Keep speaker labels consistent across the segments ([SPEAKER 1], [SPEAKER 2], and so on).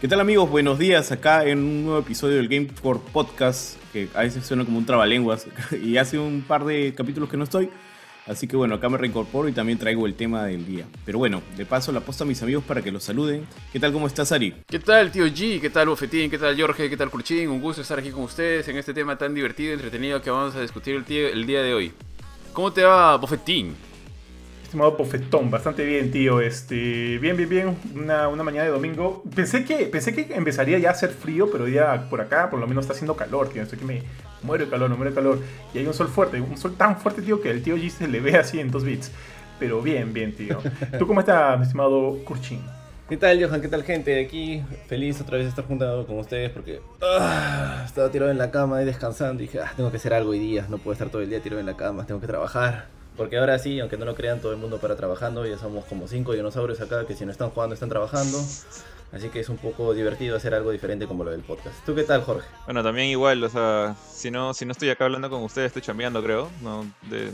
[SPEAKER 1] ¿Qué tal amigos? Buenos días acá en un nuevo episodio del Game for Podcast, que a veces suena como un trabalenguas y hace un par de capítulos que no estoy. Así que bueno, acá me reincorporo y también traigo el tema del día. Pero bueno, de paso la posto a mis amigos para que los saluden. ¿Qué tal? ¿Cómo estás, Ari?
[SPEAKER 2] ¿Qué tal, tío G? ¿Qué tal, Bofetín? ¿Qué tal, Jorge? ¿Qué tal, Curchín? Un gusto estar aquí con ustedes en este tema tan divertido y entretenido que vamos a discutir el, el día de hoy. ¿Cómo te va, Bofetín?
[SPEAKER 3] Estimado Bofetón, bastante bien, tío. Este, bien, bien, bien. Una, una, mañana de domingo. Pensé que, pensé que empezaría ya a hacer frío, pero ya por acá por lo menos está haciendo calor, tío. Estoy que me muero de calor, me muero de calor. Y hay un sol fuerte, un sol tan fuerte, tío, que el tío G se le ve así en dos bits. Pero bien, bien, tío. ¿Tú cómo estás, mi estimado Kurchin?
[SPEAKER 4] ¿Qué tal, Johan? ¿Qué tal, gente? Aquí feliz otra vez estar juntado con ustedes porque ah, estaba tirado en la cama y descansando. Y dije, ah, tengo que hacer algo hoy día. No puedo estar todo el día tirado en la cama, tengo que trabajar. Porque ahora sí, aunque no lo crean, todo el mundo para trabajando. Ya somos como cinco dinosaurios acá que si no están jugando, están trabajando. Así que es un poco divertido hacer algo diferente como lo del podcast. ¿Tú qué tal, Jorge?
[SPEAKER 5] Bueno, también igual, o sea, si no, si no estoy acá hablando con ustedes, estoy chambeando, creo, ¿no?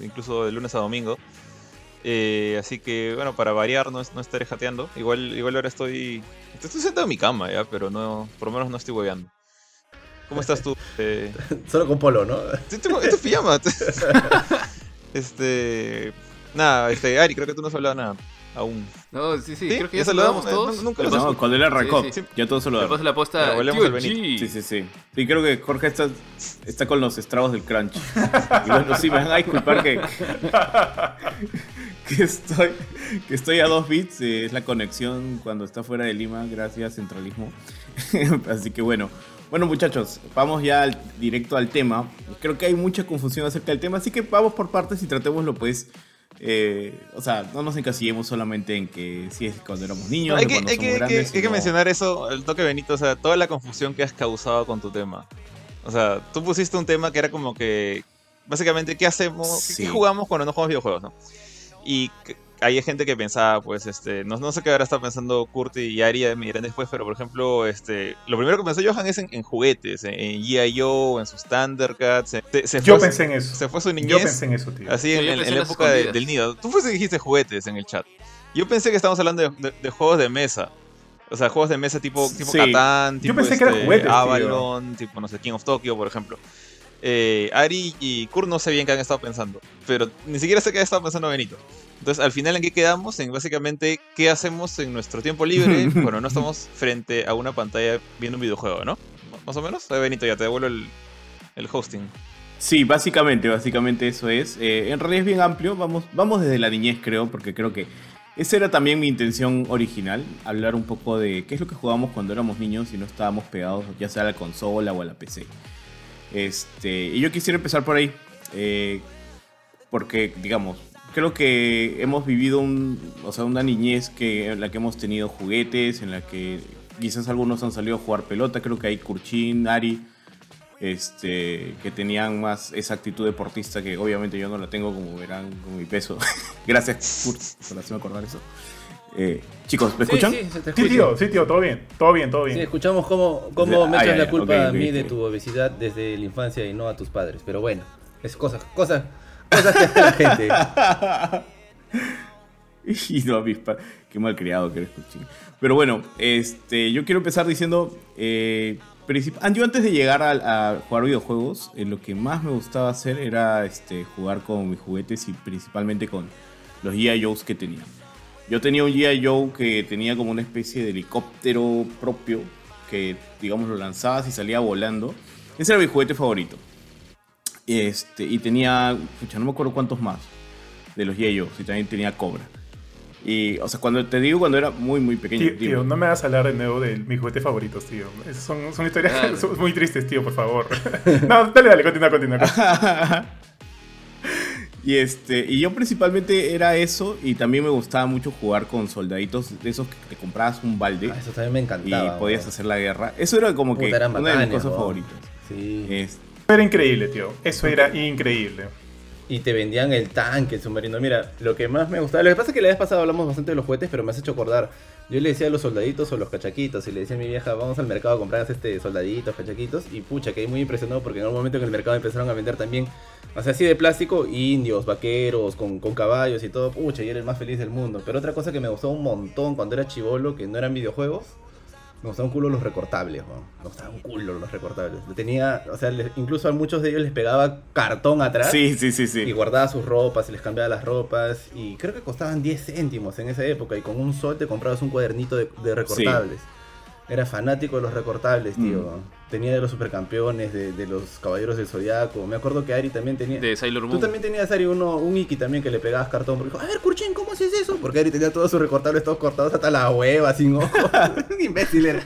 [SPEAKER 5] incluso de lunes a domingo. Eh, así que, bueno, para variar, no, no estaré jateando. Igual, igual ahora estoy. Estoy sentado en mi cama, ya, pero no, por lo menos no estoy hueveando. ¿Cómo estás tú?
[SPEAKER 4] Eh... Solo con polo, ¿no?
[SPEAKER 5] Esto es pijama. Este. Nada, este, Ari, creo que tú no has hablado nada. Aún.
[SPEAKER 2] No, sí, sí, creo que ya, saludamos todos.
[SPEAKER 1] nunca lo no, cuando él arrancó, ya todos saludamos.
[SPEAKER 2] Después la posta
[SPEAKER 1] Sí, sí, sí. Y creo que Jorge está, está con los estragos del crunch. y bueno, sí, me van a disculpar que, que, estoy, que estoy a dos bits. Eh, es la conexión cuando está fuera de Lima, gracias centralismo. Así que bueno. Bueno muchachos, vamos ya directo al tema. Creo que hay mucha confusión acerca del tema, así que vamos por partes y tratémoslo pues... Eh, o sea, no nos encasillemos solamente en que si es cuando éramos niños,
[SPEAKER 5] hay, que, hay, que, grandes, hay que, mencionar eso, el toque Benito, o sea, toda la confusión que has causado con tu tema. O sea, tú pusiste un tema que era como que, básicamente, ¿qué hacemos? ¿Qué jugamos cuando no jugamos videojuegos, no? Y hay gente que pensaba, pues, este, no, no sé qué ahora está pensando Kurt y Ari, me dirán después, pero por ejemplo, este, lo primero que pensó Johan es en, juguetes, en, G.I.O., en sus Thundercats.
[SPEAKER 3] Se, Yo pensé en eso.
[SPEAKER 5] Se fue su niñez.
[SPEAKER 3] Yo pensé en eso, tío.
[SPEAKER 5] Así en, la época del nido. Tú fuiste y dijiste juguetes en el chat. Yo pensé que estábamos hablando de, juegos de mesa. O sea, juegos de mesa tipo, tipo Catán, tipo
[SPEAKER 3] Yo pensé que era este, juguetes,
[SPEAKER 5] Avalon, tipo, no sé, King of Tokyo, por ejemplo. Eh, Ari y Kurt no sé bien qué han estado pensando, pero ni siquiera sé qué ha estado pensando Benito. Entonces, al final, ¿en qué quedamos? En básicamente, ¿qué hacemos en nuestro tiempo libre cuando no estamos frente a una pantalla viendo un videojuego, ¿no? Más o menos. Benito, ya te devuelvo el, el hosting.
[SPEAKER 1] Sí, básicamente, básicamente eso es. Eh, en realidad es bien amplio, vamos, vamos desde la niñez creo, porque creo que esa era también mi intención original, hablar un poco de qué es lo que jugábamos cuando éramos niños y no estábamos pegados ya sea a la consola o a la PC. Este, y yo quisiera empezar por ahí, eh, porque digamos, creo que hemos vivido un, o sea, una niñez que, en la que hemos tenido juguetes, en la que quizás algunos han salido a jugar pelota. Creo que hay Kurchin, Ari, este, que tenían más esa actitud deportista que obviamente yo no la tengo, como verán, con mi peso. Gracias, Kurt, por hacerme acordar eso. Eh, chicos, ¿me escuchan?
[SPEAKER 3] Sí, sí, tío, sí, tío, todo bien, todo bien, todo bien.
[SPEAKER 4] Sí, escuchamos cómo, cómo me echas la culpa a mí de tu obesidad desde la infancia y no a tus padres, pero bueno, es
[SPEAKER 1] y no avispa. Qué mal criado que eres, Pero bueno, este, yo quiero empezar diciendo. Eh, yo antes de llegar a, jugar videojuegos, eh, lo que más me gustaba hacer era este, jugar con mis juguetes y principalmente con los G.I. Joes que tenía. Yo tenía un G.I. Joe que tenía como una especie de helicóptero propio que, digamos, lo lanzabas y salía volando. Ese era mi juguete favorito. Este, y tenía, pucha, no me acuerdo cuántos más de los Yeyos, y también tenía Cobra. Y, o sea, cuando te digo cuando era muy, muy pequeño.
[SPEAKER 3] Tío, no me vas a hablar de nuevo de mis juguetes favoritos, tío. son, son historias muy tristes, tío, por favor. no, dale, dale, continúa, continúa.
[SPEAKER 1] y, este, y yo principalmente era eso, y también me gustaba mucho jugar con soldaditos de esos que te comprabas un balde.
[SPEAKER 4] Ah, eso también me encantaba.
[SPEAKER 1] Y podías hacer la guerra. Eso era como que una de mis cosas favoritas.
[SPEAKER 3] Sí. Este, era increíble, tío. Eso era increíble.
[SPEAKER 4] Y te vendían el tanque, el submarino. Mira, lo que más me gustaba. Lo que pasa es que la vez pasada hablamos bastante de los juguetes, pero me has hecho acordar. Yo le decía a los soldaditos o los cachaquitos, y le decía a mi vieja, vamos al mercado a comprar este soldaditos, cachaquitos. Y pucha, quedé muy impresionado porque en algún momento en el mercado empezaron a vender también, o sea, así de plástico, indios, vaqueros, con, con caballos y todo. Pucha, y era el más feliz del mundo. Pero otra cosa que me gustó un montón cuando era chivolo, que no eran videojuegos, Me gustaban un culo los recortables, weón. Me gustaban un culo los recortables. Tenía, o sea, les- incluso a muchos de ellos les pegaba cartón atrás.
[SPEAKER 1] Sí, sí, sí,
[SPEAKER 4] Y
[SPEAKER 1] sí.
[SPEAKER 4] guardaba sus ropas y les cambiaba las ropas. Y creo que costaban 10 céntimos en esa época. Y con un sol te comprabas un cuadernito de, de recortables. Era fanático de los recortables, tío.
[SPEAKER 1] Mm.
[SPEAKER 4] Tenía de los supercampeones, de, de los caballeros del zodiaco. Me acuerdo que Ari también tenía.
[SPEAKER 2] De Sailor
[SPEAKER 4] Tú
[SPEAKER 2] Moon.
[SPEAKER 4] también tenías, Ari, uno, un Iki también que le pegabas cartón. Porque dijo, a ver, Kurchin, ¿cómo haces eso? Porque Ari tenía todos sus recortables todos cortados hasta la hueva, sin ojos. Imbécil era.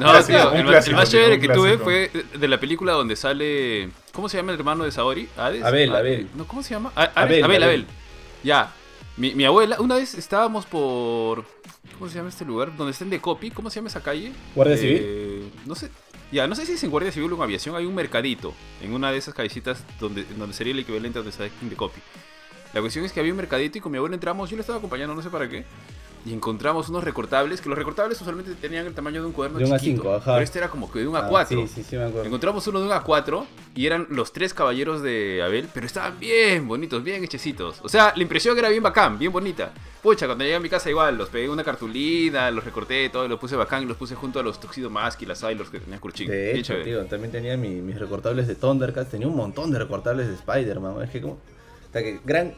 [SPEAKER 2] No,
[SPEAKER 3] clásico,
[SPEAKER 2] tío, el, más-
[SPEAKER 3] clásico,
[SPEAKER 2] el más
[SPEAKER 3] tío,
[SPEAKER 2] chévere que tuve fue de la película donde sale. ¿Cómo se llama el hermano de Saori? ¿Hades?
[SPEAKER 4] Abel,
[SPEAKER 2] Ah,
[SPEAKER 4] Abel.
[SPEAKER 2] No, ¿cómo se llama? A-
[SPEAKER 4] Abel,
[SPEAKER 2] Abel, Abel,
[SPEAKER 4] Abel.
[SPEAKER 2] Abel. Ya. Mi, mi abuela, una vez estábamos por. ¿Cómo se llama este lugar? Donde está en Decopi. ¿Cómo se llama esa calle?
[SPEAKER 4] ¿Guardia
[SPEAKER 2] Eh, No sé. Ya, no sé si es en Guardia Civil o en Aviación. Hay un mercadito. En una de esas callecitas donde, donde sería el equivalente a donde está en Decopi. La cuestión es que había un mercadito y con mi abuela entramos. Yo le estaba acompañando, no sé para qué. Y encontramos unos recortables. Que los recortables usualmente tenían el tamaño de un cuaderno
[SPEAKER 4] De un
[SPEAKER 2] chiquito.
[SPEAKER 4] A5, ajá.
[SPEAKER 2] Pero este era como que de un
[SPEAKER 4] Ah,
[SPEAKER 2] A4.
[SPEAKER 4] sí, sí, sí, me acuerdo.
[SPEAKER 2] Encontramos uno de un A4 y eran los tres caballeros de Abel, pero estaban bien bonitos, bien hechecitos. O sea, la impresión era bien bacán, bien bonita. Pucha, cuando llegué a mi casa igual, los pegué una cartulina, los recorté, todo, los puse bacán y los puse junto a los Tuxedo Mask y las Sailors que tenía Kurchin.
[SPEAKER 4] De hecho, tío, también tenía mi- mis recortables de Thundercats, tenía un montón de recortables de Spider-Man, es que como... O sea, que gran,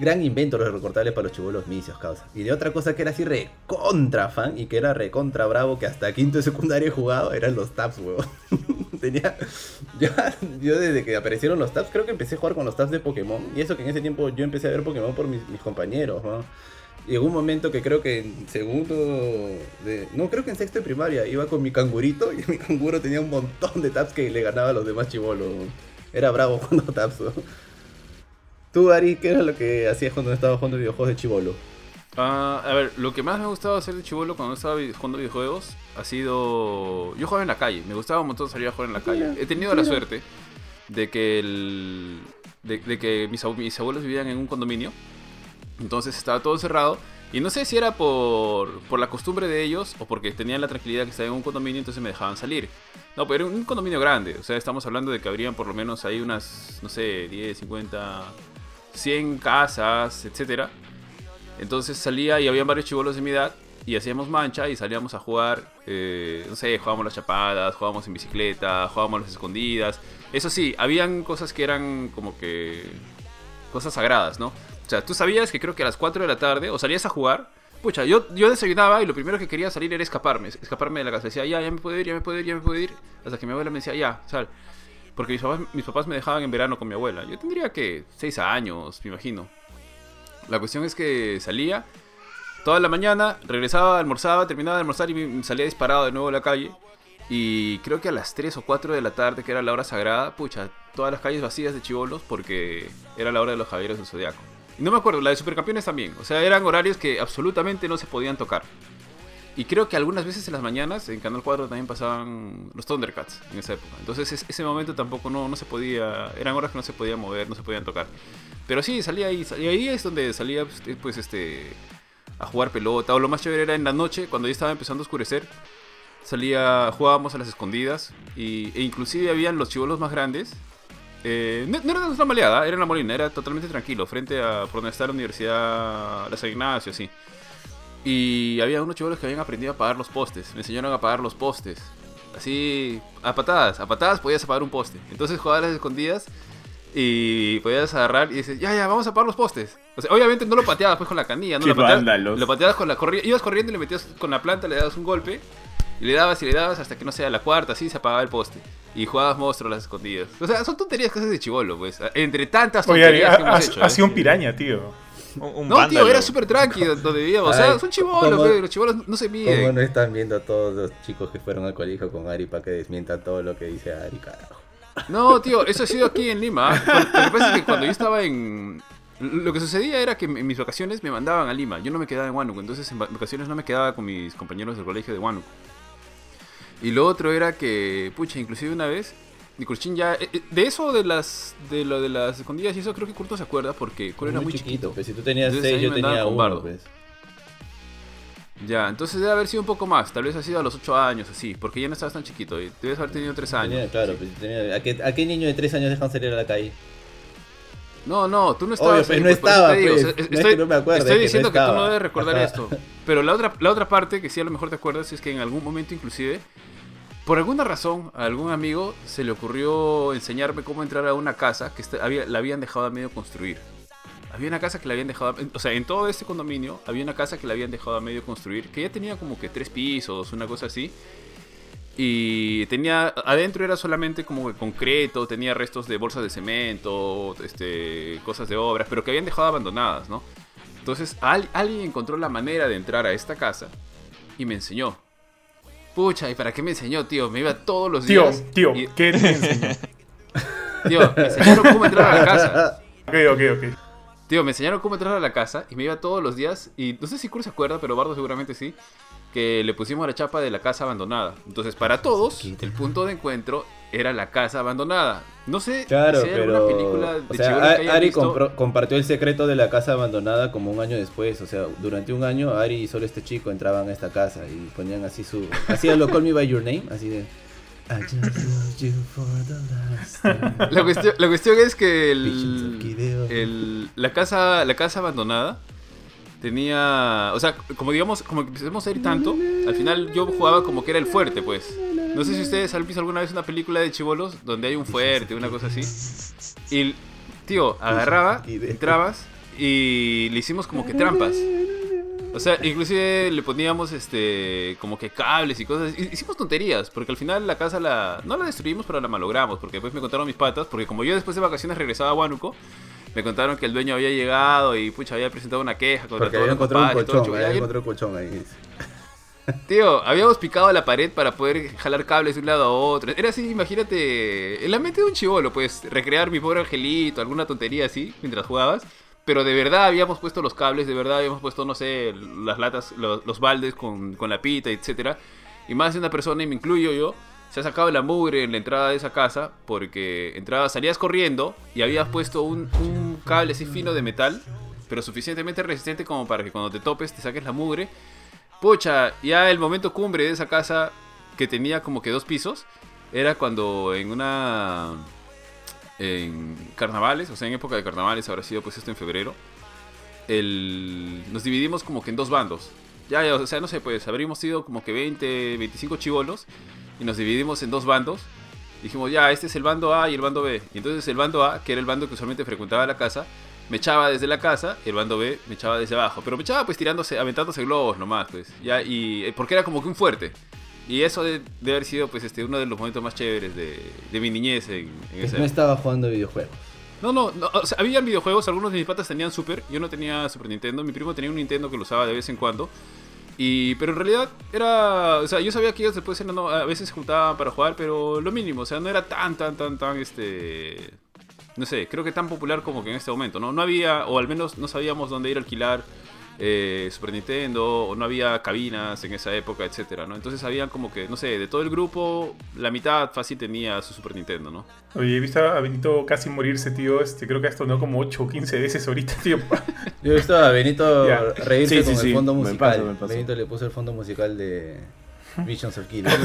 [SPEAKER 4] gran invento los recortables para los chivolos misios, causa. Y de otra cosa que era así recontra fan y que era recontra bravo, que hasta quinto de secundaria he jugado, eran los tabs, huevón. tenía... Yo, desde que aparecieron los tabs, creo que empecé a jugar con los tabs de Pokémon. Y eso que en ese tiempo yo empecé a ver Pokémon por mis, compañeros, ¿no? Llegó un momento que creo que en segundo. No, creo que en sexto de primaria iba con mi cangurito y mi canguro tenía un montón de tabs que le ganaba a los demás chivolos. Era bravo jugando tabs. ¿no? Tú, Ari, ¿qué era lo que hacías cuando estabas jugando videojuegos de chivolo?
[SPEAKER 2] Ah, a ver, lo que más me gustaba hacer de chivolo cuando estaba jugando videojuegos ha sido. Yo jugaba en la calle, me gustaba un montón salir a jugar en la calle. He tenido la suerte de que el. de, de que mis abuelos vivían en un condominio. Entonces estaba todo cerrado. Y no sé si era por, por la costumbre de ellos o porque tenían la tranquilidad que estaba en un condominio, entonces me dejaban salir. No, pero era un condominio grande. O sea, estamos hablando de que habrían por lo menos ahí unas, no sé, 10, 50, 100 casas, etcétera. Entonces salía y habían varios chivolos de mi edad y hacíamos mancha y salíamos a jugar, eh, no sé, jugábamos las chapadas, jugábamos en bicicleta, jugábamos las escondidas. Eso sí, habían cosas que eran como que cosas sagradas, ¿no? O sea, tú sabías que creo que a las 4 de la tarde o salías a jugar. Pucha, yo, yo desayunaba y lo primero que quería salir era escaparme, escaparme de la casa. Decía, ya, ya me puedo ir, ya me puedo ir, ya me puedo ir. Hasta que mi abuela me decía, ya, sal. Porque mis papás, me dejaban en verano con mi abuela. Yo tendría que 6 años, me imagino. La cuestión es que salía toda la mañana, regresaba, almorzaba, terminaba de almorzar y salía disparado de nuevo a la calle. Y creo que a las 3 o 4 de la tarde, que era la hora sagrada, pucha, todas las calles vacías de chivolos porque era la hora de los caballeros del zodiaco. No me acuerdo, la de supercampeones también. O sea, eran horarios que absolutamente no se podían tocar. Y creo que algunas veces en las mañanas en Canal 4 también pasaban los Thundercats en esa época. Entonces es- ese momento tampoco no, no se podía, eran horas que no se podían mover, no se podían tocar. Pero sí, salía ahí, y ahí es donde salía pues, eh, pues este a jugar pelota. O lo más chévere era en la noche, cuando ya estaba empezando a oscurecer. Salía, jugábamos a las escondidas. Y, e inclusive habían los chivolos más grandes. Eh, no, no era una maleada, era en la molina, era totalmente tranquilo, frente a por donde está la universidad, la San Ignacio, así. Y había unos chivolos que habían aprendido a apagar los postes. Me enseñaron a apagar los postes. Así, a patadas. A patadas podías apagar un poste. Entonces jugabas a las escondidas y podías agarrar y dices, ya, ya, vamos a apagar los postes. O sea, obviamente no lo pateabas pues con la canilla, ¿no? Lo pateabas, lo pateabas con la corriente. Ibas corriendo y le metías con la planta, le dabas un golpe. Y le dabas y le dabas hasta que no sea la cuarta, así se apagaba el poste. Y jugabas monstruos las escondidas. O sea, son tonterías que haces de chivolo, pues. Entre tantas
[SPEAKER 3] Oye,
[SPEAKER 2] tonterías que hemos
[SPEAKER 3] has,
[SPEAKER 2] hecho.
[SPEAKER 3] has
[SPEAKER 2] ¿eh?
[SPEAKER 3] sido un piraña, tío.
[SPEAKER 5] Un,
[SPEAKER 2] No, tío,
[SPEAKER 5] vándalo.
[SPEAKER 2] era súper tranqui donde vivíamos. O sea, son chivolos,
[SPEAKER 4] ¿cómo-
[SPEAKER 2] los chivolos no se
[SPEAKER 4] ¿Cómo
[SPEAKER 2] miden.
[SPEAKER 4] no están viendo a todos los chicos que fueron al colegio con Ari para que desmientan todo lo que dice Ari, carajo?
[SPEAKER 2] No, tío, eso ha sido aquí en Lima. Lo que pasa es que cuando yo estaba en... Lo que sucedía era que en mis vacaciones me mandaban a Lima. Yo no me quedaba en Huánuco. Entonces en va- vacaciones no me quedaba con mis compañeros del colegio de Huánuco. Y lo otro era que, pucha, inclusive una vez... Y Kurchin ya... eh, eh, De eso, de las de lo de las escondidas y eso, creo que Curto se acuerda porque Kur era muy chiquito.
[SPEAKER 4] Pues si tú tenías
[SPEAKER 2] Entonces,
[SPEAKER 4] 6,
[SPEAKER 2] ahí
[SPEAKER 4] yo tenía
[SPEAKER 2] andaban con
[SPEAKER 4] 1,
[SPEAKER 2] bardo.
[SPEAKER 4] pues.
[SPEAKER 2] Ya, entonces debe haber sido un poco más. Tal vez ha sido a los 8 años, así. Porque ya no estabas tan chiquito. y Debes haber tenido 3 años.
[SPEAKER 4] Tenía- claro, pues, tenía- ¿a, qué, ¿a qué niño de 3 años dejan salir a la calle?
[SPEAKER 2] No, no, tú no estabas
[SPEAKER 4] Obvio,
[SPEAKER 2] ahí,
[SPEAKER 4] no
[SPEAKER 2] pues,
[SPEAKER 4] estaba, pues. No es
[SPEAKER 2] estoy,
[SPEAKER 4] que no me acuerdo,
[SPEAKER 2] estoy
[SPEAKER 4] es que no
[SPEAKER 2] diciendo que, tú no debes recordar
[SPEAKER 4] Ajá.
[SPEAKER 2] esto. Pero la otra, la otra parte que sí a lo mejor te acuerdas es que en algún momento inclusive, por alguna razón, a algún amigo se le ocurrió enseñarme cómo entrar a una casa que había, la habían dejado a medio construir. Había una casa que la habían dejado, o sea, en todo este condominio había una casa que la habían dejado a medio construir, que ya tenía como que tres pisos, una cosa así. Y tenía, adentro era solamente como que concreto, tenía restos de bolsas de cemento, este, cosas de obras, pero que habían dejado abandonadas, ¿no? Entonces al- alguien encontró la manera de entrar a esta casa y me enseñó. Pucha, ¿y para qué me enseñó, tío? Me iba todos los
[SPEAKER 3] Tío,
[SPEAKER 2] días.
[SPEAKER 3] tío,
[SPEAKER 2] y-
[SPEAKER 3] ¿qué te enseñó?
[SPEAKER 2] tío, me enseñaron cómo entrar a la casa.
[SPEAKER 3] Ok, ok, ok.
[SPEAKER 2] Tío, me enseñaron cómo entrar a la casa y me iba todos los días. Y no sé si Kurt se acuerda, pero Bardo seguramente sí. Que le pusimos la chapa de la casa abandonada. Entonces, para todos, el punto de encuentro era la casa abandonada. No sé
[SPEAKER 4] Claro,
[SPEAKER 2] si hay
[SPEAKER 4] pero.
[SPEAKER 2] alguna película de
[SPEAKER 4] o sea,
[SPEAKER 2] que
[SPEAKER 4] Ari
[SPEAKER 2] visto.
[SPEAKER 4] compró- compartió el secreto de la casa abandonada como un año después. O sea, durante un año, Ari y solo este chico entraban a esta casa y ponían así su. Hacían lo Call Me By Your Name, así de. I just love you for the last time.
[SPEAKER 2] La cuestión, la cuestión es que el, la, casa, la casa abandonada tenía. O sea, como digamos, como empezamos a ir tanto, al final yo jugaba como que era el fuerte, pues. No sé si ustedes han visto alguna vez una película de chivolos donde hay un fuerte, una cosa así. Y, tío, agarraba, entrabas y le hicimos como que trampas. O sea, inclusive le poníamos este como que cables y cosas. Hi- Hicimos tonterías, porque al final la casa la no la destruimos, pero la malogramos, porque después me contaron mis patas, porque como yo después de vacaciones regresaba a Huánuco, me contaron que el dueño había llegado y pucha había presentado una queja contra
[SPEAKER 4] Porque
[SPEAKER 2] todos
[SPEAKER 4] había encontrado un
[SPEAKER 2] todo
[SPEAKER 4] colchón, había encontrado un colchón ahí.
[SPEAKER 2] Tío, habíamos picado la pared para poder jalar cables de un lado a otro. Era así, imagínate, en la mente de un chivolo, pues, recrear mi pobre angelito, alguna tontería así, mientras jugabas. Pero de verdad habíamos puesto los cables, de verdad habíamos puesto, no sé, las latas, los, baldes con, con la pita, etcétera. Y más de una persona, y me incluyo yo, se ha sacado la mugre en la entrada de esa casa porque entrabas, salías corriendo y habías puesto un, un cable así fino de metal, pero suficientemente resistente como para que cuando te topes te saques la mugre. Pucha, ya el momento cumbre de esa casa que tenía como que dos pisos era cuando en una en carnavales, o sea, en época de carnavales habrá sido pues esto en febrero. El, nos dividimos como que en dos bandos. Ya, ya, o sea, no sé, pues habríamos sido como que 20, 25 chivolos y nos dividimos en dos bandos. Dijimos, ya, este es el bando A y el bando B. Y entonces el bando A, que era el bando que usualmente frecuentaba la casa, me echaba desde la casa el bando B me echaba desde abajo. Pero me echaba pues tirándose, aventándose globos nomás, pues. Ya, y eh, porque era como que un fuerte. Y eso de- debe haber sido pues este uno de los momentos más chéveres de, de mi niñez en, en esa
[SPEAKER 4] No estaba jugando videojuegos.
[SPEAKER 2] No, no, no, o sea, habían videojuegos, algunos de mis patas tenían Super, yo no tenía Super Nintendo, mi primo tenía un Nintendo que lo usaba de vez en cuando. Y, pero en realidad era, o sea, yo sabía que ellos después eran, no, a veces se juntaban para jugar, pero lo mínimo, o sea, no era tan, tan, tan, tan, este, no sé, creo que tan popular como que en este momento, ¿no? No había, o al menos no sabíamos dónde ir a alquilar eh, Super Nintendo, o no había cabinas en esa época, etcétera, ¿no? Entonces habían como que, no sé, de todo el grupo, la mitad fácil tenía su Super Nintendo, ¿no?
[SPEAKER 3] Oye, he visto a Benito casi morirse, tío. Este, creo que ha estornudado como 8 o 15 veces ahorita, tío.
[SPEAKER 4] Yo he visto a Benito
[SPEAKER 3] Ya.
[SPEAKER 4] reírse
[SPEAKER 1] Sí, sí,
[SPEAKER 4] con el
[SPEAKER 1] sí.
[SPEAKER 4] fondo
[SPEAKER 1] Me
[SPEAKER 4] musical.
[SPEAKER 1] me pasa.
[SPEAKER 4] Benito le puso el fondo musical de Visions of Kid.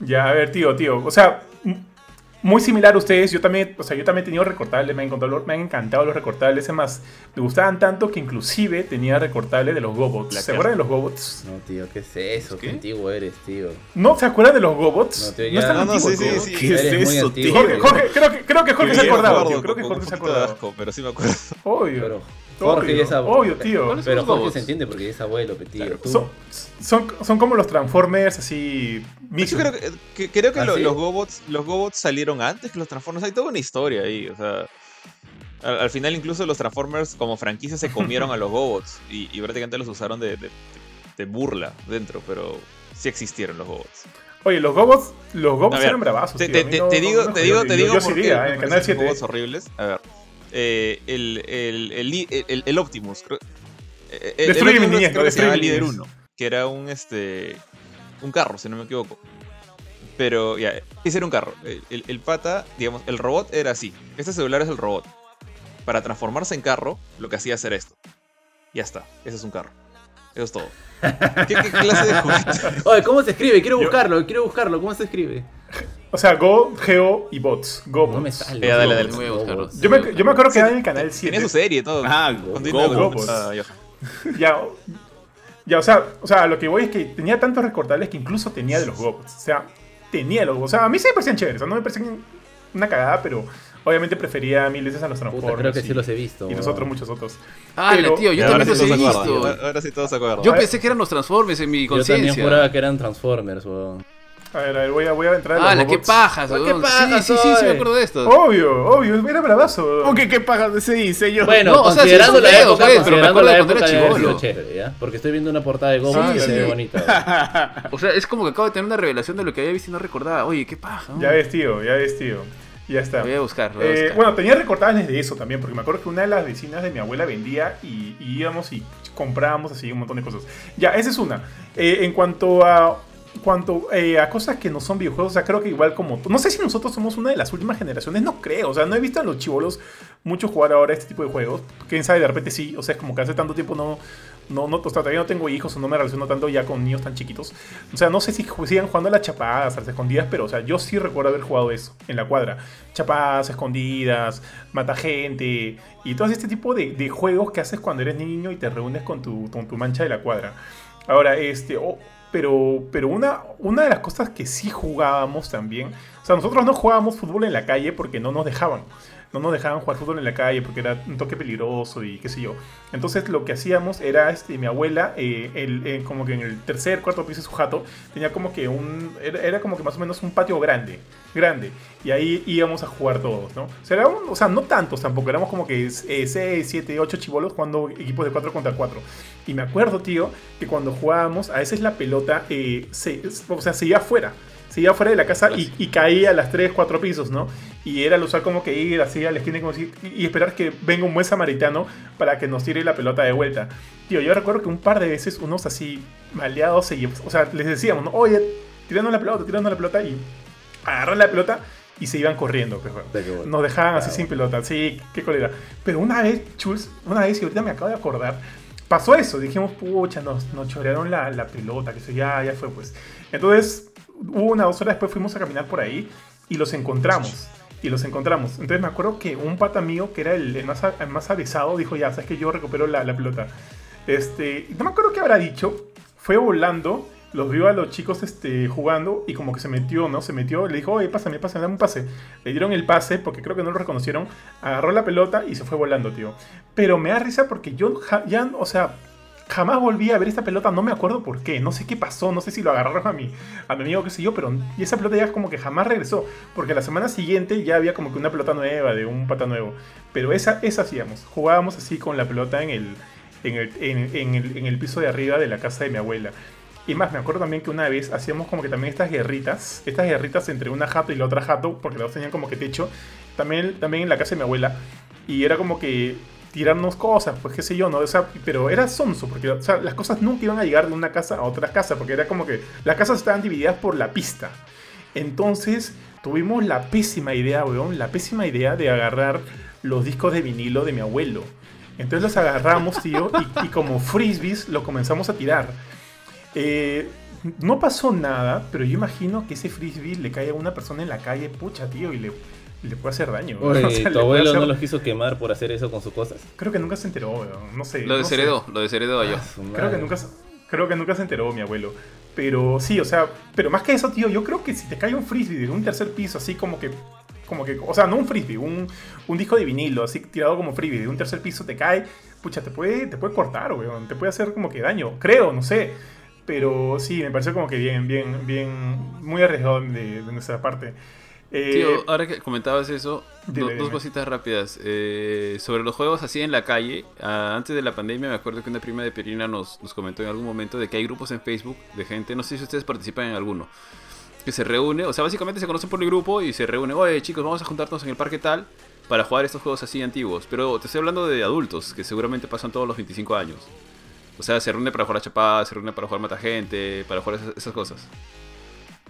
[SPEAKER 3] Ya, a ver, tío, tío. O sea, muy similar a ustedes. Yo también, o sea, yo también he tenido recortables, me han encantado, me han encantado los recortables. Es más, me gustaban tanto que inclusive tenía recortables de los Gobots.
[SPEAKER 2] La
[SPEAKER 3] ¿Se acuerdan de los Gobots?
[SPEAKER 4] No, tío, ¿qué es eso?
[SPEAKER 2] ¿Qué?
[SPEAKER 4] ¿Qué antiguo eres, tío?
[SPEAKER 3] ¿No se acuerdan de los Gobots?
[SPEAKER 4] No, tío, ya-
[SPEAKER 5] No, no,
[SPEAKER 3] antiguo,
[SPEAKER 5] sí,
[SPEAKER 3] tío.
[SPEAKER 5] sí, sí.
[SPEAKER 1] ¿Qué es
[SPEAKER 4] Eres
[SPEAKER 1] eso,
[SPEAKER 4] antiguo.
[SPEAKER 1] tío?
[SPEAKER 3] Jorge, Jorge, creo que, creo que Jorge se acordaba, tío. Creo que Jorge se acordaba.
[SPEAKER 5] asco, pero sí me acuerdo.
[SPEAKER 3] Obvio.
[SPEAKER 4] Pero Jorge ya es abuelo.
[SPEAKER 3] Obvio, tío.
[SPEAKER 2] ¿Cuáles son
[SPEAKER 4] Pero Jorge se entiende porque es abuelo, tío.
[SPEAKER 3] Son, son, son como los Transformers así.
[SPEAKER 5] Yo
[SPEAKER 3] mixtos.
[SPEAKER 5] creo que, que- creo que
[SPEAKER 4] ¿Ah,
[SPEAKER 5] lo-
[SPEAKER 4] sí?
[SPEAKER 5] los Gobots los Gobots salieron antes que los Transformers. Hay toda una historia ahí. O sea, al, al final incluso los Transformers como franquicia se comieron a los Gobots y, y prácticamente los usaron de, de- de burla dentro, pero sí existieron los Gobots.
[SPEAKER 3] Oye, los Gobots, los Gobots
[SPEAKER 5] ver,
[SPEAKER 3] eran bravazos.
[SPEAKER 5] Te,
[SPEAKER 3] tío.
[SPEAKER 5] te-
[SPEAKER 3] A mí
[SPEAKER 5] te-
[SPEAKER 3] no-
[SPEAKER 5] te
[SPEAKER 3] no
[SPEAKER 5] digo, te digo, te
[SPEAKER 3] yo-
[SPEAKER 5] digo
[SPEAKER 3] Yo iría,
[SPEAKER 5] me
[SPEAKER 3] en el canal 7.
[SPEAKER 5] Gobots horribles. A ver, eh, el, el, el, el- Optimus. creo- eh, el
[SPEAKER 3] Destruye mi niñez,
[SPEAKER 5] creo que se
[SPEAKER 3] mi
[SPEAKER 5] Líder
[SPEAKER 3] niñez.
[SPEAKER 5] 1, que era un este un carro, si no me equivoco. Pero ya, ese era un carro. El, el- el pata, digamos, el robot era así. Este celular es el robot. Para transformarse en carro, lo que hacía era esto. Ya está, ese es un carro. Eso es todo. ¿Qué, qué clase de juguete?
[SPEAKER 4] Oye, ¿cómo se escribe? Quiero
[SPEAKER 3] Yo-
[SPEAKER 4] buscarlo, quiero buscarlo. ¿Cómo se escribe?
[SPEAKER 3] O sea, Go, Geo y Bots. Go
[SPEAKER 4] No me
[SPEAKER 3] Bots.
[SPEAKER 4] sale.
[SPEAKER 5] Ya, dale, dale.
[SPEAKER 2] Voy a buscarlo.
[SPEAKER 3] Yo me, yo me acuerdo que era en el canal 7.
[SPEAKER 5] Tiene su serie y todo.
[SPEAKER 1] Ah, Go- Go
[SPEAKER 5] con-
[SPEAKER 3] Bots.
[SPEAKER 5] ah.
[SPEAKER 3] Ya, ya o, sea, o sea, lo que voy es que tenía tantos recortables que incluso tenía de los Gobots. O sea, tenía los O sea, a mí sí me parecían chéveres. O sea, no me parecían una cagada, pero obviamente prefería mil veces a los
[SPEAKER 4] Puta,
[SPEAKER 3] Transformers.
[SPEAKER 4] creo que sí los he visto.
[SPEAKER 3] y los
[SPEAKER 4] weón.
[SPEAKER 3] otros, muchos otros.
[SPEAKER 2] Ah,
[SPEAKER 3] Pero-
[SPEAKER 2] tío, yo también
[SPEAKER 5] sí
[SPEAKER 2] los he
[SPEAKER 5] acuerdan.
[SPEAKER 2] visto.
[SPEAKER 5] Ahora- sí todos se acuerdan.
[SPEAKER 2] Yo pensé que eran los Transformers en mi
[SPEAKER 4] Yo también
[SPEAKER 2] conciencia.
[SPEAKER 4] juraba que eran Transformers, weón.
[SPEAKER 3] A ver, a ver, voy a, voy a entrar los
[SPEAKER 2] Ah, la qué pajas,
[SPEAKER 4] Ah, qué
[SPEAKER 2] weón.
[SPEAKER 4] paja
[SPEAKER 2] Sí, sí, sí, sí, me acuerdo de esto.
[SPEAKER 3] Obvio, obvio, era bravazo.
[SPEAKER 1] ¿Cómo que qué pagas de ese diseño?
[SPEAKER 4] Bueno,
[SPEAKER 2] No, o sea, sí
[SPEAKER 4] la época,
[SPEAKER 2] pues, pero me
[SPEAKER 4] considerando
[SPEAKER 2] acuerdo
[SPEAKER 4] la
[SPEAKER 2] de cuando
[SPEAKER 4] época
[SPEAKER 2] era
[SPEAKER 4] de haber sido
[SPEAKER 2] chibolo.
[SPEAKER 4] chévere, ¿ya? Porque estoy viendo una portada de Goku
[SPEAKER 3] Sí,
[SPEAKER 4] que se ve
[SPEAKER 3] sí.
[SPEAKER 4] bonita.
[SPEAKER 2] O sea, es como que acabo de tener una revelación de lo que había visto y no recordaba. Oye, qué paja.
[SPEAKER 3] Ya ves, tío, ya ves, tío. Ya está.
[SPEAKER 2] Voy a buscar, voy a
[SPEAKER 3] Eh,
[SPEAKER 2] buscar.
[SPEAKER 3] bueno, tenía recortables de eso también, porque me acuerdo que una de las vecinas de mi abuela vendía y, y íbamos y comprábamos así un montón de cosas. Ya, esa es una. Eh, en cuanto a cuanto eh, a cosas que no son videojuegos, o sea, creo que igual como... No sé si nosotros somos una de las últimas generaciones, no creo. O sea, no he visto a los chivolos mucho jugar ahora este tipo de juegos. Quién sabe, de repente sí. O sea, es como que hace tanto tiempo no... No, no, o sea, todavía no tengo hijos no me relaciono tanto ya con niños tan chiquitos. O sea, no sé si sigan jugando a las chapadas, a las escondidas, pero o sea, yo sí recuerdo haber jugado eso en la cuadra. Chapadas, escondidas, mata gente y todo este tipo de, de juegos que haces cuando eres niño y te reúnes con tu, con tu mancha de la cuadra. Ahora, este, oh, pero, pero una, una de las cosas que sí jugábamos también, o sea, nosotros no jugábamos fútbol en la calle porque no nos dejaban. No nos dejaban jugar fútbol en la calle porque era un toque peligroso y qué sé yo. Entonces lo que hacíamos era, este, mi abuela, eh, el, eh, como que en el tercer, cuarto piso de su jato, tenía como que un, era, era como que más o menos un patio grande, grande. Y ahí íbamos a jugar todos, ¿no? O sea, era un- o sea, no tantos tampoco, éramos como que 6, 7, 8 chivolos jugando equipos de 4 contra 4. Y me acuerdo, tío, que cuando jugábamos, a veces la pelota eh, se, o sea, se iba afuera. Se iba fuera de la casa y, y caía a las 3, 4 pisos, ¿no? Y era el usar como que ir así a la esquina y como si- y esperar que venga un buen samaritano para que nos tire la pelota de vuelta. Tío, yo recuerdo que un par de veces unos así maleados, se, o sea, les decíamos, ¿no? Oye, tirando la pelota, tirando la pelota y agarran la pelota y se iban corriendo, pues. Nos dejaban así
[SPEAKER 4] Claro.
[SPEAKER 3] sin pelota, sí, qué cólera. Pero una vez, Chuls, una vez, y ahorita me acabo de acordar, pasó eso. Dijimos, pucha, nos, nos chorearon la, la pelota, que eso ya, ya fue, pues. Entonces, una dos horas después, fuimos a caminar por ahí y los encontramos. Y los encontramos. Entonces me acuerdo que un pata mío, que era el, más, el más dijo, ya, sabes que yo recupero la, la pelota. Este, no me acuerdo qué habrá dicho. Fue volando, los vio a los chicos este, jugando y como que se metió, ¿no? Se metió, le dijo, oye, pásame, pásame, dame un pase. Le dieron el pase porque creo que no lo reconocieron. Agarró la pelota y se fue volando, tío. Pero me da risa porque yo ya, o sea, jamás volví a ver esta pelota, no me acuerdo por qué, no sé qué pasó, no sé si lo agarraron a mi, a mi amigo, qué sé yo, pero y esa pelota ya como que jamás regresó, porque la semana siguiente ya había como que una pelota nueva, de un pata nuevo, pero esa, esa hacíamos, jugábamos así con la pelota en el, en el, en, el, en el piso de arriba de la casa de mi abuela. Y más, me acuerdo también que una vez hacíamos como que también estas guerritas, estas guerritas entre una jato y la otra jato, porque las dos tenían como que techo, también, también en la casa de mi abuela, y era como que tirarnos cosas, pues qué sé yo, ¿no? O sea, pero era sonso, porque las cosas nunca iban a llegar de una casa a otra casa, porque era como que las casas estaban divididas por la pista. Entonces tuvimos la pésima idea, weón, la pésima idea de agarrar los discos de vinilo de mi abuelo. Entonces los agarramos, tío, y, y como frisbees lo comenzamos a tirar. Eh, no pasó nada, pero yo imagino que ese frisbee le cae a una persona en la calle, pucha, tío, y le, le puede hacer daño.
[SPEAKER 4] Oye,
[SPEAKER 3] O sea,
[SPEAKER 4] ¿tu abuelo
[SPEAKER 3] hacer-
[SPEAKER 4] no los quiso quemar por hacer eso con sus cosas?
[SPEAKER 3] Creo que nunca se enteró, weón. No sé.
[SPEAKER 2] Lo
[SPEAKER 3] no sé.
[SPEAKER 2] desheredó, lo desheredó yo.
[SPEAKER 4] Ah,
[SPEAKER 3] Creo que, nunca, se- creo que nunca se enteró mi abuelo. Pero sí, o sea, pero más que eso, tío, yo creo que si te cae un frisbee de un tercer piso, así como que, como que, o sea, no un frisbee, un, un disco de vinilo, así tirado como frisbee de un tercer piso, te cae, pucha, te puede, te puede cortar, weón, te puede hacer como que daño, creo, no sé. Pero sí, me pareció como que bien, bien, bien, muy arriesgado de, de nuestra parte. Eh,
[SPEAKER 2] Tío, ahora que comentabas eso,
[SPEAKER 3] dime,
[SPEAKER 2] do-
[SPEAKER 3] dime.
[SPEAKER 2] dos cositas rápidas. Eh, sobre los juegos así en la calle, ah, antes de la pandemia me acuerdo que una prima de Pirina nos, nos comentó en algún momento de que hay grupos en Facebook de gente, no sé si ustedes participan en alguno, que se reúne, o sea, básicamente se conocen por el grupo y se reúnen, oye chicos, vamos a juntarnos en el parque tal para jugar estos juegos así antiguos. Pero te estoy hablando de adultos, que seguramente pasan todos los 25 años. O sea, se reúne para jugar a chapada, se reúne para jugar mata gente, para jugar esas, esas cosas.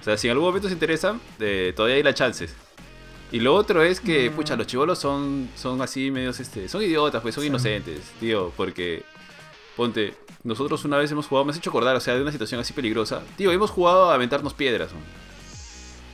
[SPEAKER 2] O sea, si en algún momento se interesan, eh, todavía hay las chances. Y lo otro es que,
[SPEAKER 3] Mm.
[SPEAKER 2] pucha, los chivolos son, son así medios, este, son idiotas, pues son
[SPEAKER 3] Sí.
[SPEAKER 2] inocentes, tío, porque, ponte, nosotros una vez hemos jugado, me has hecho acordar, o sea, de una situación así peligrosa. Tío, hemos jugado a aventarnos piedras, ¿no?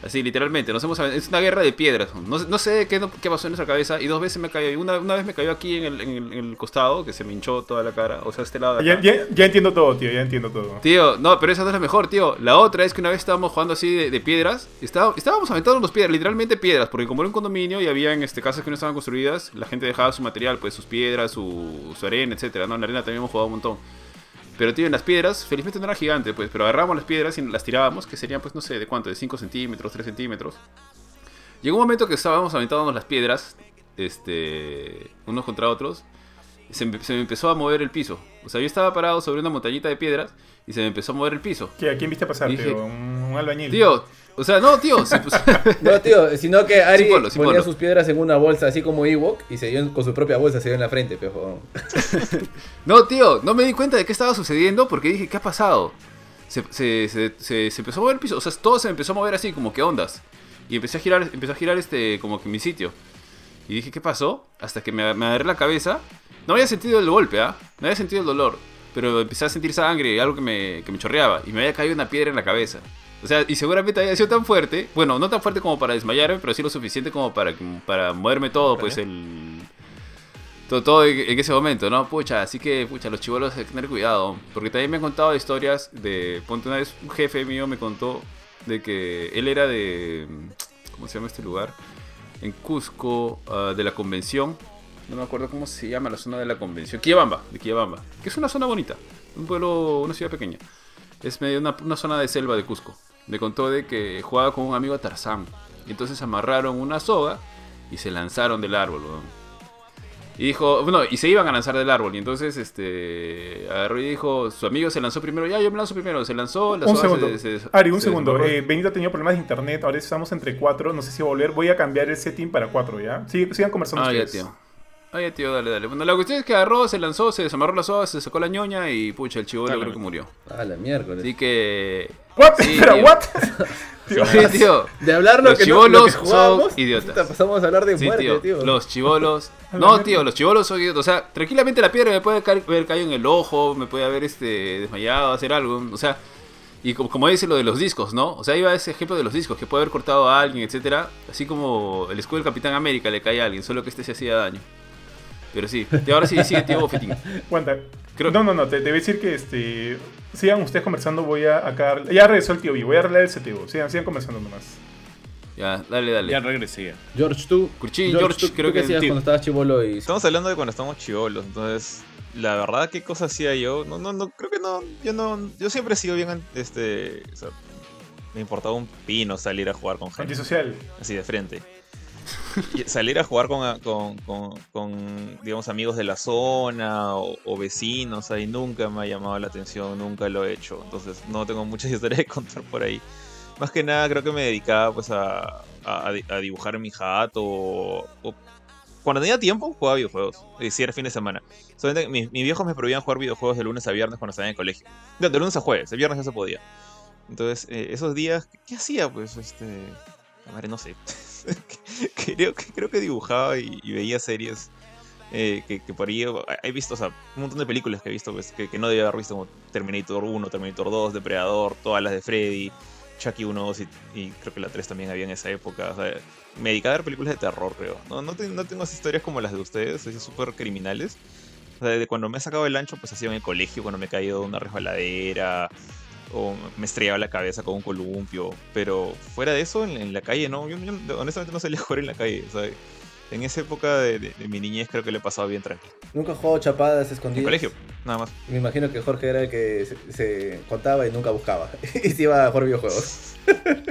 [SPEAKER 2] Así, literalmente. Nos hemos, es una guerra de piedras. No, no sé qué, qué, pasó en nuestra cabeza. Y dos veces me cayó. Una, una vez me cayó aquí en el, en, el, costado, que se me hinchó toda la cara. O sea, este lado
[SPEAKER 3] de acá. Ya, ya, ya, entiendo todo, tío. Ya entiendo todo.
[SPEAKER 2] Tío, no, pero esa no es la mejor, tío. La otra es que una vez estábamos jugando así de, de piedras. Y estábamos aventando los piedras, literalmente piedras. Porque como era un condominio y había en este, casas que no estaban construidas, la gente dejaba su material, pues sus piedras, su, su arena, etcétera. ¿no? En la arena también hemos jugado un montón. Pero, tío, en las piedras, felizmente no era gigante, pues, pero agarramos las piedras y las tirábamos, que serían, pues, no sé, de cuánto, de 5 centímetros, 3 centímetros. Llegó un momento que estábamos aventándonos las piedras, este, unos contra otros, y se, me empezó a mover el piso. O sea, yo estaba parado sobre una montañita de piedras y se me empezó a mover el piso.
[SPEAKER 3] ¿Qué, ¿A quién viste pasar, tío? ¿Un, albañil?
[SPEAKER 2] Tío, o sea, no, tío.
[SPEAKER 4] no, tío, sino que Ari ponía sus piedras en una bolsa así como Ewok y se dio con su propia bolsa, se dio en la frente, pejo.
[SPEAKER 2] no, tío, no me di cuenta de qué estaba sucediendo porque dije, ¿qué ha pasado? Se, se, se, se, empezó a mover el piso, o sea, todo se empezó a mover así, como que ondas. Y empecé a girar, empezó a girar este, como que mi sitio. Y dije, ¿qué pasó? Hasta que me, me agarré la cabeza. No había sentido el golpe, ¿ah? No había sentido el dolor. Pero empecé a sentir sangre y algo que me, que me chorreaba. Y me había caído una piedra en la cabeza. O sea, y seguramente había sido tan fuerte, bueno, no tan fuerte como para desmayarme, pero sí lo suficiente como para, para moverme todo, pues el... Todo, todo en ese momento, ¿no? Pucha, así que, pucha, los chivolos hay que tener cuidado. Porque también me han contado historias de... Ponte una vez, un jefe mío me contó de que él era de... ¿Cómo se llama este lugar? En Cusco, ah, de la convención. No me acuerdo cómo se llama la zona de la convención. Quillabamba, de Quillabamba. Que es una zona bonita. Un pueblo, una ciudad pequeña. Es medio una, una zona de selva de Cusco me contó de que jugaba con un amigo Tarzán. Y entonces amarraron una soga y se lanzaron del árbol. Y dijo, bueno, y se iban a lanzar del árbol. Y entonces, este, agarró y dijo, su amigo se lanzó primero. Ya, yo me lanzo primero. Se lanzó,
[SPEAKER 3] la un segundo. Ari, un segundo. Eh, Benito ha tenido problemas de internet. Ahora estamos entre cuatro. No sé si volver. Voy a cambiar el setting para cuatro, ¿ya? sigan conversando
[SPEAKER 2] ah, Ya, tío. Ay, tío, dale, dale. Bueno, la cuestión es que agarró, se lanzó, se desamarró la soga, se sacó la ñoña y pucha, el chivo creo que murió.
[SPEAKER 4] Ah, la miércoles.
[SPEAKER 2] Así que.
[SPEAKER 3] ¿What? ¿Pero what?
[SPEAKER 2] Tío, sí, tío.
[SPEAKER 4] De hablar lo
[SPEAKER 2] los
[SPEAKER 4] que,
[SPEAKER 2] chivolos
[SPEAKER 4] no, son
[SPEAKER 2] idiotas.
[SPEAKER 4] pasamos a hablar de muerte, tío.
[SPEAKER 2] Los chivolos. No, tío, los chivolos son idiotas. O sea, tranquilamente la piedra me puede haber caído en el ojo, me puede haber este, desmayado, hacer algo. O sea, y como, como, dice lo de los discos, ¿no? O sea, iba ese ejemplo de los discos, que puede haber cortado a alguien, etcétera. Así como el escudo del Capitán América le cae a alguien, solo que este se hacía daño. Pero sí, y ahora sí sigue tío Bofetín.
[SPEAKER 3] Cuenta. No, no, no, te, te, voy a decir que este, sigan ustedes conversando, voy a acá. Ya regresó el tío B, voy a arreglar el CTO. Sigan, sigan conversando nomás.
[SPEAKER 2] Ya, dale, dale.
[SPEAKER 1] Ya regresé.
[SPEAKER 4] George, tú.
[SPEAKER 2] Curchín, George, creo que.
[SPEAKER 4] hacías cuando estabas chivolo y.
[SPEAKER 5] Estamos hablando de cuando estábamos chivolos, entonces. La verdad, ¿qué cosa hacía yo? No, no, no, creo que no. Yo no. Yo siempre he sido bien. Este. O sea, me importaba un pino salir a jugar con gente.
[SPEAKER 3] Antisocial.
[SPEAKER 5] Así de frente salir a jugar con, digamos, amigos de la zona o, vecinos, ahí nunca me ha llamado la atención, nunca lo he hecho. Entonces no tengo muchas historias de contar por ahí. Más que nada creo que me dedicaba pues a, dibujar mi jato o, cuando tenía tiempo jugaba videojuegos. Y si era fin de semana. Solamente mis, viejos me prohibían jugar videojuegos de lunes a viernes cuando estaba en colegio. De, lunes a jueves, el viernes ya se podía. Entonces, eh, esos días, ¿qué hacía? Pues, este. Madre, no sé. creo, que, creo que dibujaba y, veía series eh, que, por ahí he visto, o sea, un montón de películas que he visto pues, que, no debía haber visto, como Terminator 1, Terminator 2, Depredador, todas las de Freddy, Chucky 1, 2 y, creo que la 3 también había en esa época. O sea, me dedicaba a ver películas de terror, creo. No, no, no tengo esas historias como las de ustedes, súper criminales. O sea, desde cuando me he sacado el ancho, pues ha sido en el colegio, cuando me he caído de una resbaladera, o me estrellaba la cabeza con un columpio. Pero fuera de eso, en, la calle, no. Yo, honestamente no salía a jugar en la calle. En esa época de, mi niñez creo que le pasaba bien tranquilo.
[SPEAKER 4] ¿Nunca jugado chapadas escondidas? En
[SPEAKER 5] colegio, nada más.
[SPEAKER 4] Me imagino que Jorge era el que se, contaba y nunca buscaba. y se iba a jugar videojuegos.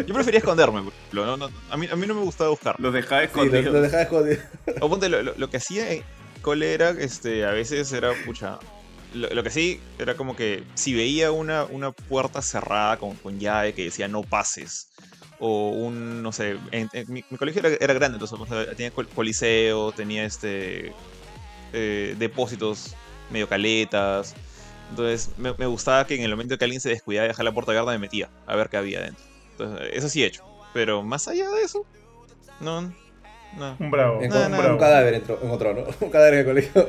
[SPEAKER 5] Yo prefería esconderme, a, mí, a mí no me gustaba buscar.
[SPEAKER 1] Los dejaba escondidos.
[SPEAKER 4] los, dejaba escondidos.
[SPEAKER 5] O ponte, lo, lo, que hacía en cole era, este, a veces era, pucha, lo, que sí era como que si veía una, una puerta cerrada con, con, llave que decía no pases, o un, no sé, en, mi, colegio era, grande, entonces tenía coliseo, tenía este eh, depósitos medio caletas, entonces me, me, gustaba que en el momento que alguien se descuidaba y dejaba la puerta abierta me metía a ver qué había dentro. Entonces, eso sí he hecho, pero más allá de eso, no, no.
[SPEAKER 3] Un bravo.
[SPEAKER 4] un, un cadáver en otro, ¿no? Un cadáver en el colegio.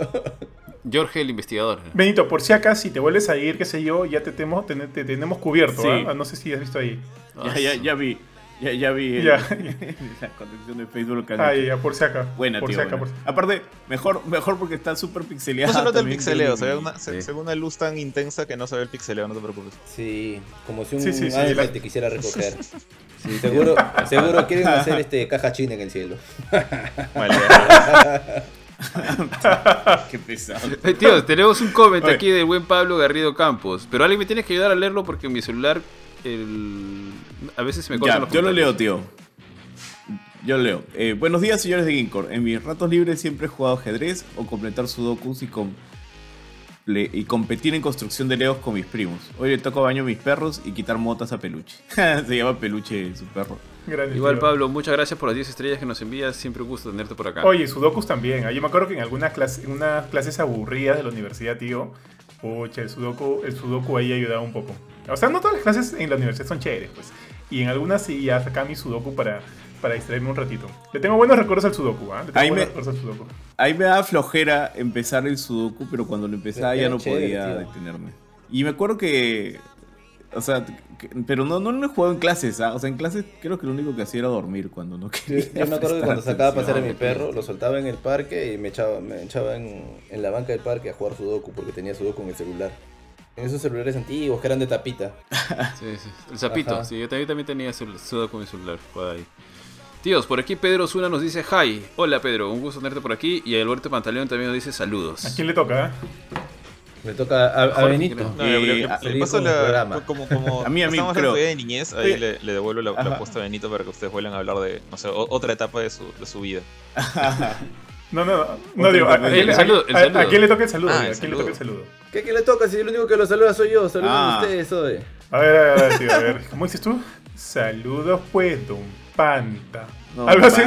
[SPEAKER 2] Jorge el investigador.
[SPEAKER 3] Benito, por si acaso, si te vuelves a ir, qué sé yo, ya te tenemos, te, tenemos cubierto. ¿ah? No sé si has visto ahí.
[SPEAKER 1] Ya, ya, ya vi. Ya, ya vi el-
[SPEAKER 3] Ya.
[SPEAKER 1] la conexión de Facebook.
[SPEAKER 3] Ah, ya, por si acá.
[SPEAKER 1] Buena,
[SPEAKER 3] por
[SPEAKER 1] tío.
[SPEAKER 3] si acá,
[SPEAKER 1] buena.
[SPEAKER 3] por si-
[SPEAKER 1] Aparte, mejor, mejor porque está súper pixeleado.
[SPEAKER 5] No se nota el pixeleo, se ve, una, se,
[SPEAKER 2] Sí.
[SPEAKER 5] se ve una luz tan intensa que no se ve el pixeleo, no te preocupes.
[SPEAKER 4] Sí, como si un
[SPEAKER 3] Sí, sí, sí,
[SPEAKER 4] ángel
[SPEAKER 3] la-
[SPEAKER 4] te quisiera recoger. Sí, seguro, seguro quieren hacer este caja china en el cielo.
[SPEAKER 5] Vale.
[SPEAKER 1] Qué pesado.
[SPEAKER 2] Eh, tío, tenemos un comment
[SPEAKER 3] Oye.
[SPEAKER 2] aquí del buen Pablo Garrido Campos. Pero alguien me tiene que ayudar a leerlo porque en mi celular el... a veces se me cortan
[SPEAKER 1] Ya,
[SPEAKER 2] los
[SPEAKER 1] yo lo leo, tío. Yo leo. Eh, buenos días, señores de Ginkor. En mis ratos libres siempre he jugado ajedrez o completar sudokus y, le- y competir en construcción de legos con mis primos. Hoy le toco baño a mis perros y quitar motas a Peluche. Se llama Peluche su perro.
[SPEAKER 3] Grande,
[SPEAKER 2] Igual
[SPEAKER 3] tío.
[SPEAKER 2] Pablo, muchas gracias por las 10 estrellas que nos envías. Siempre un gusto tenerte por acá.
[SPEAKER 3] Oye, Sudokus también. Ah, Yo me acuerdo que en algunas clases, en unas clases aburridas de la universidad, tío, pucha, el Sudoku, el Sudoku ahí ayudaba un poco. O sea, no todas las clases en la universidad son chéveres, pues. Y en algunas sí ya sacaba mi Sudoku para, para distraerme un ratito. Le tengo buenos recuerdos al Sudoku, ¿ah? Le tengo
[SPEAKER 1] Ahí
[SPEAKER 3] buenos
[SPEAKER 1] me-
[SPEAKER 3] recuerdos al Sudoku.
[SPEAKER 1] Ahí me da flojera empezar el sudoku, pero cuando lo empezaba ya no
[SPEAKER 4] chévere,
[SPEAKER 1] podía
[SPEAKER 4] tío.
[SPEAKER 1] detenerme. Y me acuerdo que... O sea, que- pero no, no lo he jugado en clases, ¿ah? O sea, en clases creo que lo único que hacía era dormir cuando no
[SPEAKER 4] Yo,
[SPEAKER 1] quería.
[SPEAKER 4] yo me acuerdo que cuando sacaba a pasear a mi perro, lo soltaba en el parque y me echaba, me echaba en, en la banca del parque a jugar Sudoku porque tenía Sudoku en el celular. En esos celulares antiguos que eran de tapita.
[SPEAKER 2] Sí, sí. El sapito,
[SPEAKER 4] Ajá.
[SPEAKER 2] sí, yo también, también tenía cel- sudo con mi celular. jugaba ahí. Tíos, por aquí Pedro Zuna nos dice hi. Hola Pedro, un gusto tenerte por aquí. Y Alberto Pantaleón también nos dice
[SPEAKER 3] ¿A
[SPEAKER 2] saludos.
[SPEAKER 3] quién le toca? ah?
[SPEAKER 4] Me toca a, a
[SPEAKER 2] Jorge,
[SPEAKER 4] Benito.
[SPEAKER 5] No,
[SPEAKER 1] Eh,
[SPEAKER 5] le, le-
[SPEAKER 1] a-
[SPEAKER 5] le
[SPEAKER 4] le
[SPEAKER 5] paso la. Como, como
[SPEAKER 1] A mí, a mí, creo.
[SPEAKER 5] de niñez, ahí
[SPEAKER 1] Sí.
[SPEAKER 5] le, le devuelvo la, la apuesta a Benito para que ustedes vuelvan a hablar de, no sé, o- otra etapa de su, de su vida.
[SPEAKER 3] No, no, no. No, digo, ¿a, a quién
[SPEAKER 2] El
[SPEAKER 3] le- a-
[SPEAKER 2] saludo, el
[SPEAKER 3] a-
[SPEAKER 2] saludo.
[SPEAKER 3] a quién le toca el saludo?
[SPEAKER 5] Ah,
[SPEAKER 3] ¿A quién le toca el saludo?
[SPEAKER 4] ¿Qué, ¿Qué le toca? Si el único que lo saluda soy yo. Saluden
[SPEAKER 1] Ah.
[SPEAKER 4] ustedes.
[SPEAKER 3] A ver, a ver, a ver, tío, a ver. ¿Cómo dices tú? Saludos, pues, don Panta.
[SPEAKER 1] No,
[SPEAKER 3] Algo así.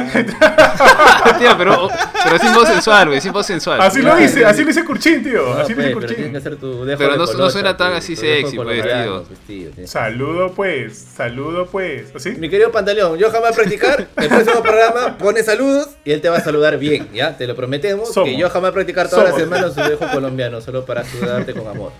[SPEAKER 2] Tío, pero, pero sin voz sensual, güey, sin voz sensual.
[SPEAKER 3] así lo dice, así lo dice Curchín, tío.
[SPEAKER 4] No,
[SPEAKER 3] así lo
[SPEAKER 4] pues,
[SPEAKER 3] dice Curchín.
[SPEAKER 4] hacer tu dejo
[SPEAKER 2] Pero
[SPEAKER 4] de
[SPEAKER 2] no- no suena tan
[SPEAKER 4] tu-
[SPEAKER 2] así sexy, pues, tío.
[SPEAKER 4] pues, tío,
[SPEAKER 3] Saludo, pues, saludo, pues. ¿Así?
[SPEAKER 4] Mi querido Pantaleón, yo jamás practicar. El próximo programa pone saludos y él te va a saludar bien, ¿ya? Te lo prometemos.
[SPEAKER 3] Somos.
[SPEAKER 4] Que yo jamás practicar todas las semanas su dejo colombiano, solo para saludarte con amor.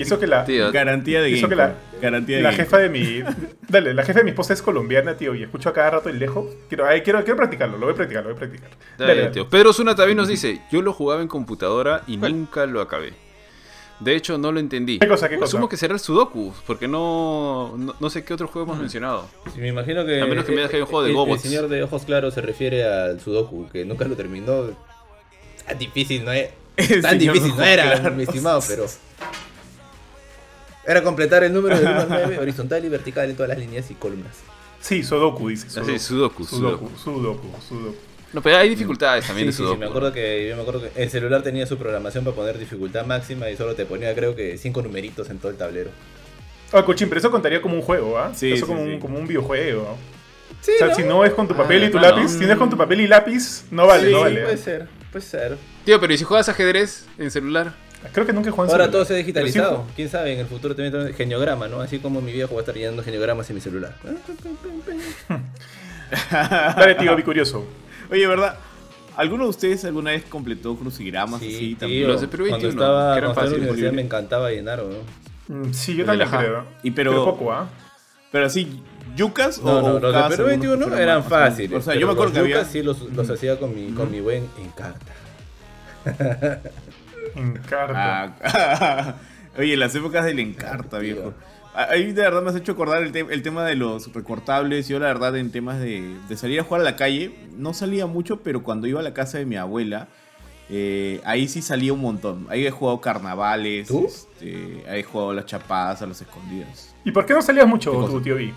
[SPEAKER 3] Y eso que la,
[SPEAKER 2] Tío,
[SPEAKER 1] Garantía de
[SPEAKER 3] Hizo que la-
[SPEAKER 1] Garantía de
[SPEAKER 3] la jefa de mi. Dale, la jefa de mi esposa es colombiana, tío, y escucho a cada rato el dejo. Quiero, ay, quiero, quiero practicarlo, lo voy a practicar, lo voy a practicar.
[SPEAKER 2] Dale,
[SPEAKER 3] Dale,
[SPEAKER 2] tío. Pedro Zuna también nos dice, yo lo jugaba en computadora y
[SPEAKER 5] ¿Cuál?
[SPEAKER 2] nunca lo acabé. De hecho, no lo entendí.
[SPEAKER 3] ¿Qué cosa, qué cosa?
[SPEAKER 2] Asumo que será el Sudoku, porque no, no, no sé qué otro juego hemos mencionado.
[SPEAKER 4] Sí, me imagino que.
[SPEAKER 2] A menos que me digas que hay un juego de
[SPEAKER 4] el-
[SPEAKER 2] Gobots.
[SPEAKER 4] El señor de ojos claros se refiere al Sudoku, que nunca lo terminó. Tan difícil no es. Tan difícil no era,
[SPEAKER 1] claros.
[SPEAKER 4] mi estimado, pero. Era completar el número del 1 al 9, horizontal y vertical en todas las líneas y columnas.
[SPEAKER 3] Sí, Sudoku, dice.
[SPEAKER 2] Así, Sudoku,
[SPEAKER 3] Sudoku,
[SPEAKER 2] Sudoku.
[SPEAKER 3] Sudoku, Sudoku.
[SPEAKER 2] No, pero hay dificultades también
[SPEAKER 4] Sí,
[SPEAKER 2] de
[SPEAKER 4] sí,
[SPEAKER 2] Sudoku.
[SPEAKER 4] sí, me acuerdo que yo me acuerdo que el celular tenía su programación para poner dificultad máxima y solo te ponía creo que cinco numeritos en todo el tablero.
[SPEAKER 3] Ah, Cochín, pero eso contaría como un juego, ¿ah?
[SPEAKER 1] Sí,
[SPEAKER 3] eso
[SPEAKER 1] sí,
[SPEAKER 3] como,
[SPEAKER 1] sí.
[SPEAKER 3] Un, como un videojuego.
[SPEAKER 4] Sí,
[SPEAKER 3] o sea, si no es con tu papel
[SPEAKER 2] Ah,
[SPEAKER 3] y tu
[SPEAKER 2] claro.
[SPEAKER 3] lápiz, si no es con tu papel y lápiz, no vale,
[SPEAKER 4] Sí,
[SPEAKER 3] no vale.
[SPEAKER 4] puede
[SPEAKER 3] ¿ah?
[SPEAKER 4] ser, puede ser.
[SPEAKER 2] Tío, pero ¿y si juegas ajedrez en celular?
[SPEAKER 3] Creo que nunca en
[SPEAKER 4] Ahora
[SPEAKER 3] celular.
[SPEAKER 4] todo se ha
[SPEAKER 3] Pero sí
[SPEAKER 4] digitalizado. Quién sabe, en el futuro también tenemos geniograma, ¿no? Así como mi viejo va a estar llenando geniogramas en mi celular.
[SPEAKER 3] Dale, tío, vi curioso.
[SPEAKER 1] Oye, ¿verdad? ¿Alguno de ustedes alguna vez completó crucigramas así
[SPEAKER 4] Sí,
[SPEAKER 1] también?
[SPEAKER 4] tío,
[SPEAKER 2] Los de Perú
[SPEAKER 4] cuando
[SPEAKER 2] 21,
[SPEAKER 4] estaba,
[SPEAKER 2] que eran
[SPEAKER 4] cuando estaba en la
[SPEAKER 2] fáciles,
[SPEAKER 4] universidad
[SPEAKER 1] libre.
[SPEAKER 4] me encantaba llenar, ¿no?
[SPEAKER 3] Mm, Sí, yo también creo.
[SPEAKER 1] Y pero-
[SPEAKER 3] pero poco, ¿ah?
[SPEAKER 1] Pero así, ¿yucas o
[SPEAKER 4] No, no, los de Perú
[SPEAKER 1] algunos
[SPEAKER 4] 21
[SPEAKER 1] programas?
[SPEAKER 4] eran
[SPEAKER 1] O sea,
[SPEAKER 4] fáciles.
[SPEAKER 1] O sea,
[SPEAKER 4] pero
[SPEAKER 1] yo me acuerdo
[SPEAKER 4] los
[SPEAKER 1] que había...
[SPEAKER 4] yucas sí los, los hacía con mi, con mi buen Encarta.
[SPEAKER 3] En carta.
[SPEAKER 1] Ah, Oye, las épocas del Encarta, viejo. Ah, Ahí de verdad me has hecho acordar el, te- el tema de los recortables. Yo la verdad en temas de, de salir a jugar a la calle, no salía mucho, pero cuando iba a la casa de mi abuela, eh, ahí sí salía un montón. Ahí he jugado carnavales,
[SPEAKER 4] ¿Tú?
[SPEAKER 1] este, ahí he jugado las chapadas, a las escondidas.
[SPEAKER 3] ¿Y por qué no salías mucho
[SPEAKER 1] ¿Qué
[SPEAKER 3] tú, tío Vi?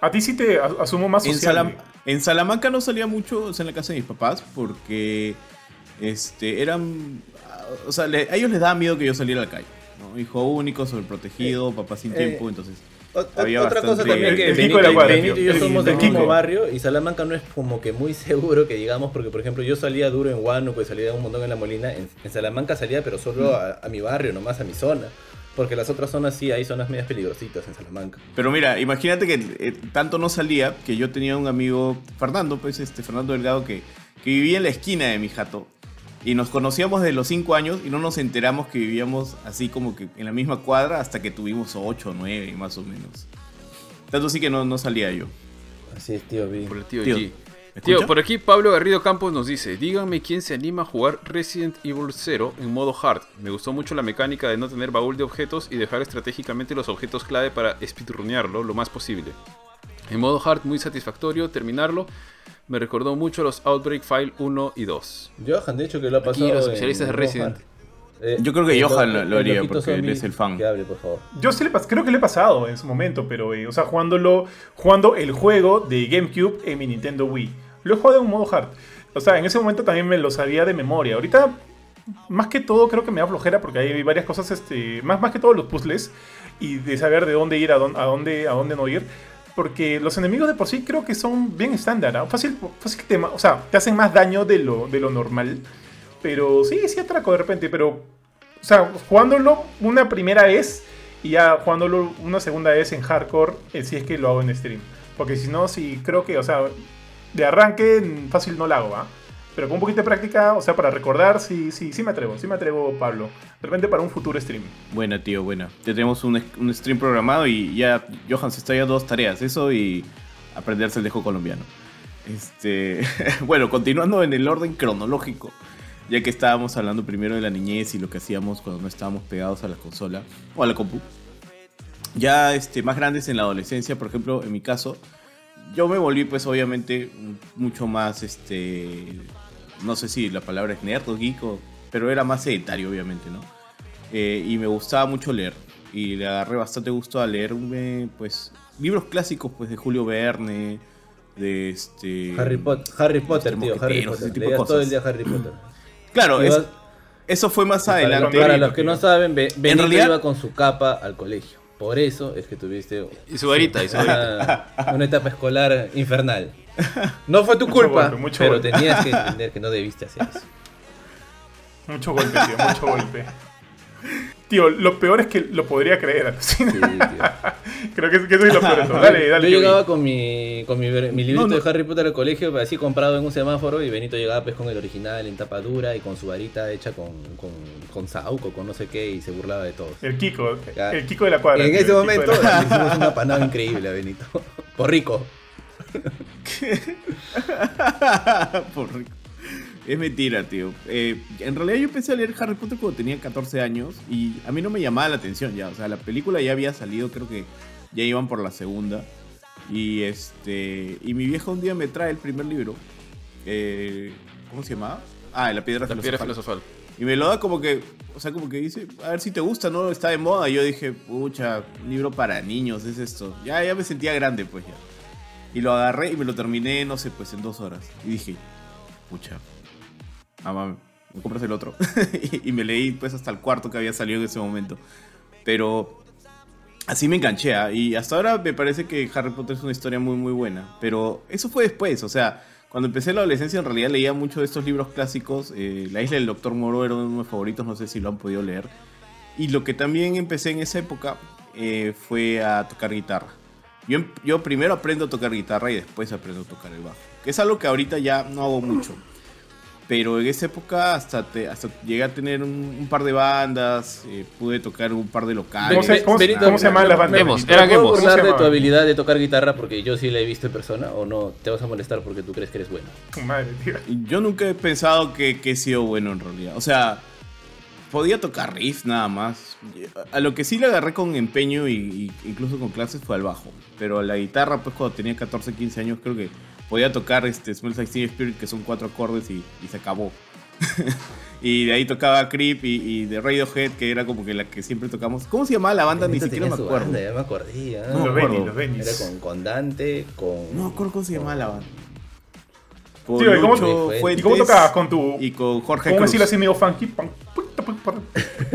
[SPEAKER 3] A ti sí te asumo más
[SPEAKER 1] En,
[SPEAKER 3] social.
[SPEAKER 1] Salam- en Salamanca no salía mucho o sea, en la casa de mis papás porque este, eran. O sea, le- a ellos les daba miedo que yo saliera a la calle. ¿no? Hijo único, sobreprotegido, papá sin
[SPEAKER 4] eh,
[SPEAKER 1] tiempo, entonces.
[SPEAKER 4] Ot- ot-
[SPEAKER 1] Había
[SPEAKER 4] otra cosa también que Benito, y yo somos del
[SPEAKER 3] el
[SPEAKER 4] mismo barrio y Salamanca no es como que muy seguro que digamos porque por ejemplo yo salía duro en Huánuco y salía un montón en La Molina, en, en Salamanca salía pero solo a, a mi barrio, nomás a mi zona. Porque las otras zonas sí, hay zonas medias peligrositas en Salamanca.
[SPEAKER 1] Pero mira, imagínate que eh, tanto no salía que yo tenía un amigo, Fernando, pues este, Fernando Delgado, que, que vivía en la esquina de mi jato. Y nos conocíamos desde los 5 años y no nos enteramos que vivíamos así como que en la misma cuadra hasta que tuvimos 8 o 9 más o menos. Tanto sí que no, no salía yo.
[SPEAKER 4] Así es, tío, vi.
[SPEAKER 2] Por el tío,
[SPEAKER 1] Tío,
[SPEAKER 2] G.
[SPEAKER 1] ¿me
[SPEAKER 2] Tío, por aquí Pablo Garrido Campos nos dice, díganme quién se anima a jugar Resident Evil 0 en modo hard. Me gustó mucho la mecánica de no tener baúl de objetos y dejar estratégicamente los objetos clave para speedrunearlo lo más posible. En modo hard muy satisfactorio terminarlo. Me recordó mucho a los Outbreak File 1 y 2.
[SPEAKER 4] Johan, de hecho, que lo ha
[SPEAKER 2] Aquí
[SPEAKER 4] pasado.
[SPEAKER 2] los
[SPEAKER 4] en-
[SPEAKER 2] especialistas de
[SPEAKER 4] en
[SPEAKER 2] Resident.
[SPEAKER 4] Eh,
[SPEAKER 1] Yo creo que
[SPEAKER 4] el
[SPEAKER 1] Johan
[SPEAKER 4] lo-
[SPEAKER 1] lo- haría, porque él es el fan.
[SPEAKER 4] Que hable, por favor.
[SPEAKER 3] Yo sí le creo que le he pasado en su momento, pero, eh, o sea, jugándolo, jugando el juego de GameCube en mi Nintendo Wii. Lo he jugado en modo hard. O sea, en ese momento también me lo sabía de memoria. Ahorita, más que todo, creo que me da flojera porque hay varias cosas, este, más, más que todo los puzzles y de saber de dónde ir, a dónde, a dónde, a dónde no ir. Porque los enemigos de por sí creo que son bien estándar. ¿ah? Fácil, fácil tema. O sea, te hacen más daño de lo, de lo normal. Pero sí, sí atraco de repente. Pero, o sea, jugándolo una primera vez y ya jugándolo una segunda vez en hardcore, eh, si es que lo hago en stream. Porque si no, sí creo que, o sea, de arranque fácil no lo hago, ¿ah? Pero con un poquito de práctica, o sea, para recordar, sí, sí, sí me atrevo, sí me atrevo, Pablo. De repente para un futuro stream.
[SPEAKER 1] Buena, tío, buena. Ya tenemos un, un stream programado y ya Johan se está ya dos tareas, eso y aprenderse el dejo colombiano. Este, bueno, continuando en el orden cronológico, ya que estábamos hablando primero de la niñez y lo que hacíamos cuando no estábamos pegados a la consola o a la compu. Ya este, más grandes en la adolescencia, por ejemplo, en mi caso, yo me volví pues obviamente mucho más, este, no sé si la palabra es nerd o geek, o- pero era más sedentario obviamente, ¿no? Eh, y me gustaba mucho leer. Y le agarré bastante gusto a leerme, pues, libros clásicos, pues, de Julio Verne, de este...
[SPEAKER 4] Harry, Pot- Harry Potter, tío, Harry Potter.
[SPEAKER 1] tipo de
[SPEAKER 4] Leías todo el día Harry Potter.
[SPEAKER 1] Claro, eso fue más adelante.
[SPEAKER 4] para los que no saben, Be- Benito
[SPEAKER 1] realidad-
[SPEAKER 4] iba con su capa al colegio. Por eso es que tuviste
[SPEAKER 2] Y su varita, y su varita.
[SPEAKER 4] una, una etapa escolar infernal. No fue tu
[SPEAKER 3] Mucho
[SPEAKER 4] culpa,
[SPEAKER 3] golpe, mucho
[SPEAKER 4] pero
[SPEAKER 3] golpe.
[SPEAKER 4] tenías que entender que no debiste hacer eso.
[SPEAKER 3] Mucho golpe, tío, mucho golpe. Tío, lo peor es que lo podría creer. ¿sí?
[SPEAKER 4] Tío.
[SPEAKER 3] Creo que, que eso es lo peor. Dale, dale.
[SPEAKER 4] Yo llegaba con mi, con mi, mi librito
[SPEAKER 1] No, no.
[SPEAKER 4] de Harry Potter al colegio, así comprado en un semáforo, y Benito llegaba pues con el original en tapa dura y con su varita hecha con, con, con sauco, con no sé qué, y se burlaba de todos.
[SPEAKER 3] El Kiko,
[SPEAKER 4] Ya.
[SPEAKER 3] el Kiko de la cuadra.
[SPEAKER 4] en
[SPEAKER 3] tío,
[SPEAKER 4] ese momento le hicimos una panada increíble a Benito. Por rico.
[SPEAKER 1] Por rico. Es mentira, tío. Eh, en realidad yo empecé a leer Harry Potter cuando tenía 14 años y a mí no me llamaba la atención ya. O sea, la película ya había salido, creo que ya iban por la segunda. Y este y mi vieja un día me trae el primer libro. Eh, ¿Cómo se llamaba? Ah, La Piedra
[SPEAKER 2] La piedra
[SPEAKER 1] Filosofal.
[SPEAKER 2] filosofal.
[SPEAKER 1] Y me lo da como que, o sea, como que dice, a ver si te gusta, ¿no? Está de moda. Y yo dije, pucha, un libro para niños, es esto. Ya, ya me sentía grande, pues ya. Y lo agarré y me lo terminé, no sé, pues en dos horas. Y dije, pucha, mamá, ¿me compras el otro? y, me leí pues hasta el cuarto que había salido en ese momento. Pero así me enganché, ¿ah? y hasta ahora me parece que Harry Potter es una historia muy, muy buena. Pero eso fue después, o sea, cuando empecé la adolescencia en realidad leía mucho de estos libros clásicos. eh, la isla del Doctor Moro era uno de mis favoritos, no sé si lo han podido leer. Y lo que también empecé en esa época eh, fue a tocar guitarra. Yo, em- yo primero aprendo a tocar guitarra y después aprendo a tocar el bajo. Que es algo que ahorita ya no hago mucho. Pero en esa época hasta, te- hasta llegué a tener un, un par de bandas, eh, pude tocar un par de locales.
[SPEAKER 3] ¿Cómo se, cómo,
[SPEAKER 4] Benito,
[SPEAKER 3] cómo se llaman las bandas?
[SPEAKER 2] Vemos,
[SPEAKER 3] Benito?
[SPEAKER 2] era
[SPEAKER 4] ¿Puedo
[SPEAKER 2] Gemos.
[SPEAKER 3] ¿Cómo se
[SPEAKER 4] burlar de tu habilidad de tocar guitarra porque yo sí la he visto en persona o no? ¿Te vas a molestar porque tú crees que eres bueno?
[SPEAKER 3] Madre, tío.
[SPEAKER 1] Yo nunca he pensado que, que he sido bueno en realidad. O sea, podía tocar riff nada más. A lo que sí le agarré con empeño y, y incluso con clases fue al bajo. Pero la guitarra, pues cuando tenía 14, 15 años, creo que podía tocar este Smells Like Teen Spirit, que son cuatro acordes y, y se acabó. y de ahí tocaba Creep y, y de Radiohead, que era como que la que siempre tocamos. ¿Cómo se llamaba la banda? Ni siquiera me acuerdo.
[SPEAKER 4] banda, ya me acordé. ya.
[SPEAKER 1] No me
[SPEAKER 3] Los
[SPEAKER 1] acuerdo.
[SPEAKER 3] Benis, los
[SPEAKER 4] Era con, con Dante, con...
[SPEAKER 1] No me acuerdo cómo se llamaba la banda. Con
[SPEAKER 3] ¿y cómo-
[SPEAKER 4] ¿y
[SPEAKER 3] ¿Y
[SPEAKER 1] Fuentes
[SPEAKER 3] cómo tocabas con tu...
[SPEAKER 1] y con Jorge
[SPEAKER 3] ¿Cómo
[SPEAKER 1] Cruz.
[SPEAKER 3] decirlo así medio funky? Puta.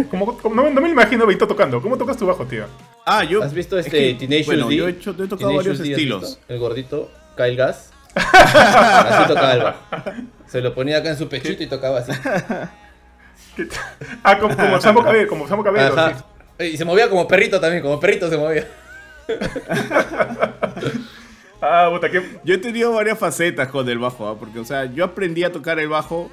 [SPEAKER 3] Como- como- no, me- no me imagino a Benito tocando. ¿Cómo tocas tu bajo, tío?
[SPEAKER 1] Ah, yo.
[SPEAKER 4] ¿Has visto
[SPEAKER 1] es
[SPEAKER 4] este
[SPEAKER 1] que,
[SPEAKER 4] Teenage
[SPEAKER 1] Bueno,
[SPEAKER 4] D?
[SPEAKER 1] yo he, hecho, he tocado
[SPEAKER 4] Teenage
[SPEAKER 1] varios
[SPEAKER 4] D, ¿has
[SPEAKER 1] estilos.
[SPEAKER 4] El gordito, Kyle Gas. así tocaba el bajo. Se lo ponía acá en su pechito y tocaba así.
[SPEAKER 3] ¿Qué t- Ah, como, como Sambo Cabello, como Sambo Cabello.
[SPEAKER 4] Ajá.
[SPEAKER 3] sí.
[SPEAKER 4] Y se movía como perrito también, como perrito se movía.
[SPEAKER 3] Ah, puta, qué...
[SPEAKER 1] Yo he tenido varias facetas con el bajo, ¿ah? porque, o sea, yo aprendí a tocar el bajo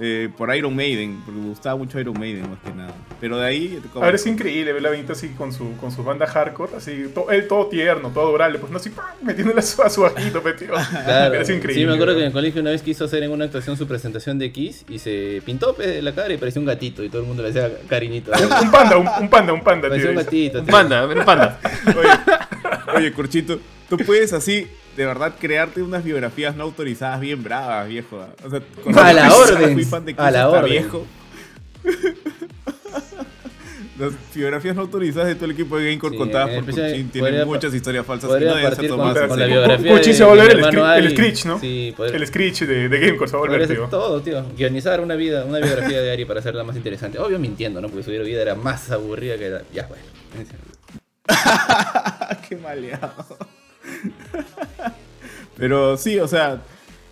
[SPEAKER 1] eh, por Iron Maiden, porque me gustaba mucho Iron Maiden más que nada. Pero de ahí... como-
[SPEAKER 3] Ahora es increíble ver a Benito así con su, con su banda hardcore, así, to- él todo tierno, todo adorable, pues no así, ¡pam! metiéndole a su, a su bajito, metido.
[SPEAKER 4] Claro.
[SPEAKER 3] Es increíble.
[SPEAKER 4] Sí, me acuerdo que en el colegio una vez quiso hacer en una actuación su presentación de Kiss y se pintó pe, la cara y parecía un gatito y todo el mundo le hacía cariñito.
[SPEAKER 3] Un panda, un, un panda, un panda,
[SPEAKER 4] parecía un
[SPEAKER 3] tío.
[SPEAKER 2] Un panda, un panda.
[SPEAKER 1] Oye, oye, Curchito, tú puedes así, de verdad, crearte unas biografías no autorizadas bien bravas, viejo. O sea,
[SPEAKER 4] A la orden,
[SPEAKER 1] Fui fan de Kiss
[SPEAKER 4] a la orden.
[SPEAKER 1] viejo. Las biografías no autorizadas de todo el equipo de Gamecore
[SPEAKER 4] Sí,
[SPEAKER 1] contadas por
[SPEAKER 4] podría
[SPEAKER 1] tienen muchas historias falsas y
[SPEAKER 4] Podría
[SPEAKER 1] no deben ser
[SPEAKER 4] partir con,
[SPEAKER 1] tomadas.
[SPEAKER 4] con la
[SPEAKER 3] Sí,
[SPEAKER 4] biografía
[SPEAKER 3] Cuchi
[SPEAKER 4] de,
[SPEAKER 3] se va a volver el Screech- el
[SPEAKER 4] Ari.
[SPEAKER 3] Screech, ¿no?
[SPEAKER 4] Sí, podría,
[SPEAKER 3] El Screech de, de Gamecore se va a volver, tío.
[SPEAKER 4] todo, tío. Guionizar una vida, una biografía de Ari para hacerla más interesante. Obvio mintiendo, ¿no? Porque su vida era más aburrida que la... Ya, bueno.
[SPEAKER 1] Qué maleado. Pero sí, o sea,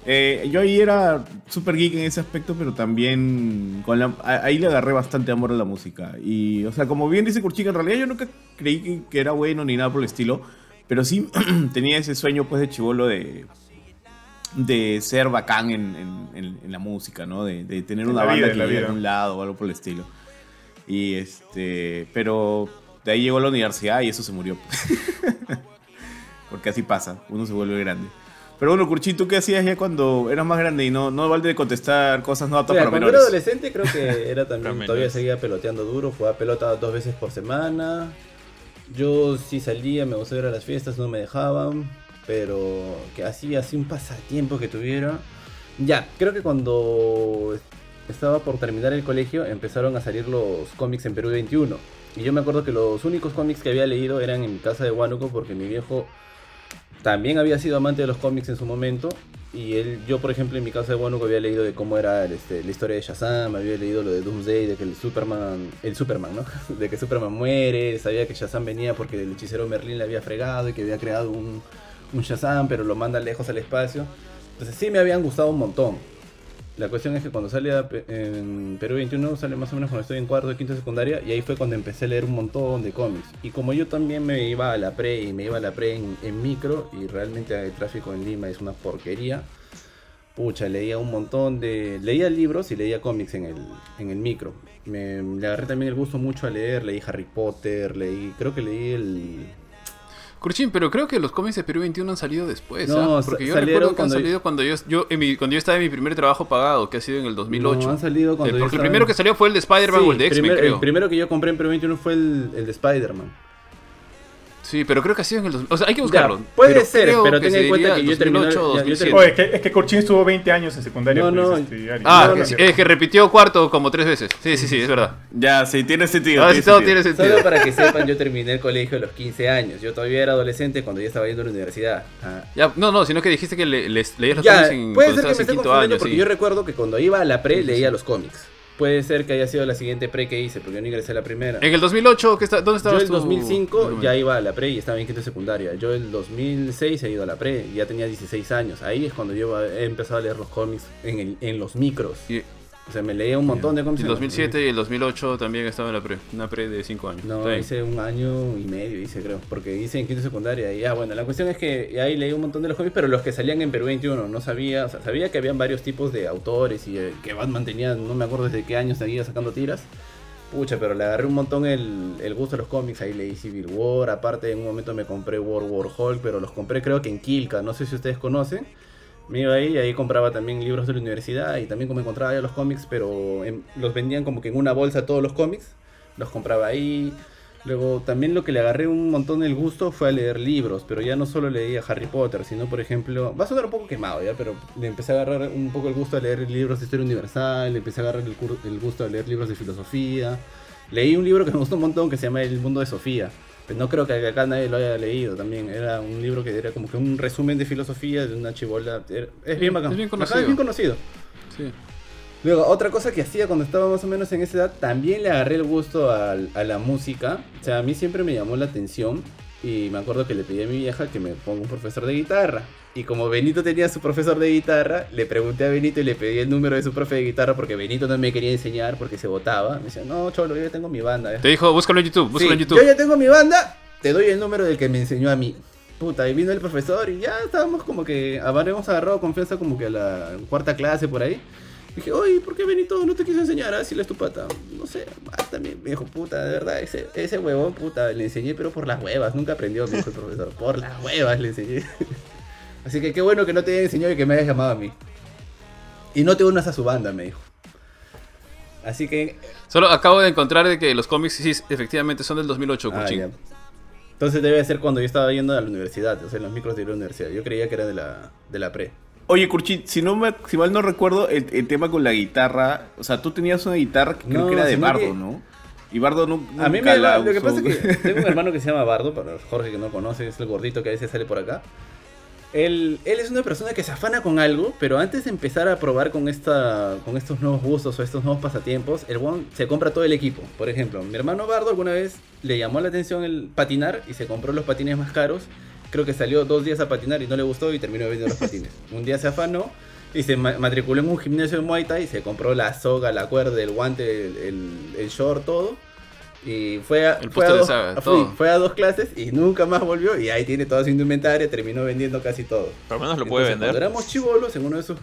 [SPEAKER 1] eh, yo ahí era super geek en ese aspecto, pero también con la, ahí le agarré bastante amor a la música. Y, o sea, como bien dice Kurchika, en realidad yo nunca creí que, que era bueno ni nada por el estilo, pero sí tenía ese sueño pues de chivolo de de ser bacán en, en- en- en la música, ¿no? De, de tener
[SPEAKER 3] En
[SPEAKER 1] una banda
[SPEAKER 3] vida,
[SPEAKER 1] que
[SPEAKER 3] en la vida.
[SPEAKER 1] un lado o algo por el estilo. Y este, pero de ahí llegó a la universidad y eso se murió. Porque así pasa, uno se vuelve grande. Pero bueno, Curchito, ¿qué hacías ya cuando eras más grande y no, no vale de contestar cosas no aptas
[SPEAKER 4] Mira,
[SPEAKER 1] para
[SPEAKER 4] cuando era adolescente creo que era también, todavía seguía peloteando duro, jugaba pelota dos veces por semana. Yo sí salía, me gustaba ir a las fiestas, no me dejaban, pero que así, así un pasatiempo que tuviera. Ya, creo que cuando estaba por terminar el colegio empezaron a salir los cómics en Perú 21. Y yo me acuerdo que los únicos cómics que había leído eran en mi casa de Huánuco porque mi viejo también había sido amante de los cómics en su momento. Y él, yo por ejemplo en mi casa de Huánuco había leído de cómo era este, la historia de Shazam, había leído lo de Doomsday, de que el Superman, el Superman, ¿no? De que Superman muere, sabía que Shazam venía porque el hechicero Merlin le había fregado y que había creado un, un Shazam, pero lo manda lejos al espacio. Entonces sí me habían gustado un montón. La cuestión es que cuando sale a en Perú 21, sale más o menos cuando estoy en cuarto, quinto secundaria, y ahí fue cuando empecé a leer un montón de cómics. Y como yo también me iba a la pre y me iba a la pre en, en micro, y realmente el tráfico en Lima es una porquería, pucha, leía un montón de... Leía libros y leía cómics en el, en el micro. Me, le agarré también el gusto mucho a leer, leí Harry Potter, leí, creo que leí el...
[SPEAKER 2] Curchín, pero creo que los cómics de Perú 21 han salido después,
[SPEAKER 4] No,
[SPEAKER 2] ¿ah? Porque yo recuerdo que han
[SPEAKER 4] cuando-
[SPEAKER 2] salido cuando yo, yo, en mi- cuando yo estaba en mi primer trabajo pagado, que ha sido en el 2008.
[SPEAKER 4] No, han salido cuando
[SPEAKER 2] Eh,
[SPEAKER 4] yo
[SPEAKER 2] porque el primero que salió fue el de Spider-Man
[SPEAKER 4] Sí,
[SPEAKER 2] o el de X-Men, creo.
[SPEAKER 4] El primero que yo compré en Perú 21 fue el, el de Spider-Man.
[SPEAKER 2] Sí, pero creo que ha sido en el 2008. O sea, hay que buscarlo.
[SPEAKER 4] Ya, puede ser, pero ten en cuenta que yo terminé-
[SPEAKER 2] 2008 o
[SPEAKER 4] ya, yo
[SPEAKER 2] 2007.
[SPEAKER 4] terminé-
[SPEAKER 3] Oye, es que, es que Corchín estuvo 20 años en secundaria.
[SPEAKER 4] No,
[SPEAKER 3] pues,
[SPEAKER 4] no,
[SPEAKER 3] este.
[SPEAKER 2] Ah,
[SPEAKER 3] No, no,
[SPEAKER 2] es,
[SPEAKER 3] no.
[SPEAKER 2] es que repitió cuarto como tres veces. Sí, sí, sí, es verdad.
[SPEAKER 1] Ya, sí, tiene sentido.
[SPEAKER 2] Sí
[SPEAKER 1] tiene
[SPEAKER 2] todo
[SPEAKER 1] sentido.
[SPEAKER 2] tiene sentido.
[SPEAKER 4] Solo para que sepan, yo terminé el colegio a los 15 años. Yo todavía era adolescente cuando ya estaba yendo a la universidad. Ah.
[SPEAKER 2] Ya, no, no, sino que dijiste que le, les- leías los
[SPEAKER 4] Ya,
[SPEAKER 2] cómics en,
[SPEAKER 4] puede
[SPEAKER 2] cuando
[SPEAKER 4] ser que me
[SPEAKER 2] estabas en
[SPEAKER 4] esté confundiendo
[SPEAKER 2] año,
[SPEAKER 4] porque
[SPEAKER 2] sí.
[SPEAKER 4] yo recuerdo que cuando iba a la pre leía los cómics. Puede ser que haya sido la siguiente pre que hice, porque yo no ingresé a la primera.
[SPEAKER 2] En el 2008, ¿qué está, ¿dónde
[SPEAKER 4] Yo
[SPEAKER 2] estabas
[SPEAKER 4] el
[SPEAKER 2] tú?
[SPEAKER 4] 2005 ya iba a la pre y estaba en quinto secundaria. Yo el 2006 he ido a la pre y ya tenía 16 años. Ahí es cuando yo he empezado a leer los cómics en, el- en los micros.
[SPEAKER 2] Y-
[SPEAKER 4] O sea, me leía un montón de cómics.
[SPEAKER 2] El
[SPEAKER 4] en los-
[SPEAKER 2] 2007 y el 2008 también estaba en la pre. Una pre de 5 años.
[SPEAKER 4] No,
[SPEAKER 2] Está bien.
[SPEAKER 4] hice un año y medio, hice creo, porque hice en quinto secundaria. Y ya, bueno, la cuestión es que ahí leí un montón de los cómics, pero los que salían en Perú 21, no sabía, o sea, sabía que habían varios tipos de autores y eh, que Batman tenía, no me acuerdo desde qué año seguía sacando tiras. Pucha, pero le agarré un montón el, el gusto a los cómics, ahí leí Civil War, aparte en un momento me compré World War Hulk, pero los compré creo que en Kilka, no sé si ustedes conocen. Me iba ahí y ahí compraba también libros de la universidad y también como encontraba ya los cómics, pero en- los vendían como que en una bolsa todos los cómics. Los compraba ahí. Luego también lo que le agarré un montón el gusto fue a leer libros, pero ya no solo leía Harry Potter, sino por ejemplo, va a sonar un poco quemado ya, pero le empecé a agarrar un poco el gusto a leer libros de historia universal, le empecé a agarrar el, el gusto a leer libros de filosofía. Leí un libro que me gustó un montón que se llama El mundo de Sofía. Pero no creo que acá nadie lo haya leído también. Era un libro que era como que un resumen de filosofía de una chibola. Era- Es bien bacán.
[SPEAKER 2] Es bien conocido.
[SPEAKER 4] es bien conocido.
[SPEAKER 2] Sí.
[SPEAKER 4] Luego, otra cosa que hacía cuando estaba más o menos en esa edad, también le agarré el gusto al- a, la música. O sea, a mí siempre me llamó la atención. Y me acuerdo que le pedí a mi vieja que me ponga un profesor de guitarra. Y como Benito tenía su profesor de guitarra, le pregunté a Benito y le pedí el número de su profe de guitarra porque Benito no me quería enseñar porque se votaba. Me decía, no, cholo, yo ya tengo mi banda.
[SPEAKER 2] Te dijo, búscalo en YouTube, búscalo
[SPEAKER 4] Sí,
[SPEAKER 2] en YouTube.
[SPEAKER 4] Yo ya tengo mi banda, te doy el número del que me enseñó a mí. Puta, y vino el profesor y ya estábamos como que habremos agarrado confianza como que a la cuarta clase por ahí. Dije, oye, ¿por qué Benito no te quiso enseñar? Ah, si es tu pata. No sé, ah, también me dijo, puta, de verdad, ese, ese huevón, puta, le enseñé, pero por las huevas. Nunca aprendió, me dijo el profesor. Por las huevas le enseñé. Así que qué bueno que no te haya enseñado y que me hayas llamado a mí. Y no te unas a su banda, me dijo. Así que.
[SPEAKER 2] Solo acabo de encontrar de que los cómics sí, efectivamente son del 2008,
[SPEAKER 4] Ah, ya. Entonces debe ser cuando yo estaba yendo a la universidad, o sea, en los micros de la universidad. Yo creía que era de la, de la pre.
[SPEAKER 1] Oye, Kurchi, si, no me, si mal no recuerdo, el, el tema con la guitarra, o sea, tú tenías una guitarra que creo
[SPEAKER 4] No,
[SPEAKER 1] que era de Bardo,
[SPEAKER 4] que-
[SPEAKER 1] ¿no? Y Bardo no,
[SPEAKER 4] A mí me
[SPEAKER 1] la
[SPEAKER 4] lo que pasa es que tengo un hermano que se llama Bardo, para Jorge que no conoce, es el gordito que a veces sale por acá. Él, él es una persona que se afana con algo, pero antes de empezar a probar con, esta, con estos nuevos gustos o estos nuevos pasatiempos, el one se compra todo el equipo. Por ejemplo, mi hermano Bardo alguna vez le llamó la atención el patinar y se compró los patines más caros. Creo que salió dos días a patinar y no le gustó y terminó vendiendo los patines. Un día se afanó y se ma- matriculó en un gimnasio de Muay Thai y se compró la soga, la cuerda, el guante, el, el- el short, todo. Y fue a,
[SPEAKER 2] El
[SPEAKER 4] fue, a dos,
[SPEAKER 2] saga,
[SPEAKER 4] fui-
[SPEAKER 2] todo.
[SPEAKER 4] fue a dos clases y nunca más volvió. Y ahí tiene todo su indumentaria, terminó vendiendo casi todo.
[SPEAKER 5] Por lo menos lo puede
[SPEAKER 4] Entonces,
[SPEAKER 5] vender.
[SPEAKER 4] Cuando éramos chivolos, en uno de esos.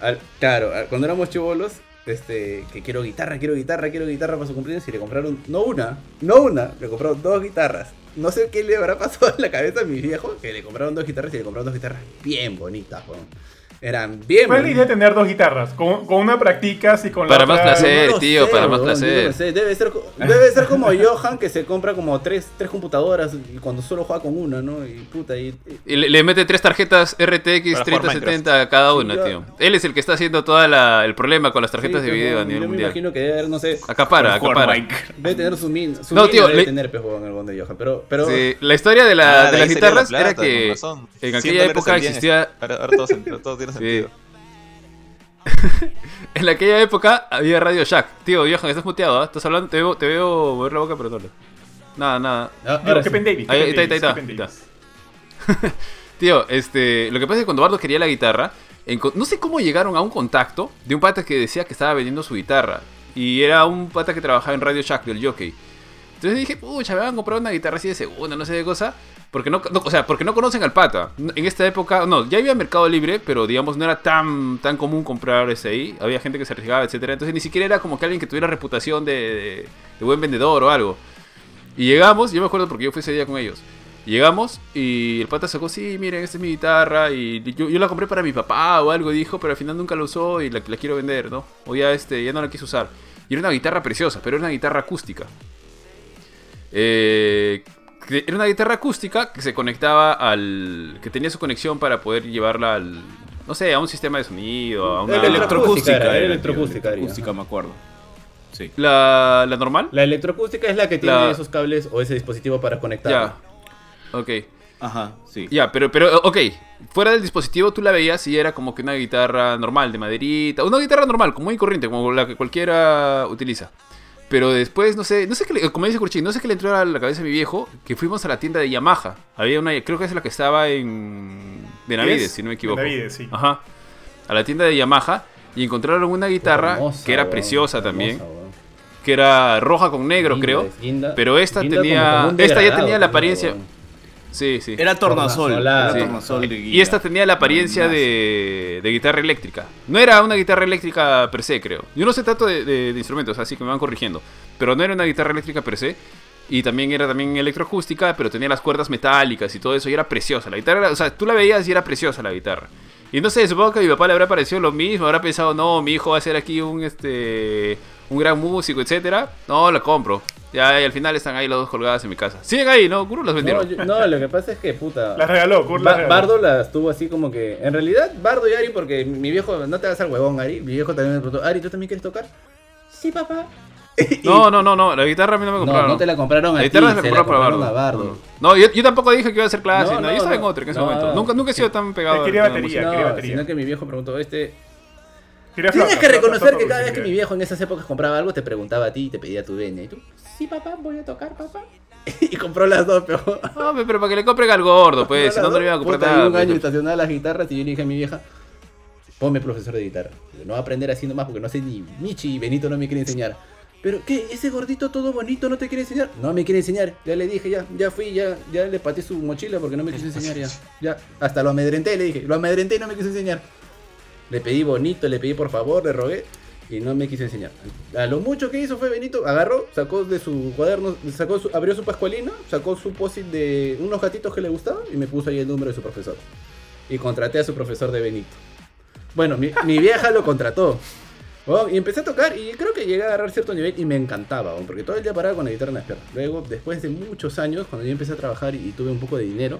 [SPEAKER 4] al- claro, al- cuando éramos chivolos, este, que quiero guitarra, quiero guitarra, quiero guitarra para su cumpleaños, y le compraron, no una, no una, le compraron dos guitarras. No sé qué le habrá pasado en la cabeza a mi viejo, que le compraron dos guitarras y le compraron dos guitarras bien bonitas, weón. Eran bien
[SPEAKER 3] ¿Cuál es la idea de tener dos guitarras? Con, con una practicas y con
[SPEAKER 2] Para
[SPEAKER 3] la
[SPEAKER 2] más
[SPEAKER 3] otra...
[SPEAKER 2] placer.
[SPEAKER 4] Yo no
[SPEAKER 2] tío, para más placer.
[SPEAKER 4] yo no sé, Debe ser, debe ser como Johan que se compra como tres, tres computadoras y cuando solo juega con una, ¿no? Y puta, y, y-
[SPEAKER 2] Y le, le mete tres tarjetas RTX
[SPEAKER 5] Para jugar
[SPEAKER 2] 3070 a cada una,
[SPEAKER 4] yo-
[SPEAKER 2] tío. Él es el que está haciendo todo el problema con las tarjetas
[SPEAKER 4] Sí,
[SPEAKER 2] de video a
[SPEAKER 4] yo
[SPEAKER 2] nivel
[SPEAKER 4] me
[SPEAKER 2] mundial.
[SPEAKER 4] imagino que debe haber, no sé,
[SPEAKER 2] Acapara, acapara.
[SPEAKER 1] Minecraft.
[SPEAKER 4] Debe tener su min. Su
[SPEAKER 2] No, tío,
[SPEAKER 4] debe
[SPEAKER 2] le-
[SPEAKER 4] tener pues, juego en el bonde de Johan. Pero, pero
[SPEAKER 2] Sí, la historia de, la,
[SPEAKER 5] Ah,
[SPEAKER 2] de
[SPEAKER 5] de
[SPEAKER 2] las
[SPEAKER 5] la
[SPEAKER 2] guitarras era que en
[SPEAKER 5] 100
[SPEAKER 2] aquella época existía
[SPEAKER 5] Ahora,
[SPEAKER 2] Sí.
[SPEAKER 5] sentido.
[SPEAKER 2] En aquella época había Radio Shack. Tío, Johan, estás muteado, ¿ah? Estás hablando, te veo, te veo mover la boca, pero no. Nada, nada.
[SPEAKER 4] Ah,
[SPEAKER 3] Digo,
[SPEAKER 4] ahora
[SPEAKER 3] ¿qué
[SPEAKER 4] sí.
[SPEAKER 3] Davis?
[SPEAKER 2] Ahí,
[SPEAKER 3] ¿Qué
[SPEAKER 2] ahí está, ahí está. Tío, este, lo que pasa es que cuando Bardo quería la guitarra, no sé cómo llegaron a un contacto de un pata que decía que estaba vendiendo su guitarra. Y era un pata que trabajaba en Radio Shack del jockey. Entonces dije, pucha, me van a comprar una guitarra así de segunda, no sé de cosa. Porque no, o sea, porque no conocen al pata. En esta época, no, ya había mercado libre, pero digamos no era tan, tan común comprar ese ahí. Había gente que se arriesgaba, etcétera. Entonces ni siquiera era como que alguien que tuviera reputación de, de- buen vendedor o algo. Y llegamos, yo me acuerdo porque yo fui ese día con ellos. Llegamos y el pata sacó, sí, miren, esta es mi guitarra y yo, la compré para mi papá o algo, dijo, pero al final nunca la usó y la, la quiero vender, ¿no? O ya, este, ya no la quiso usar. Y era una guitarra preciosa, pero era una guitarra acústica. Eh, era una guitarra acústica que se conectaba al... que tenía su conexión para poder llevarla al... no sé, a un sistema de sonido, a una...
[SPEAKER 4] Electroacústica
[SPEAKER 1] Electroacústica
[SPEAKER 4] era, electroacústica era,
[SPEAKER 1] electroacústica, me acuerdo. Sí.
[SPEAKER 2] ¿La, la normal?
[SPEAKER 4] La electroacústica es la que tiene
[SPEAKER 2] La-
[SPEAKER 4] esos cables o ese dispositivo para conectar.
[SPEAKER 2] Ya. Ok.
[SPEAKER 1] Ajá, sí.
[SPEAKER 2] Ya, pero, pero, ok. Fuera del dispositivo tú la veías y era como que una guitarra normal, de maderita. Una guitarra normal, como muy corriente, como la que cualquiera utiliza. Pero después, no sé, no sé qué le, como dice Curchín, no sé qué le entró a la cabeza a mi viejo, que fuimos a la tienda de Yamaha. Había una, creo que es la que estaba en Benavides,
[SPEAKER 3] ¿Es?
[SPEAKER 2] si no me equivoco.
[SPEAKER 3] Benavides, sí.
[SPEAKER 2] Ajá. A la tienda de Yamaha y encontraron una guitarra
[SPEAKER 4] Hermosa,
[SPEAKER 2] que era preciosa
[SPEAKER 4] hermosa,
[SPEAKER 2] también, que era roja con negro,
[SPEAKER 4] Guinda,
[SPEAKER 2] creo.
[SPEAKER 4] es guinda-
[SPEAKER 2] pero esta tenía- esta ya tenía la apariencia-. Sí, sí.
[SPEAKER 1] Era tornasol.
[SPEAKER 4] Tornasolada.
[SPEAKER 1] Era
[SPEAKER 4] Sí.
[SPEAKER 1] tornasol de
[SPEAKER 2] Y esta tenía la apariencia de, de guitarra eléctrica. No era una guitarra eléctrica per se, creo. Yo no sé tanto de, de- de instrumentos, así que me van corrigiendo. Pero no era una guitarra eléctrica per se. Y también era también electroacústica, pero tenía las cuerdas metálicas y todo eso. Y era preciosa. La guitarra, era- o sea, tú la veías y era preciosa la guitarra. Y no sé, supongo que a mi papá le habrá parecido lo mismo. Habrá pensado, no, mi hijo va a ser aquí un, este, un gran músico, etcétera. No, la compro. Ya, y al final están ahí las dos colgadas en mi casa. Siguen ahí, ¿no? Guru las
[SPEAKER 4] No,
[SPEAKER 2] vendieron.
[SPEAKER 4] yo- no, lo que pasa es que, puta.
[SPEAKER 3] Las regaló, Kurt las regaló.
[SPEAKER 4] Bardo las tuvo así como que. En realidad, Bardo y Ari, porque mi viejo. No te vas al huevón, Ari. Mi viejo también me preguntó: Ari, ¿tú también quieres tocar? Sí, papá.
[SPEAKER 2] No, no, no, no. La guitarra a mí no me
[SPEAKER 4] No,
[SPEAKER 2] compraron.
[SPEAKER 4] no te la compraron a
[SPEAKER 2] La
[SPEAKER 4] ti,
[SPEAKER 2] guitarra se la compraron para Bardo.
[SPEAKER 4] a Bardo.
[SPEAKER 2] No, yo, yo tampoco dije que iba a hacer clase.
[SPEAKER 4] No,
[SPEAKER 2] No,
[SPEAKER 4] no,
[SPEAKER 2] yo estaba
[SPEAKER 4] no.
[SPEAKER 2] en otra en ese
[SPEAKER 4] No.
[SPEAKER 2] momento. Nunca, nunca he sido tan pegado
[SPEAKER 3] quería batería. quería
[SPEAKER 4] No,
[SPEAKER 3] batería.
[SPEAKER 4] sino que mi viejo preguntó: Este. Tienes
[SPEAKER 3] flauta,
[SPEAKER 4] que reconocer
[SPEAKER 3] flauta
[SPEAKER 4] que cada vez que mi viejo en esas épocas compraba algo, te preguntaba a ti y te pedía tu venia. Y tú, sí, papá, voy a tocar, papá. y compró las dos, pero.
[SPEAKER 2] No, pero para que le compren al gordo, pues. Si no, no le iban a comprar
[SPEAKER 4] Puta,
[SPEAKER 2] nada.
[SPEAKER 4] un año
[SPEAKER 2] pues.
[SPEAKER 4] estacionaba las guitarras y yo le dije a mi vieja, ponme profesor de guitarra. No voy a aprender así nomás porque no sé ni Michi y Benito no me quiere enseñar. ¿Pero qué? ¿Ese gordito todo bonito no te quiere enseñar? No me quiere enseñar. Ya le dije, ya, ya fui, ya, ya le pateé su mochila porque no me quiso enseñar ya. Ya, hasta lo amedrenté, le dije. Lo amedrenté y no me quiso enseñar. Le pedí bonito, le pedí por favor, le rogué y no me quiso enseñar. A lo mucho que hizo fue Benito, agarró, sacó de su cuaderno, sacó su- abrió su pascualina, sacó su posit de unos gatitos que le gustaban y me puso ahí el número de su profesor. Y contraté a su profesor de Benito. Bueno, mi, vieja lo contrató. Oh, y empecé a tocar y creo que llegué a agarrar cierto nivel y me encantaba, oh, porque todo el día paraba con la guitarra en las piernas. Luego, después de muchos años, cuando yo empecé a trabajar y tuve un poco de dinero,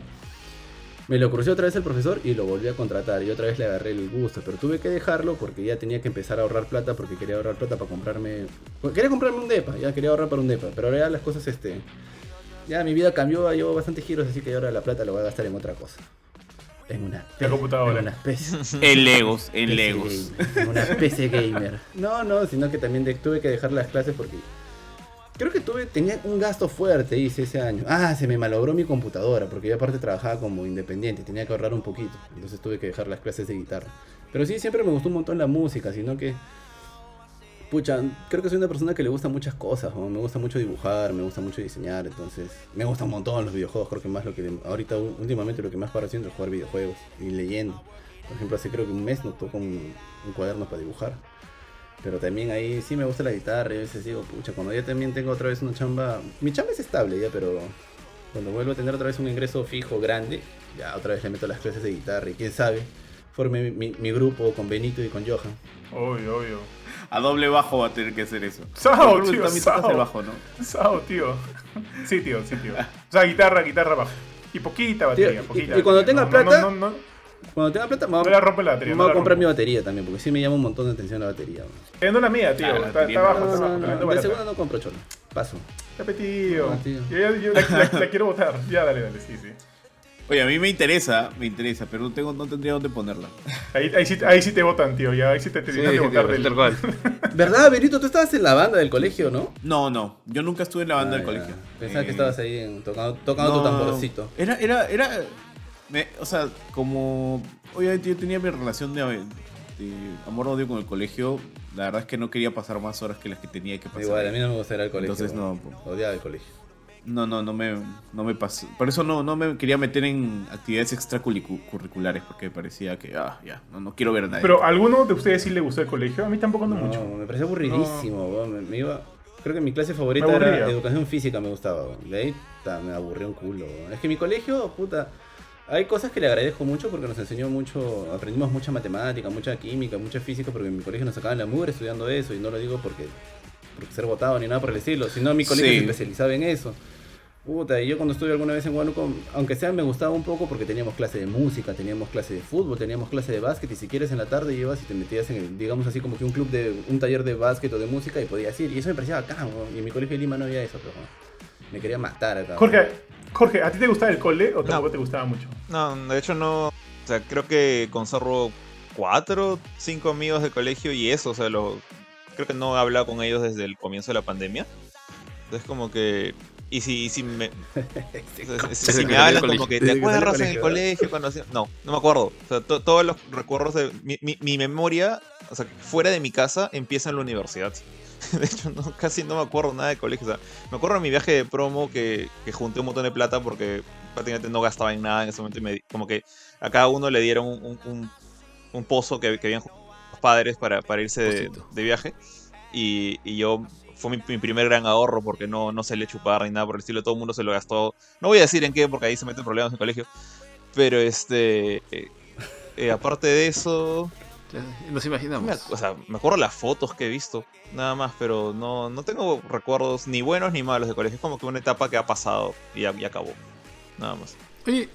[SPEAKER 4] me lo crucé otra vez el profesor y lo volví a contratar y otra vez le agarré el gusto, pero tuve que dejarlo porque ya tenía que empezar a ahorrar plata porque quería ahorrar plata para comprarme... Quería comprarme un depa, ya quería ahorrar para un depa, pero ahora ya las cosas, este... Ya mi vida cambió, llevo bastantes giros, así que ahora la plata lo voy a gastar en otra cosa. En una...
[SPEAKER 3] La computadora.
[SPEAKER 4] En una.
[SPEAKER 1] En Legos, en
[SPEAKER 4] PC
[SPEAKER 1] Legos.
[SPEAKER 4] gamer, Una PC gamer. No, no, sino que también de- tuve que dejar las clases porque. Creo que tuve, tenía un gasto fuerte, hice ese año. Ah, se me malogró mi computadora, porque yo aparte trabajaba como independiente, tenía que ahorrar un poquito. Entonces tuve que dejar las clases de guitarra. Pero sí, siempre me gustó un montón la música, sino que. Pucha, creo que soy una persona que le gusta muchas cosas, me gusta mucho dibujar, me gusta mucho diseñar, entonces me gusta un montón los videojuegos, creo que más lo que ahorita últimamente lo que más paro haciendo es jugar videojuegos y leyendo. Por ejemplo, hace creo que un mes no toco un, un cuaderno para dibujar. Pero también ahí sí me gusta la guitarra y a veces digo, pucha, cuando ya también tengo otra vez una chamba, mi chamba es estable ya, pero cuando vuelvo a tener otra vez un ingreso fijo grande, ya otra vez le meto las clases de guitarra y quién sabe, forme mi, mi grupo con Benito y con Johan.
[SPEAKER 3] Obvio, obvio.
[SPEAKER 1] A doble bajo va a tener que hacer eso.
[SPEAKER 3] Sao, tío, sao.
[SPEAKER 1] el bajo, ¿no?
[SPEAKER 3] Sao, tío. Sí, tío, sí, tío. O sea, guitarra, guitarra bajo. Y poquita batería,
[SPEAKER 4] Tío, y-
[SPEAKER 3] poquita.
[SPEAKER 4] y cuando
[SPEAKER 3] batería.
[SPEAKER 4] tenga
[SPEAKER 3] No,
[SPEAKER 4] plata,
[SPEAKER 3] No, no, no,
[SPEAKER 4] Cuando tenga plata, me
[SPEAKER 3] no
[SPEAKER 4] voy
[SPEAKER 3] la
[SPEAKER 4] a,
[SPEAKER 3] rompe la batería.
[SPEAKER 4] me
[SPEAKER 3] no
[SPEAKER 4] voy a
[SPEAKER 3] la
[SPEAKER 4] comprar mi batería también, porque sí me llama un montón de atención la batería.
[SPEAKER 3] Eh, no la mía, tío.
[SPEAKER 1] Ah, la
[SPEAKER 3] está, está
[SPEAKER 1] no.
[SPEAKER 3] bajo,
[SPEAKER 4] No,
[SPEAKER 3] está
[SPEAKER 4] no,
[SPEAKER 3] bajo.
[SPEAKER 4] no,
[SPEAKER 3] tremendo
[SPEAKER 4] de segunda no compro cholo. Paso. No, tío.
[SPEAKER 3] Yo, ya- yo la, la- la quiero botar. Ya, dale, dale, sí, sí.
[SPEAKER 1] Oye, a mí me interesa, me interesa, pero no, tengo, no tendría dónde ponerla.
[SPEAKER 3] Ahí, ahí, sí, ahí sí te votan, tío. Ya, ahí sí te, te
[SPEAKER 2] Sí,
[SPEAKER 3] dejan de
[SPEAKER 2] tío,
[SPEAKER 3] votar del-
[SPEAKER 2] cual.
[SPEAKER 4] ¿Verdad, Benito? Tú estabas en la banda del colegio, ¿no?
[SPEAKER 1] No, no, yo nunca estuve en la banda
[SPEAKER 4] Ah,
[SPEAKER 1] del
[SPEAKER 4] ya.
[SPEAKER 1] colegio.
[SPEAKER 4] Pensaba
[SPEAKER 1] Eh,
[SPEAKER 4] que estabas ahí en- tocando, tocando tu
[SPEAKER 1] no,
[SPEAKER 4] tamborcito.
[SPEAKER 1] Era, era, era. Me- o sea, como. Obviamente yo tenía mi relación de, de amor-odio con el colegio. La verdad es que no quería pasar más horas que las que tenía que pasar.
[SPEAKER 4] Igual, a mí no me gustaría el colegio.
[SPEAKER 1] Entonces, no,
[SPEAKER 4] Odiaba el colegio.
[SPEAKER 1] No, no, no me, no me pasó. Por eso no, no me quería meter en actividades extracurriculares porque me parecía que, ah, ya, no, no quiero ver a nadie.
[SPEAKER 3] Pero ¿a alguno de ustedes sí le gustó el colegio? A mí tampoco no,
[SPEAKER 4] No,
[SPEAKER 3] mucho.
[SPEAKER 4] me parecía aburridísimo, weón, me, me iba... Creo que mi clase favorita era educación física, me gustaba. De ahí ta, me aburrió un culo. Es que mi colegio, puta, hay cosas que le agradezco mucho porque nos enseñó mucho, aprendimos mucha matemática, mucha química, mucha física, porque en mi colegio nos sacaban la mugre estudiando eso y no lo digo porque, porque ser votado ni nada por el estilo, sino mi colegio
[SPEAKER 1] Sí.
[SPEAKER 4] se especializaba en eso. Puta, y yo cuando estuve alguna vez en Huánuco, aunque sea me gustaba un poco porque teníamos clase de música, teníamos clase de fútbol, teníamos clase de básquet y si quieres en la tarde ibas y te metías en, el, digamos así como que un club de un taller de básquet o de música y podías ir y eso me parecía bacán, weón. y en mi colegio de Lima no había eso, pero weón, me quería matar acá.
[SPEAKER 3] Jorge, Jorge, ¿a ti te gustaba el cole o tampoco
[SPEAKER 5] No.
[SPEAKER 3] te gustaba mucho?
[SPEAKER 5] No, de hecho no. O sea, creo que conservo cuatro, cinco amigos de colegio y eso, o sea, lo, creo que no he hablado con ellos desde el comienzo de la pandemia. Entonces como que... Y si, y si me, si- si me hablan como que te acuerdas en el
[SPEAKER 4] colegio,
[SPEAKER 5] cuando hacía- No, no me acuerdo. O sea, to- todos los recuerdos de... Mi, mi- mi memoria, o sea, fuera de mi casa, empieza en la universidad. De hecho, no, casi no me acuerdo nada de colegio. O sea, me acuerdo de mi viaje de promo que, que junté un montón de plata porque prácticamente no gastaba en nada en ese momento. Y me, como que a cada uno le dieron un, un- pozo que, que habían los padres para, para irse de, de viaje. Y, y yo fue mi, mi primer gran ahorro porque no, no se le chupar ni nada por el estilo. Todo el mundo se lo gastó. No voy a decir en qué porque ahí se meten problemas en el colegio. Pero este. eh, eh, aparte de eso.
[SPEAKER 2] Nos imaginamos.
[SPEAKER 5] o sea, me acuerdo las fotos que he visto, nada más, pero no, no tengo recuerdos ni buenos ni malos de colegio. Es como que una etapa que ha pasado y ya, ya acabó. Nada más.
[SPEAKER 2] Oye,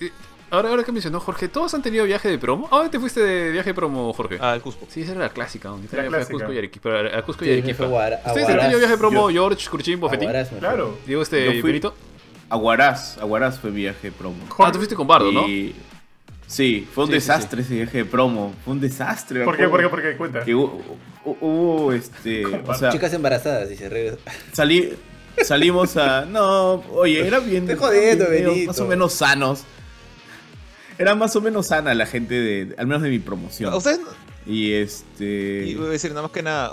[SPEAKER 2] ahora, ahora que mencionó Jorge, ¿todos han tenido viaje de promo? ¿A dónde te fuiste de viaje de promo, Jorge?
[SPEAKER 5] Ah, el Cusco.
[SPEAKER 2] Sí, esa era la clásica. ¿no?
[SPEAKER 3] La
[SPEAKER 2] fue a
[SPEAKER 3] clásica.
[SPEAKER 2] Cusco y Arequipa. pero a Cusco y Arequipa. ¿Ustedes han tenido viaje de promo
[SPEAKER 1] Yo-
[SPEAKER 2] George, Curchín, Bofetín?
[SPEAKER 3] Claro.
[SPEAKER 2] Digo este.
[SPEAKER 1] Aguaraz, Aguaraz fue viaje de promo.
[SPEAKER 2] Ah, tú fuiste con Bardo, ¿no?
[SPEAKER 1] Sí, fue un
[SPEAKER 2] Sí, sí,
[SPEAKER 1] desastre ese viaje de promo. Fue un desastre.
[SPEAKER 3] ¿Por qué? ¿Por qué? ¿Por qué? Cuenta.
[SPEAKER 1] Que hubo, hu- hubo, este. O sea,
[SPEAKER 4] Chicas embarazadas, dice. regresa.
[SPEAKER 1] salí, salimos a. No, oye, era bien.
[SPEAKER 4] Estoy jodiendo, Benito.
[SPEAKER 1] Más o menos sanos. Era más o menos sana la gente de. Al menos de mi promoción.
[SPEAKER 5] ¿A ustedes no-
[SPEAKER 1] Y este.
[SPEAKER 5] Y voy a decir, nada más que nada,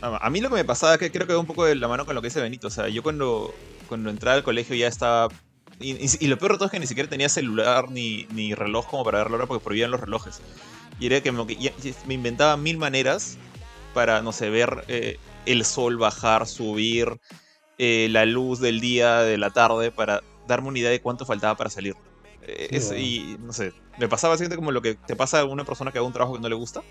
[SPEAKER 5] a mí lo que me pasaba, que creo que va un poco de la mano con lo que dice Benito, o sea, yo cuando, cuando entraba al colegio ya estaba... Y, y- y lo peor de todo es que ni siquiera tenía celular ni, ni reloj como para ver la hora porque prohibían los relojes. Y era que me, me inventaba mil maneras para, no sé, ver eh, el sol bajar, subir, eh, la luz del día, de la tarde, para darme una idea de cuánto faltaba para salir. Eh, y no sé, me pasaba básicamente como lo que te pasa a una persona que haga un trabajo que no le gusta,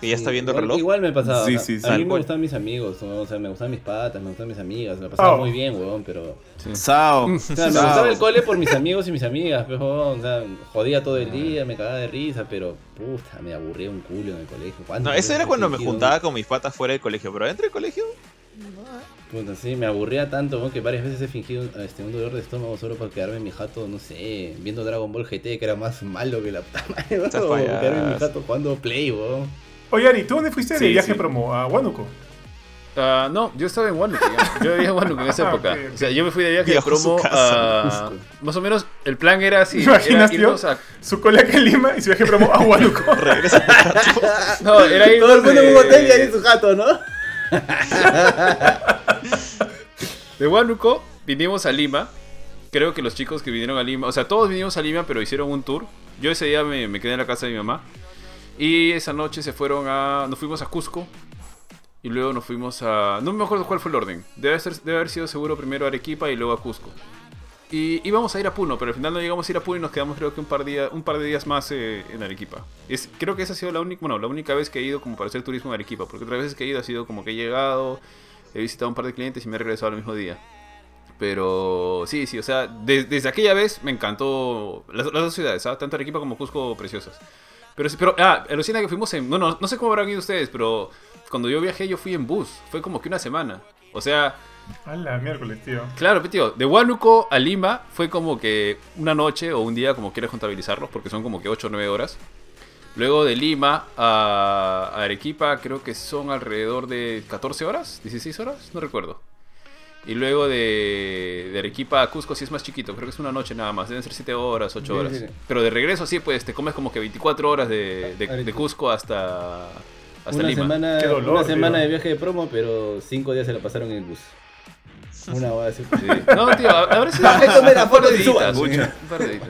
[SPEAKER 5] que ya está viendo
[SPEAKER 4] igual,
[SPEAKER 5] el reloj.
[SPEAKER 4] Igual me pasaba.
[SPEAKER 1] Sí, sí, sí.
[SPEAKER 4] a mí me
[SPEAKER 5] Tal
[SPEAKER 4] gustaban mis amigos, o sea, me gustaban mis patas, me gustaban mis amigas, me pasaba
[SPEAKER 3] Oh.
[SPEAKER 4] muy bien, weón, pero...
[SPEAKER 1] Sao.
[SPEAKER 4] O sea, me gustaba el cole por mis amigos y mis amigas, pero, weón, o sea, jodía todo el día, me cagaba de risa, pero, puta, me aburría un culo en el colegio. ¿Cuánto
[SPEAKER 5] No, eso era cuando me juntaba con mis patas fuera del colegio, pero dentro del colegio.
[SPEAKER 4] Puta, sí, me aburría tanto, que varias veces he fingido este, un dolor de estómago solo para quedarme en mi jato, no sé, viendo Dragon Ball GT, que era más malo que la puta madre, weón,
[SPEAKER 5] Estás
[SPEAKER 4] o quedarme en mi jato jugando Play, weón.
[SPEAKER 3] Oye, Ari, ¿tú dónde fuiste de
[SPEAKER 1] Sí,
[SPEAKER 3] viaje
[SPEAKER 1] sí.
[SPEAKER 3] promo? ¿A Huánuco?
[SPEAKER 2] Ah, no, yo estaba en Huánuco. ya. Yo vivía en Huánuco en esa
[SPEAKER 3] Ah,
[SPEAKER 2] época. O sea, yo me fui de viaje
[SPEAKER 5] Viajó
[SPEAKER 2] promo
[SPEAKER 5] casa.
[SPEAKER 2] a... Más o menos, el plan era así.
[SPEAKER 3] ¿Te imaginas,
[SPEAKER 2] era
[SPEAKER 3] tío?
[SPEAKER 2] irnos a-
[SPEAKER 3] Su cola acá en Lima y su viaje promo a Huánuco.
[SPEAKER 5] Regresa.
[SPEAKER 2] No, era irnos
[SPEAKER 4] Todo el mundo en un
[SPEAKER 2] de-
[SPEAKER 4] hotel y ahí en su jato, ¿no?
[SPEAKER 2] De Huánuco vinimos a Lima. Creo que los chicos que vinieron a Lima, o sea, todos vinimos a Lima, pero hicieron un tour. Yo ese día me, quedé en la casa de mi mamá. Y esa noche se fueron a. Nos fuimos a Cusco. Y luego nos fuimos a. No me acuerdo cuál fue el orden. Debe, debe haber sido seguro primero Arequipa y luego a Cusco. Y íbamos a ir a Puno, pero al final no llegamos a ir a Puno y nos quedamos creo que un par, día, un par de días más eh, en Arequipa. Es, creo que esa ha sido la única, bueno, la única vez que he ido como para hacer turismo en Arequipa, porque otras veces que he ido ha sido como que he llegado, he visitado un par de clientes y me he regresado al mismo día. Pero sí, sí, o sea, de- desde aquella vez me encantó las, dos ciudades, ¿ah? tanto Arequipa como Cusco preciosas. Pero, pero ah, alucina que fuimos en, no, no, no sé cómo habrán ido ustedes, pero cuando yo viajé yo fui en bus, fue como que una semana. O sea,
[SPEAKER 3] A la miércoles, tío.
[SPEAKER 2] Claro, tío, de Huánuco a Lima fue como que una noche o un día, como quieras contabilizarlos, porque son como que 8 o 9 horas. Luego de Lima a Arequipa creo que son alrededor de 14 horas, 16 horas, no recuerdo. Y luego de, de Arequipa a Cusco sí es más chiquito, creo que es una noche nada más, deben ser 7 horas, 8
[SPEAKER 4] Sí,
[SPEAKER 2] horas. Pero de regreso sí, pues te comes como que 24 horas de, de-. Cusco hasta, hasta
[SPEAKER 4] una
[SPEAKER 2] Lima.
[SPEAKER 4] semana,
[SPEAKER 3] Qué dolor,
[SPEAKER 4] una semana
[SPEAKER 3] tío.
[SPEAKER 4] de viaje de promo, pero cinco días se la pasaron en el bus. Una hora así.
[SPEAKER 2] Sí. No, tío, habrá sido
[SPEAKER 4] tomé la
[SPEAKER 2] un par
[SPEAKER 4] foto
[SPEAKER 2] de un par de editas.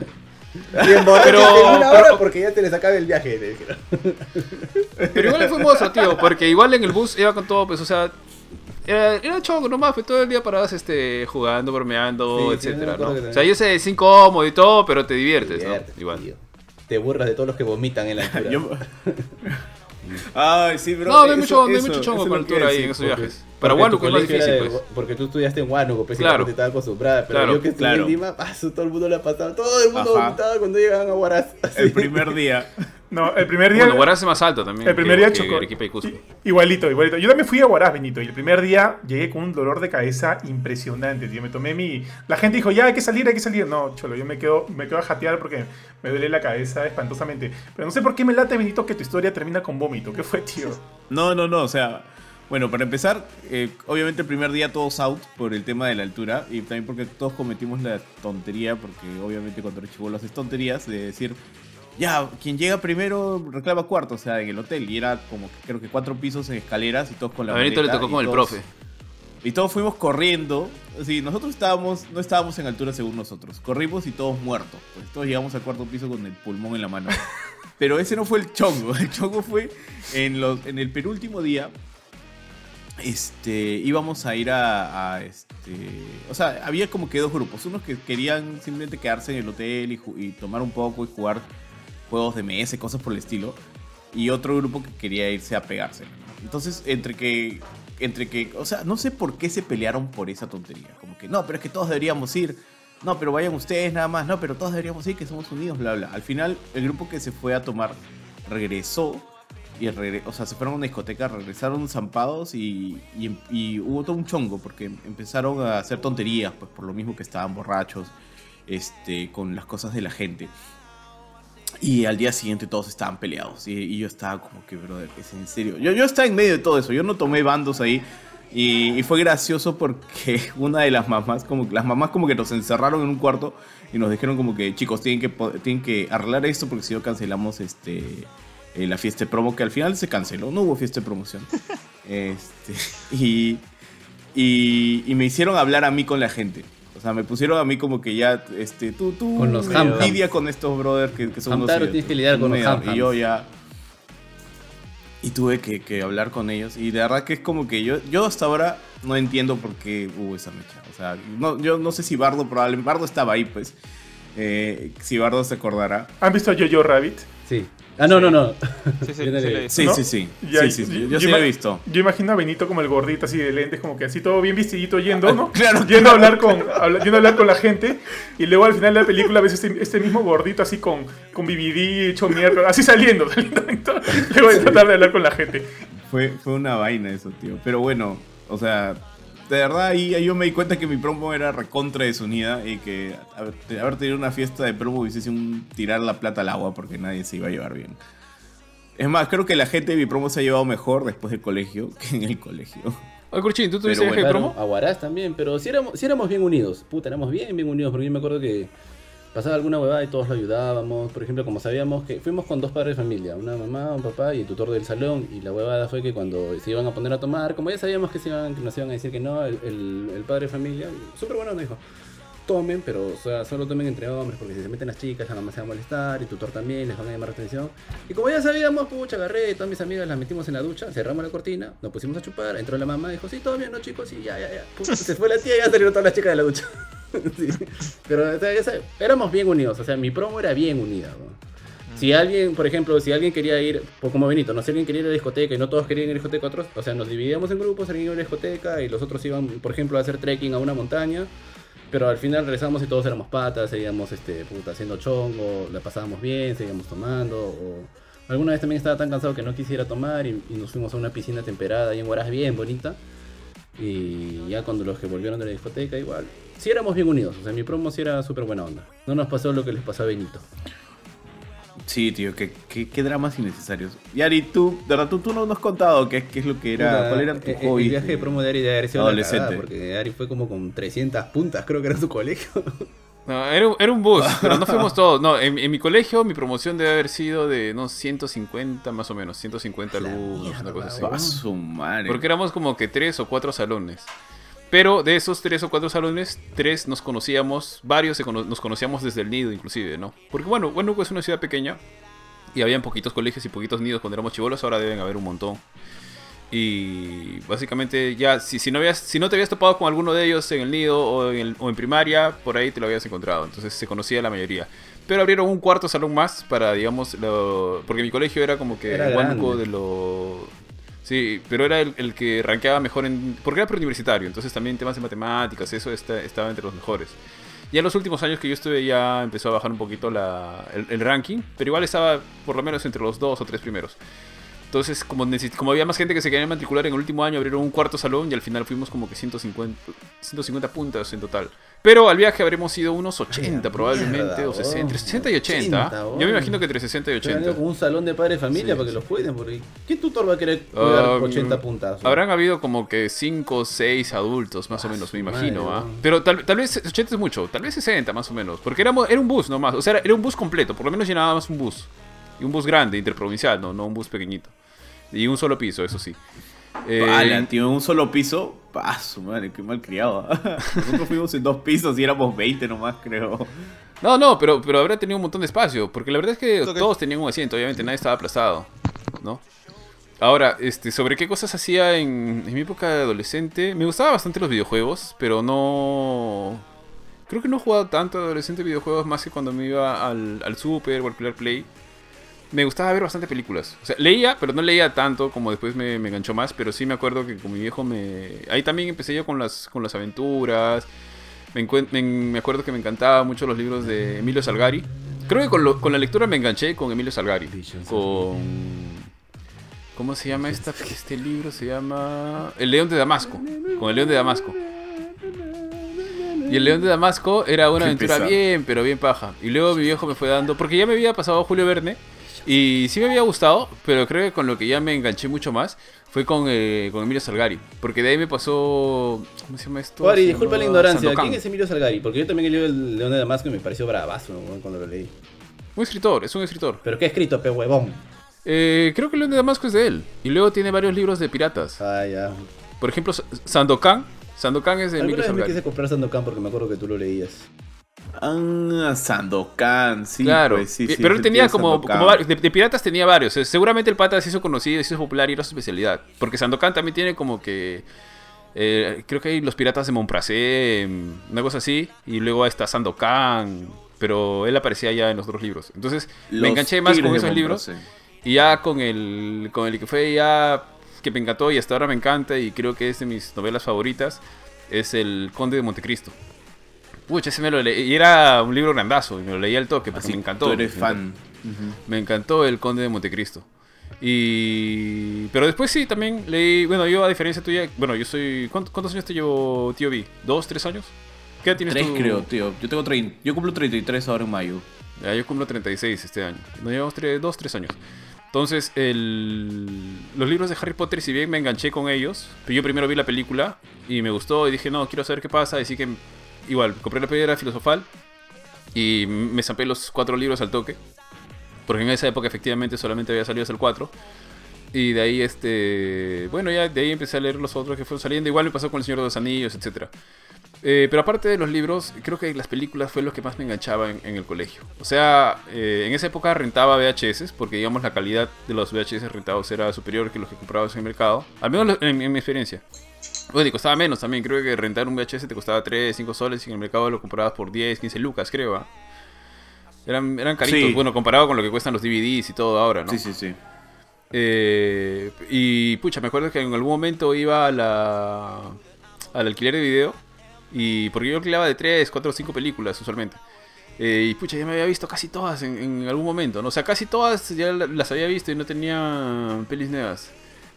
[SPEAKER 4] Bien borracho
[SPEAKER 2] Pero-
[SPEAKER 4] en una
[SPEAKER 2] pero-
[SPEAKER 4] hora porque ya te les acabe el viaje, le dijeron.
[SPEAKER 2] Pero igual fue hermoso, tío, porque igual en el bus iba con todo, pues, o sea, era, era chongo nomás, fue todo el día paradas este, jugando, bromeando,
[SPEAKER 4] Sí, sí,
[SPEAKER 2] etcétera,
[SPEAKER 4] me
[SPEAKER 2] O sea, yo sé, es incómodo y todo, pero te diviertes, ¿no? Igual.
[SPEAKER 4] tío. Te burlas de todos los que vomitan en la altura.
[SPEAKER 1] Yo- Ay, sí, bro.
[SPEAKER 2] No, no hay
[SPEAKER 1] eso-
[SPEAKER 2] mucho,
[SPEAKER 1] eso-
[SPEAKER 2] mucho chongo
[SPEAKER 1] lo que
[SPEAKER 2] altura ahí
[SPEAKER 1] decir,
[SPEAKER 2] en esos
[SPEAKER 1] porque-
[SPEAKER 2] viajes. Para Huánuco
[SPEAKER 4] tu
[SPEAKER 2] es más difícil,
[SPEAKER 4] de-
[SPEAKER 2] pues.
[SPEAKER 4] Porque tú estudiaste en Huánuco, pues,
[SPEAKER 2] Claro.
[SPEAKER 4] la gente estaba acostumbrada. Pero
[SPEAKER 2] Claro,
[SPEAKER 4] yo que estudié
[SPEAKER 1] claro.
[SPEAKER 4] en Lima, paso, todo el mundo la pasaba. Todo el mundo
[SPEAKER 1] Ajá.
[SPEAKER 4] vomitaba cuando llegaban a Huaraz.
[SPEAKER 1] El primer día.
[SPEAKER 3] No, el primer día.
[SPEAKER 2] Bueno, Huaraz es más alto también.
[SPEAKER 3] el primer
[SPEAKER 2] que-
[SPEAKER 3] día
[SPEAKER 2] que
[SPEAKER 3] chocó.
[SPEAKER 2] Arequipa y Cusco.
[SPEAKER 3] I- Igualito, igualito. Yo también fui a Huaraz, Benito. Y el primer día llegué con un dolor de cabeza impresionante, tío. Me tomé mi. La gente dijo, ya hay que salir, hay que salir. No, cholo, yo me quedo, me quedo a jatear porque me duele la cabeza espantosamente. Pero no sé por qué me late, Benito, que tu historia termina con vómito. ¿Qué fue, tío?
[SPEAKER 1] No, no, no, o sea, bueno, para empezar, eh, obviamente el primer día todos out por el tema de la altura y también porque todos cometimos la tontería, porque obviamente cuando eres chivolo haces tonterías de decir, ya, quien llega primero reclama cuarto, o sea, en el hotel, y era como creo que cuatro pisos en escaleras y todos con la
[SPEAKER 2] A Benito le
[SPEAKER 1] maleta,
[SPEAKER 2] tocó con el
[SPEAKER 1] todos-
[SPEAKER 2] profe.
[SPEAKER 1] Y todos fuimos corriendo, sí, nosotros estábamos, no estábamos en altura según nosotros, corrimos y todos muertos, pues todos llegamos al cuarto piso con el pulmón en la mano. Pero ese no fue el chongo. El chongo fue en, los, en el penúltimo día. Este, íbamos a ir a, a, este, o sea, había como que dos grupos, unos que querían simplemente quedarse en el hotel y tomar un poco y jugar juegos de y cosas por el estilo, y otro grupo que quería irse a pegarse. Entonces, entre que, entre que, o sea, no sé por qué se pelearon por esa tontería, como que no, pero es que todos deberíamos ir, no, pero vayan ustedes nada más, no, pero todos deberíamos ir, que somos unidos, bla, bla. Al final, el grupo que se fue a tomar regresó y o sea, se fueron a una discoteca, regresaron zampados y, y hubo todo un chongo porque empezaron a hacer tonterías, pues por lo mismo que estaban borrachos, este, con las cosas de la gente. Y al día siguiente todos estaban peleados. Y, y yo estaba como que, brother, es en serio. Yo, yo estaba en medio de todo eso. Yo no tomé bandos ahí. Y, y fue gracioso porque una de las mamás, como que las mamás como que nos encerraron en un cuarto y nos dijeron como que, chicos, tienen que, tienen que arreglar esto porque si no cancelamos este, eh, la fiesta de promo, que al final se canceló. No hubo fiesta de promoción. este, y, y, y me hicieron hablar a mí con la gente. O sea, me pusieron a mí como que ya, este, tú, tú,
[SPEAKER 4] Con los
[SPEAKER 1] lidia con estos brothers que, que son unos
[SPEAKER 4] tienes que lidiar con los.
[SPEAKER 1] Y yo ya, Y tuve que, hablar con ellos. Y de verdad que es como que yo, yo hasta ahora no entiendo por qué hubo esa mecha. O sea, no, yo no sé si Bardo probablemente. Bardo estaba ahí, pues. Eh, si Bardo se acordará.
[SPEAKER 3] ¿Han visto a Jojo Rabbit?
[SPEAKER 4] Sí. Ah, no, no, no.
[SPEAKER 1] Sí, sí, sí, sí, sí, Yo, sí lo he visto.
[SPEAKER 3] Yo imagino a Benito como el gordito así de lentes, como que así todo bien vestidito yendo, ¿no? claro. Yendo a hablar con, yendo a hablar con la gente. Y luego al final de la película ves este, este mismo gordito así con, con BBD hecho mierda, así saliendo, saliendo. Luego de tratar de hablar con la gente.
[SPEAKER 1] Fue, fue una vaina eso, tío. Pero bueno, o sea, de verdad ahí, yo me di cuenta que mi promo era recontra desunida y que haber, tenido una fiesta de promo hubiese sido un tirar la plata al agua porque nadie se iba a llevar bien. Es más, creo que la gente de mi promo se ha llevado mejor después del colegio que en el colegio.
[SPEAKER 2] Oye, Curchín, ¿tú tuviste viaje de promo?
[SPEAKER 4] Aguarás también, pero si éramos, si éramos bien unidos. Puta, éramos bien, bien unidos. Porque yo me acuerdo que pasaba alguna huevada y todos lo ayudábamos. Por ejemplo, como sabíamos que fuimos con dos padres de familia, una mamá, un papá y el tutor del salón. Y la huevada fue que cuando se iban a poner a tomar, como ya sabíamos que, se iban, que nos iban a decir que no, el, el, padre de familia, súper bueno, nos dijo, tomen, pero o sea, solo tomen entre hombres, porque si se meten las chicas la mamá se va a molestar, y tutor también, les van a llamar la atención. Y como ya sabíamos, pucha, agarré, todas mis amigas las metimos en la ducha, cerramos la cortina, nos pusimos a chupar, entró la mamá, dijo, sí, todo bien, ¿no, chicos? Y ya, ya, ya. se fue la tía y ya salieron todas las chicas de la ducha. Pero éramos bien unidos, o sea, mi promo era bien unida. Si alguien, por ejemplo, si alguien quería ir, pues como Benito, no si alguien quería ir a la discoteca y no todos querían ir a la discoteca, otros, o sea, nos dividíamos en grupos, alguien iba a la discoteca y los otros iban, por ejemplo, a hacer trekking a una montaña. Pero al final regresamos y todos éramos patas, seguíamos este, puta, haciendo chongo, la pasábamos bien, seguíamos tomando. O... Alguna vez también estaba tan cansado que no quisiera tomar y, nos fuimos a una piscina temperada y en Huaraz bien bonita. Y ya cuando los que volvieron de la discoteca, igual. Sí éramos bien unidos, o sea, mi promo sí era súper buena onda. No nos pasó lo que les pasó a Benito.
[SPEAKER 1] Sí, tío, qué, qué, dramas innecesarios. Y Ari, tú, de verdad, tú, no nos has contado qué, qué es lo que era, cuál era tu
[SPEAKER 4] eh, hobby. El viaje de promo de Ari de haber sido adolescente. porque Ari fue como con 300 puntas, creo que era su colegio.
[SPEAKER 2] No, era, era, un bus, pero no fuimos todos. No, en, mi colegio mi promoción debe haber sido de no 150 más o menos, 150 alumnos, una cosa así. Porque éramos como que tres o cuatro salones. Pero de esos tres o cuatro salones, tres nos conocíamos, varios nos conocíamos desde el nido inclusive, ¿no? Porque bueno, Huánuco es una ciudad pequeña y habían poquitos colegios y poquitos nidos cuando éramos chivolos, ahora deben haber un montón. Y básicamente ya, si, si, no habías, si no te habías topado con alguno de ellos en el nido o en, o en primaria, por ahí te lo habías encontrado. Entonces se conocía la mayoría. Pero abrieron un cuarto salón más para, digamos, lo, porque mi colegio era como que el de lo Sí, pero era el, que rankeaba mejor en... Porque era preuniversitario, entonces también temas de matemáticas, eso estaba entre los mejores. Ya en los últimos años que yo estuve ya empezó a bajar un poquito la, el, ranking, pero igual estaba por lo menos entre los dos o tres primeros. Entonces, como, como había más gente que se quería matricular en el último año, abrieron un cuarto salón y al final fuimos como que 150, 150 puntos en total. Pero al viaje habremos ido unos 80 probablemente, o 60, entre 60 y 80. Yo me imagino que entre 60 y 80.
[SPEAKER 4] Como un salón de padres de familia para que los cuiden. Porque ¿Qué tutor va a querer cuidar 80 um, puntas?
[SPEAKER 2] Habrán habido como que 5 o 6 adultos, más o ah, menos, me imagino. ¿ah? Pero tal, tal, vez 80 es mucho, tal vez 60 más o menos. Porque éramos, era un bus nomás, o sea, era un bus completo, por lo menos llenábamos un bus. Y un bus grande, interprovincial, no, no un bus pequeñito. Y un solo piso, eso sí.
[SPEAKER 1] Eh, tío, un solo piso. Paso, madre, qué mal criado. Nosotros fuimos en dos pisos y éramos 20 nomás, creo.
[SPEAKER 2] No, no, pero, pero habrá tenido un montón de espacio. Porque la verdad es que todos tenían un asiento, obviamente nadie estaba aplazado. ¿No? Ahora, este, sobre qué cosas hacía en, mi época de adolescente. Me gustaban bastante los videojuegos, pero no. Creo que no he jugado tanto adolescente videojuegos más que cuando me iba al, al Super o al Play me gustaba ver bastante películas. O sea, leía, pero no leía tanto como después me, me enganchó más. Pero sí me acuerdo que con mi viejo me. Ahí también empecé yo con las, con las aventuras. Me, me, acuerdo que me encantaban mucho los libros de Emilio Salgari. Creo que con, con la lectura me enganché con Emilio Salgari. Con. ¿Cómo se llama esta, este libro? Se llama. El León de Damasco. Con el León de Damasco. Y el León de Damasco era una aventura bien, pero bien paja. Y luego mi viejo me fue dando. Porque ya me había pasado Julio Verne. Y sí me había gustado, pero creo que con lo que ya me enganché mucho más fue con, eh, con Emilio Salgari. Porque de ahí me pasó. ¿Cómo se llama esto?
[SPEAKER 4] Ori, disculpa la ignorancia. ¿Quién es Emilio Salgari? Porque yo también leí el León de Damasco y me pareció bravazo cuando lo leí.
[SPEAKER 2] Un escritor, es un escritor.
[SPEAKER 4] ¿Pero qué ha escrito, pe huevón?
[SPEAKER 2] Eh, creo que León de Damasco es de él. Y luego tiene varios libros de piratas.
[SPEAKER 4] Ah, ya.
[SPEAKER 2] Por ejemplo, Sandokan. Sandokan es de Emilio Salgari.
[SPEAKER 4] me quise comprar Sandokan porque me acuerdo que tú lo leías.
[SPEAKER 1] Ah, Sandokan, sí.
[SPEAKER 2] Claro,
[SPEAKER 1] pues, sí,
[SPEAKER 2] Eh,
[SPEAKER 1] sí,
[SPEAKER 2] pero él tenía como, como varios- de, de piratas tenía varios. Eh, Seguramente el pata se hizo conocido, se hizo popular y era su especialidad. Porque Sandokan también tiene como que. eh, creo que hay los piratas de Montpracé, em, una cosa así. Y luego está Sandokan. Pero él aparecía ya en los otros libros. Entonces me enganché más con esos libros. Y ya con el, con el que fue ya que me encantó y hasta ahora me encanta y creo que es de mis novelas favoritas, es El Conde de Montecristo. Pucha, ese me lo leí. Y era un libro grandazo y me lo leí al toque
[SPEAKER 1] Así
[SPEAKER 2] me encantó.
[SPEAKER 1] Tú eres
[SPEAKER 2] me
[SPEAKER 1] fan.
[SPEAKER 2] me encantó el Conde de Montecristo. Y... Pero después sí, también leí... Bueno, yo a diferencia tuya... Bueno, yo soy... ¿Cuántos, años te llevo, tío B? ¿Dos, tres años? ¿Qué edad tienes
[SPEAKER 1] Tres
[SPEAKER 2] tú?
[SPEAKER 1] creo, tío. Yo tengo 30, yo cumplo 33 ahora en mayo.
[SPEAKER 2] Ya, yo cumplo 36 este año. Nos llevamos tres, dos, tres años. Entonces, el... los libros de Harry Potter, si bien me enganché con ellos, yo primero vi la película y me gustó y dije, no, quiero saber qué pasa. Así que, igual, compré la piedra filosofal y me zampé los cuatro libros al toque. Porque en esa época efectivamente solamente había salido hasta el 4. Y de ahí, este. Bueno, ya de ahí empecé a leer los otros que fueron saliendo. Igual me pasó con El Señor de los Anillos, etc. pero aparte de los libros, creo que las películas fue lo que más me enganchaba en, en el colegio. O sea, eh, en esa época rentaba VHS, porque digamos la calidad de los VHS rentados era superior que los que comprabas en el mercado. Al menos en, en mi experiencia. Bueno, y costaba menos también. Creo que rentar un VHS te costaba 3, 5 soles y en el mercado lo comprabas por 10, 15 lucas, creo. ¿ah? Eran, eran caritos,
[SPEAKER 1] Sí.
[SPEAKER 2] bueno, comparado con lo que cuestan los DVDs y todo ahora, ¿no?
[SPEAKER 1] Sí, sí, sí.
[SPEAKER 2] Eh, y pucha, me acuerdo que en algún momento iba a la, al alquiler de video. Y porque yo alquilaba de 3, 4, 5 películas usualmente. Eh, y pucha, ya me había visto casi todas en, en algún momento. ¿no? O sea, casi todas ya la- las había visto y no tenía pelis nuevas.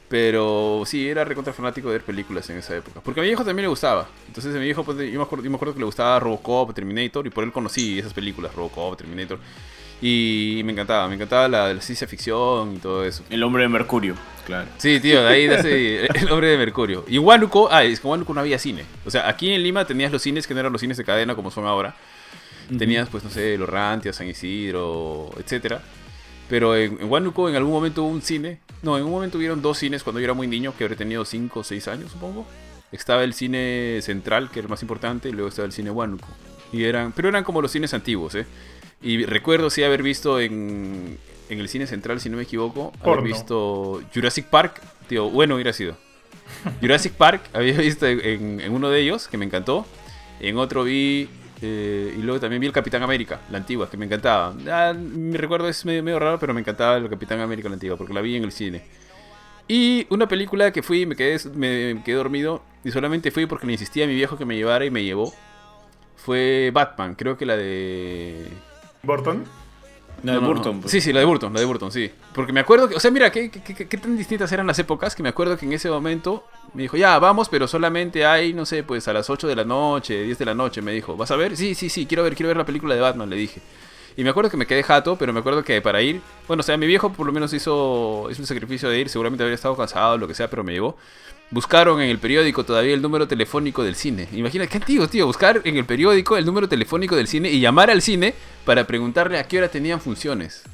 [SPEAKER 2] Pero sí, era recontra fanático de ver películas en esa época. Porque a mi viejo también le gustaba. Entonces a mi viejo, pues, yo, me acuerdo, yo me acuerdo que le gustaba Robocop, Terminator. Y por él conocí esas películas, Robocop, Terminator. Y me encantaba, me encantaba la, la ciencia ficción y todo eso.
[SPEAKER 1] El hombre de Mercurio, claro.
[SPEAKER 2] Sí, tío, de ahí nace el hombre de Mercurio. Y Huánuco, ah, es que en Huánuco no había cine. O sea, aquí en Lima tenías los cines que no eran los cines de cadena como son ahora. Tenías, pues, no sé, los Rantia, San Isidro, etcétera. Pero en, en Huánuco en algún momento hubo un cine. No, en un momento hubieron dos cines cuando yo era muy niño, que habré tenido 5 o 6 años, supongo. Estaba el cine central, que era el más importante, y luego estaba el cine Huánuco. Y eran, pero eran como los cines antiguos, ¿eh? Y recuerdo sí haber visto en, en el cine central, si no me equivoco, haber visto Jurassic Park. Tío, bueno hubiera sido. Jurassic Park había visto en, en uno de ellos, que me encantó. En otro vi. Eh, y luego también vi el Capitán América, la antigua, que me encantaba. Ah, mi recuerdo es medio, medio raro, pero me encantaba el Capitán América, la antigua, porque la vi en el cine. Y una película que fui y me quedé, me quedé dormido. Y solamente fui porque le insistía a mi viejo que me llevara y me llevó. Fue Batman, creo que la de.
[SPEAKER 3] Burton.
[SPEAKER 1] No, de
[SPEAKER 2] No, no,
[SPEAKER 1] Burton.
[SPEAKER 2] no.
[SPEAKER 1] pues.
[SPEAKER 2] Sí, sí, la de Burton, la de Burton, sí. Porque me acuerdo que, o sea, mira, qué, qué- qué- qué tan distintas eran las épocas que me acuerdo que en ese momento me dijo, ya, vamos, pero solamente hay, no sé, pues a las 8 de la noche, 10 de la noche, me dijo, ¿vas a ver? Sí, sí, sí, quiero ver, quiero ver la película de Batman, le dije. Y me acuerdo que me quedé jato, pero me acuerdo que para ir, bueno, o sea, mi viejo por lo menos hizo, hizo el sacrificio de ir, seguramente habría estado cansado, lo que sea, pero me llevó. Buscaron en el periódico todavía el número telefónico del cine. Imagina, qué antiguo, tío, buscar en el periódico el número telefónico del cine y llamar al cine para preguntarle a qué hora tenían funciones.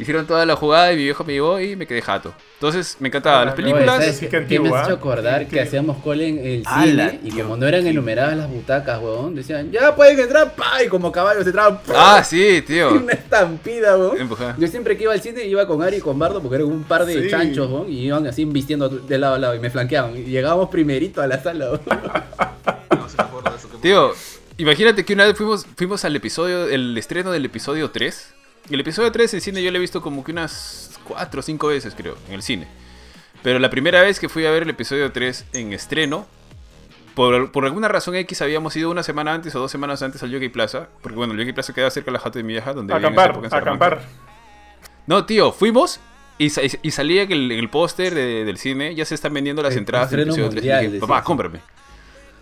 [SPEAKER 2] Hicieron toda la jugada y mi viejo me llevó y me quedé jato. Entonces, me encantaban las
[SPEAKER 3] Ah,
[SPEAKER 2] películas.
[SPEAKER 3] esa
[SPEAKER 6] ¿sabes
[SPEAKER 3] sí que antigua,
[SPEAKER 6] me has hecho
[SPEAKER 3] ¿eh?
[SPEAKER 6] acordar que hacíamos call en el
[SPEAKER 1] ¡Hala,
[SPEAKER 6] cine y
[SPEAKER 1] tío!
[SPEAKER 6] como no eran enumeradas las butacas, huevón, decían, ya pueden entrar, pa, y como caballos entraban, ¡pa!
[SPEAKER 2] Ah, sí, tío.
[SPEAKER 6] una estampida, huevón.
[SPEAKER 2] Empujada.
[SPEAKER 6] Yo siempre que iba al cine iba con Ari y con Bardo porque eran un par de
[SPEAKER 1] Sí.
[SPEAKER 6] chanchos, huevón, y iban así vistiendo de lado a lado y me flanqueaban. Y llegábamos primerito a la sala, huevón.
[SPEAKER 5] No, sí me acuerdo de eso. qué
[SPEAKER 2] Tío, imagínate que una vez fuimos, fuimos al episodio, el estreno del episodio 3. Y el episodio 3 en cine yo lo he visto como que unas 4 o 5 veces, creo, en el cine. Pero la primera vez que fui a ver el episodio 3 en estreno, por, por alguna razón X habíamos ido una semana antes o dos semanas antes al Yogi Plaza. Porque bueno, el Yogi Plaza queda cerca de la jato de mi vieja, donde
[SPEAKER 3] Acampar,
[SPEAKER 2] en
[SPEAKER 3] acampar.
[SPEAKER 2] No, tío, fuimos y, y salía que el- el póster de- del cine ya se están vendiendo las
[SPEAKER 6] El
[SPEAKER 2] entradas del episodio 3.
[SPEAKER 6] mundial,
[SPEAKER 2] dije, papá, cómprame.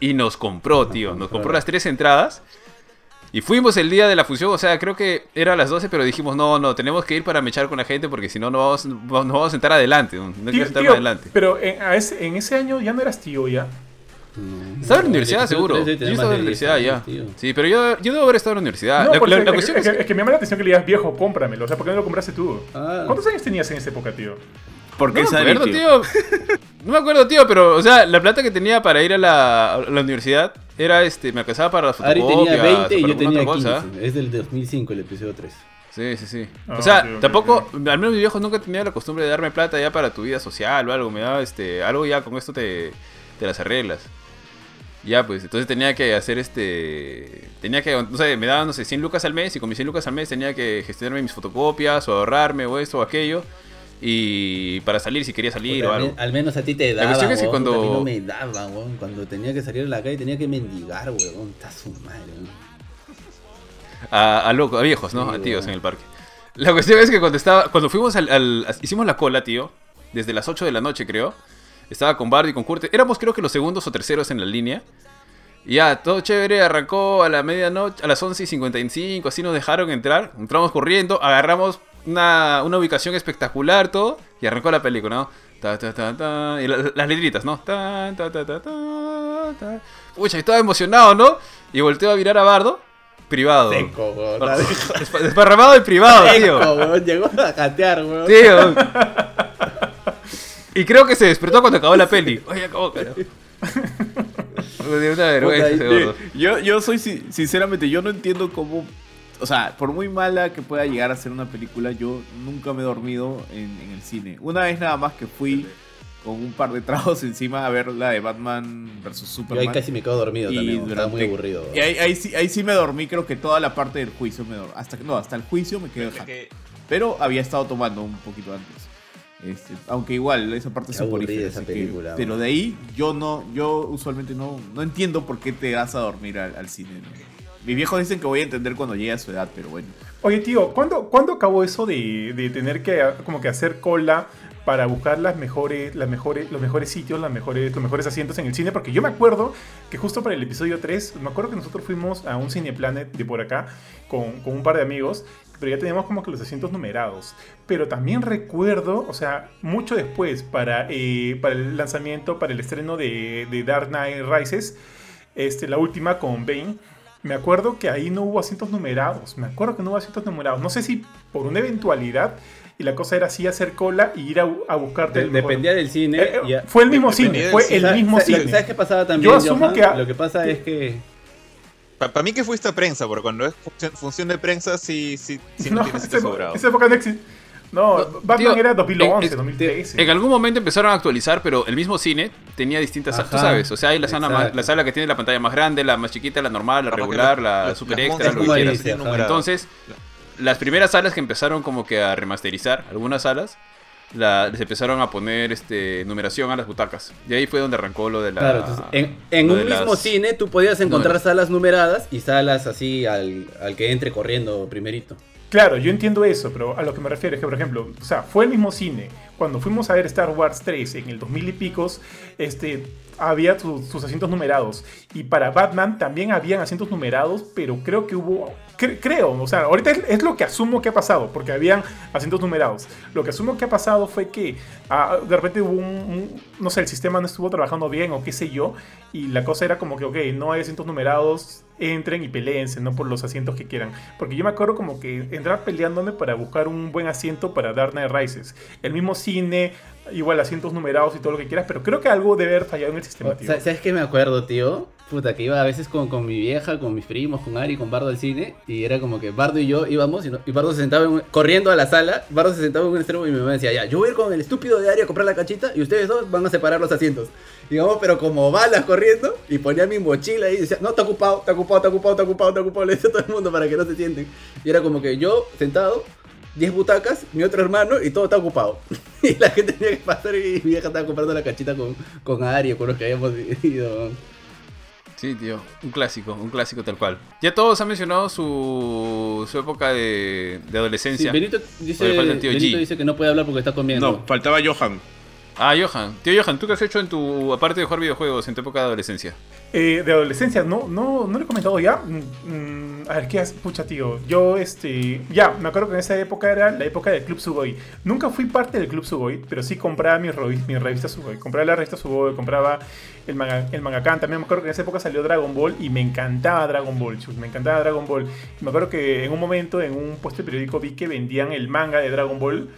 [SPEAKER 2] Y nos compró, tío. Nos
[SPEAKER 6] compró.
[SPEAKER 2] compró las tres entradas. Y fuimos el día de la función, o sea, creo que era a las 12, pero dijimos, no, no, tenemos que ir para mechar con la gente porque si no, no vamos, no vamos a sentar adelante. No, No quiero
[SPEAKER 3] Tío,
[SPEAKER 2] sentarme
[SPEAKER 3] tío,
[SPEAKER 2] adelante.
[SPEAKER 3] pero en, a ese, en ese año ya no eras tío ya.
[SPEAKER 2] Estaba en la universidad, seguro. Yo estaba en la universidad
[SPEAKER 6] de 10
[SPEAKER 2] ya.
[SPEAKER 6] tío.
[SPEAKER 2] Sí, pero yo, yo debo haber estado en la universidad.
[SPEAKER 3] No,
[SPEAKER 2] La-
[SPEAKER 3] es,
[SPEAKER 2] cuestión
[SPEAKER 3] es
[SPEAKER 2] es-
[SPEAKER 3] que, es que me llama la atención que le digas viejo, cómpramelo. O sea, ¿por qué no lo compraste tú?
[SPEAKER 6] Ah.
[SPEAKER 3] ¿Cuántos años tenías en esa época, tío?
[SPEAKER 1] Porque
[SPEAKER 2] no
[SPEAKER 1] es
[SPEAKER 2] me acuerdo,
[SPEAKER 1] tío.
[SPEAKER 2] No me acuerdo, tío, pero, o sea, la plata que tenía para ir a la, a la universidad era, este, me alcanzaba para las
[SPEAKER 4] Ari
[SPEAKER 2] fotocopias.
[SPEAKER 4] tenía 20 y yo tenía
[SPEAKER 2] alguna otra
[SPEAKER 4] 15.
[SPEAKER 2] cosa.
[SPEAKER 4] Es del 2005 el episodio 3.
[SPEAKER 2] Sí, sí, sí.
[SPEAKER 3] Ah,
[SPEAKER 2] o sea, tampoco, al menos mi viejo nunca tenía la costumbre de darme plata ya para tu vida social o algo. Me daba, este, algo ya con esto te, te las arreglas. Ya, pues, entonces tenía que hacer este. Tenía que. No sé, me daban, no sé, 100 lucas al mes y con mis 100 lucas al mes tenía que gestionarme mis fotocopias o ahorrarme o esto o aquello. Y para salir si quería salir o
[SPEAKER 4] al,
[SPEAKER 2] algo.
[SPEAKER 4] al menos a ti te
[SPEAKER 2] La
[SPEAKER 4] daban,
[SPEAKER 2] cuestión es que
[SPEAKER 4] huevón,
[SPEAKER 2] cuando-
[SPEAKER 4] puta, a mí no me daban, huevón. Cuando tenía que salir a la calle tenía que mendigar, huevón. Está su madre.
[SPEAKER 2] A, a locos, a viejos, ¿no?
[SPEAKER 4] Sí,
[SPEAKER 2] a tíos
[SPEAKER 4] weón.
[SPEAKER 2] en el parque. La cuestión es que cuando estaba. Cuando fuimos al, al- Hicimos la cola, tío. Desde las 8 de la noche, creo. Estaba con Bardi y con Curte. Éramos creo que los segundos o terceros en la línea. Y ya, todo chévere, arrancó a la medianoche, a las 11 y 55, así nos dejaron entrar. Entramos corriendo, agarramos una, una ubicación espectacular, todo. Y arrancó la película, ¿no? Ta, ta, ta, ta, y la- las letritas, ¿no? Ta, ta, ta, ta, ta, ta. Pucha, estaba emocionado, ¿no? Y volteo a mirar a Bardo, privado.
[SPEAKER 4] Seco.
[SPEAKER 2] Despa- Desparramado y privado, tío.
[SPEAKER 4] Seco, huevón. Llegó a jatear, huevón.
[SPEAKER 2] Tío. Y creo que se despertó cuando acabó la peli. Oye, acabó, carajo. Una vergüenza
[SPEAKER 1] yo, yo soy, si- sinceramente, yo no entiendo cómo. O sea, por muy mala que pueda llegar a ser una película, yo nunca me he dormido en, en el cine. Una vez nada más que fui con un par de tragos encima a ver la de Batman vs
[SPEAKER 4] Yo
[SPEAKER 1] Superman.
[SPEAKER 4] ahí casi me quedo dormido
[SPEAKER 1] Y
[SPEAKER 4] también, huevón. estaba muy
[SPEAKER 1] durante-
[SPEAKER 4] aburrido.
[SPEAKER 1] Y ahí, ahí sí, ahí sí me dormí, creo que toda la parte del juicio me dormí. Hasta, que- no, hasta el juicio me quedé
[SPEAKER 5] que-
[SPEAKER 1] Pero había estado tomando un poquito antes. Este, aunque igual, esa parte es
[SPEAKER 4] aburrida esa
[SPEAKER 1] que-
[SPEAKER 4] película,
[SPEAKER 1] pero de ahí, yo no, yo usualmente no, no entiendo por qué te vas a dormir al, al cine. ¿no? Mis viejos dicen que voy a entender cuando llegue a su edad, pero bueno.
[SPEAKER 3] Oye, tío, ¿cuándo, ¿cuándo acabó eso de, tener que como que hacer cola para buscar las mejores, las mejores, los mejores sitios, las mejores, los mejores asientos en el cine? Porque yo me acuerdo que justo para el episodio 3, me acuerdo que nosotros fuimos a un Cineplanet de por acá con, un par de amigos, pero ya teníamos como que los asientos numerados. Pero también recuerdo, o sea, mucho después, para, eh, para el lanzamiento, para el estreno de, de Dark Knight Rises, este, la última con Bane, me acuerdo que ahí no hubo asientos numerados. Me acuerdo que no hubo asientos numerados. No sé si por una eventualidad y la cosa era así hacer cola y ir a, a buscarte
[SPEAKER 4] De-
[SPEAKER 3] el mejor.
[SPEAKER 4] dependía del cine.
[SPEAKER 3] Eh, eh. Fue el mismo
[SPEAKER 5] Dependía
[SPEAKER 3] cine, fue
[SPEAKER 5] cine.
[SPEAKER 3] el
[SPEAKER 4] ¿Sabes-
[SPEAKER 3] mismo
[SPEAKER 4] sabes-
[SPEAKER 3] cine.
[SPEAKER 4] ¿Sabes qué pasaba también?
[SPEAKER 3] Yo asumo
[SPEAKER 4] Johan?
[SPEAKER 3] que a-
[SPEAKER 4] Lo que pasa
[SPEAKER 3] que-
[SPEAKER 4] es que.
[SPEAKER 5] Para mí que fuiste a prensa, porque cuando es función, función de prensa sí, sí, sí no,
[SPEAKER 3] no,
[SPEAKER 5] tienes este sobrado.
[SPEAKER 3] esa época no existe. No,
[SPEAKER 2] No,
[SPEAKER 3] Batman
[SPEAKER 2] tío,
[SPEAKER 3] era 2011,
[SPEAKER 2] en- en-
[SPEAKER 3] 2013.
[SPEAKER 2] En algún momento empezaron a actualizar, pero el mismo cine tenía distintas salas, tú
[SPEAKER 4] Ajá,
[SPEAKER 2] sabes. O sea, hay la sala, más- la sala que tiene la pantalla más grande, la más chiquita, la normal, la regular,
[SPEAKER 5] la-
[SPEAKER 2] la
[SPEAKER 5] la-
[SPEAKER 2] super extra, lo que quieras.
[SPEAKER 4] ajá.
[SPEAKER 2] Entonces, las primeras salas que empezaron como que a remasterizar, algunas salas, la- les empezaron a poner este numeración a las butacas. Y ahí fue donde arrancó lo de la...
[SPEAKER 4] Claro, entonces, en, un mismo
[SPEAKER 2] las-
[SPEAKER 4] cine tú podías encontrar
[SPEAKER 2] números.
[SPEAKER 4] salas numeradas y salas así al, al que entre corriendo primerito.
[SPEAKER 3] Claro, yo entiendo eso, pero a lo que me refiero es que, por ejemplo, o sea, fue el mismo cine. Cuando fuimos a ver Star Wars 3 en el 2000 y picos, este, había su- sus asientos numerados. Y para Batman también habían asientos numerados, pero creo que hubo... cre- creo, o sea, ahorita es, lo que asumo que ha pasado, porque habían asientos numerados. Lo que asumo que ha pasado fue que ah, de repente hubo un- No sé, el sistema no estuvo trabajando bien o qué sé yo. Y la cosa era como que, ok, no hay asientos numerados, entren y peleense, no por los asientos que quieran. Porque yo me acuerdo como que entrar peleándome para buscar un buen asiento para Dark Knight Rises. El mismo cine, igual asientos numerados y todo lo que quieras, pero creo que algo debe haber fallado en el sistema, tío.
[SPEAKER 4] Sa- ¿Sabes qué me acuerdo, tío? Puta, que iba a veces con, con mi vieja, con mis primos, con Ari, con Bardo al cine. Y era como que Bardo y yo íbamos y, no- y Bardo se sentaba en un- corriendo a la sala. Bardo se sentaba en un extremo y mi mamá decía, ya, yo voy a ir con el estúpido de Ari a comprar la cachita y ustedes dos van a separar los asientos. Digamos, pero como balas corriendo y ponía mi mochila ahí y decía, no, está ocupado, está ocupado, está ocupado, está ocupado, está ocupado. Le decía a todo el mundo para que no se sienten. Y era como que yo sentado, 10 butacas, mi otro hermano y todo está ocupado. y la gente tenía que pasar y mi vieja estaba comprando la cachita con, con Ari con los que habíamos ido.
[SPEAKER 2] Sí, tío, un clásico, un clásico tal cual. Ya todos han mencionado su, su época de, de
[SPEAKER 4] Sí,
[SPEAKER 2] adolescencia.
[SPEAKER 4] Benito, dice, Benito dice que no puede hablar porque está comiendo.
[SPEAKER 1] No, faltaba Johan.
[SPEAKER 2] Ah, Johan. Tío Johan, ¿tú qué has hecho en tu, aparte de jugar videojuegos, en tu época de adolescencia?
[SPEAKER 3] Eh, de adolescencia, no, no, no lo he comentado ya. Mm, mm, a ver, ¿qué haces? Pucha, tío. Yo, este. Ya, me acuerdo que en esa época era la época del Club Sugoi. Nunca fui parte del Club Sugoi, pero sí compraba mis, revi- mis revistas Sugoi. Compraba la revista Sugoi, compraba el, manga, el Mangakan. También me acuerdo que en esa época salió Dragon Ball y me encantaba Dragon Ball, chus. Me encantaba Dragon Ball. Me acuerdo que en un momento en un puesto de periódico vi que vendían el manga de Dragon Ball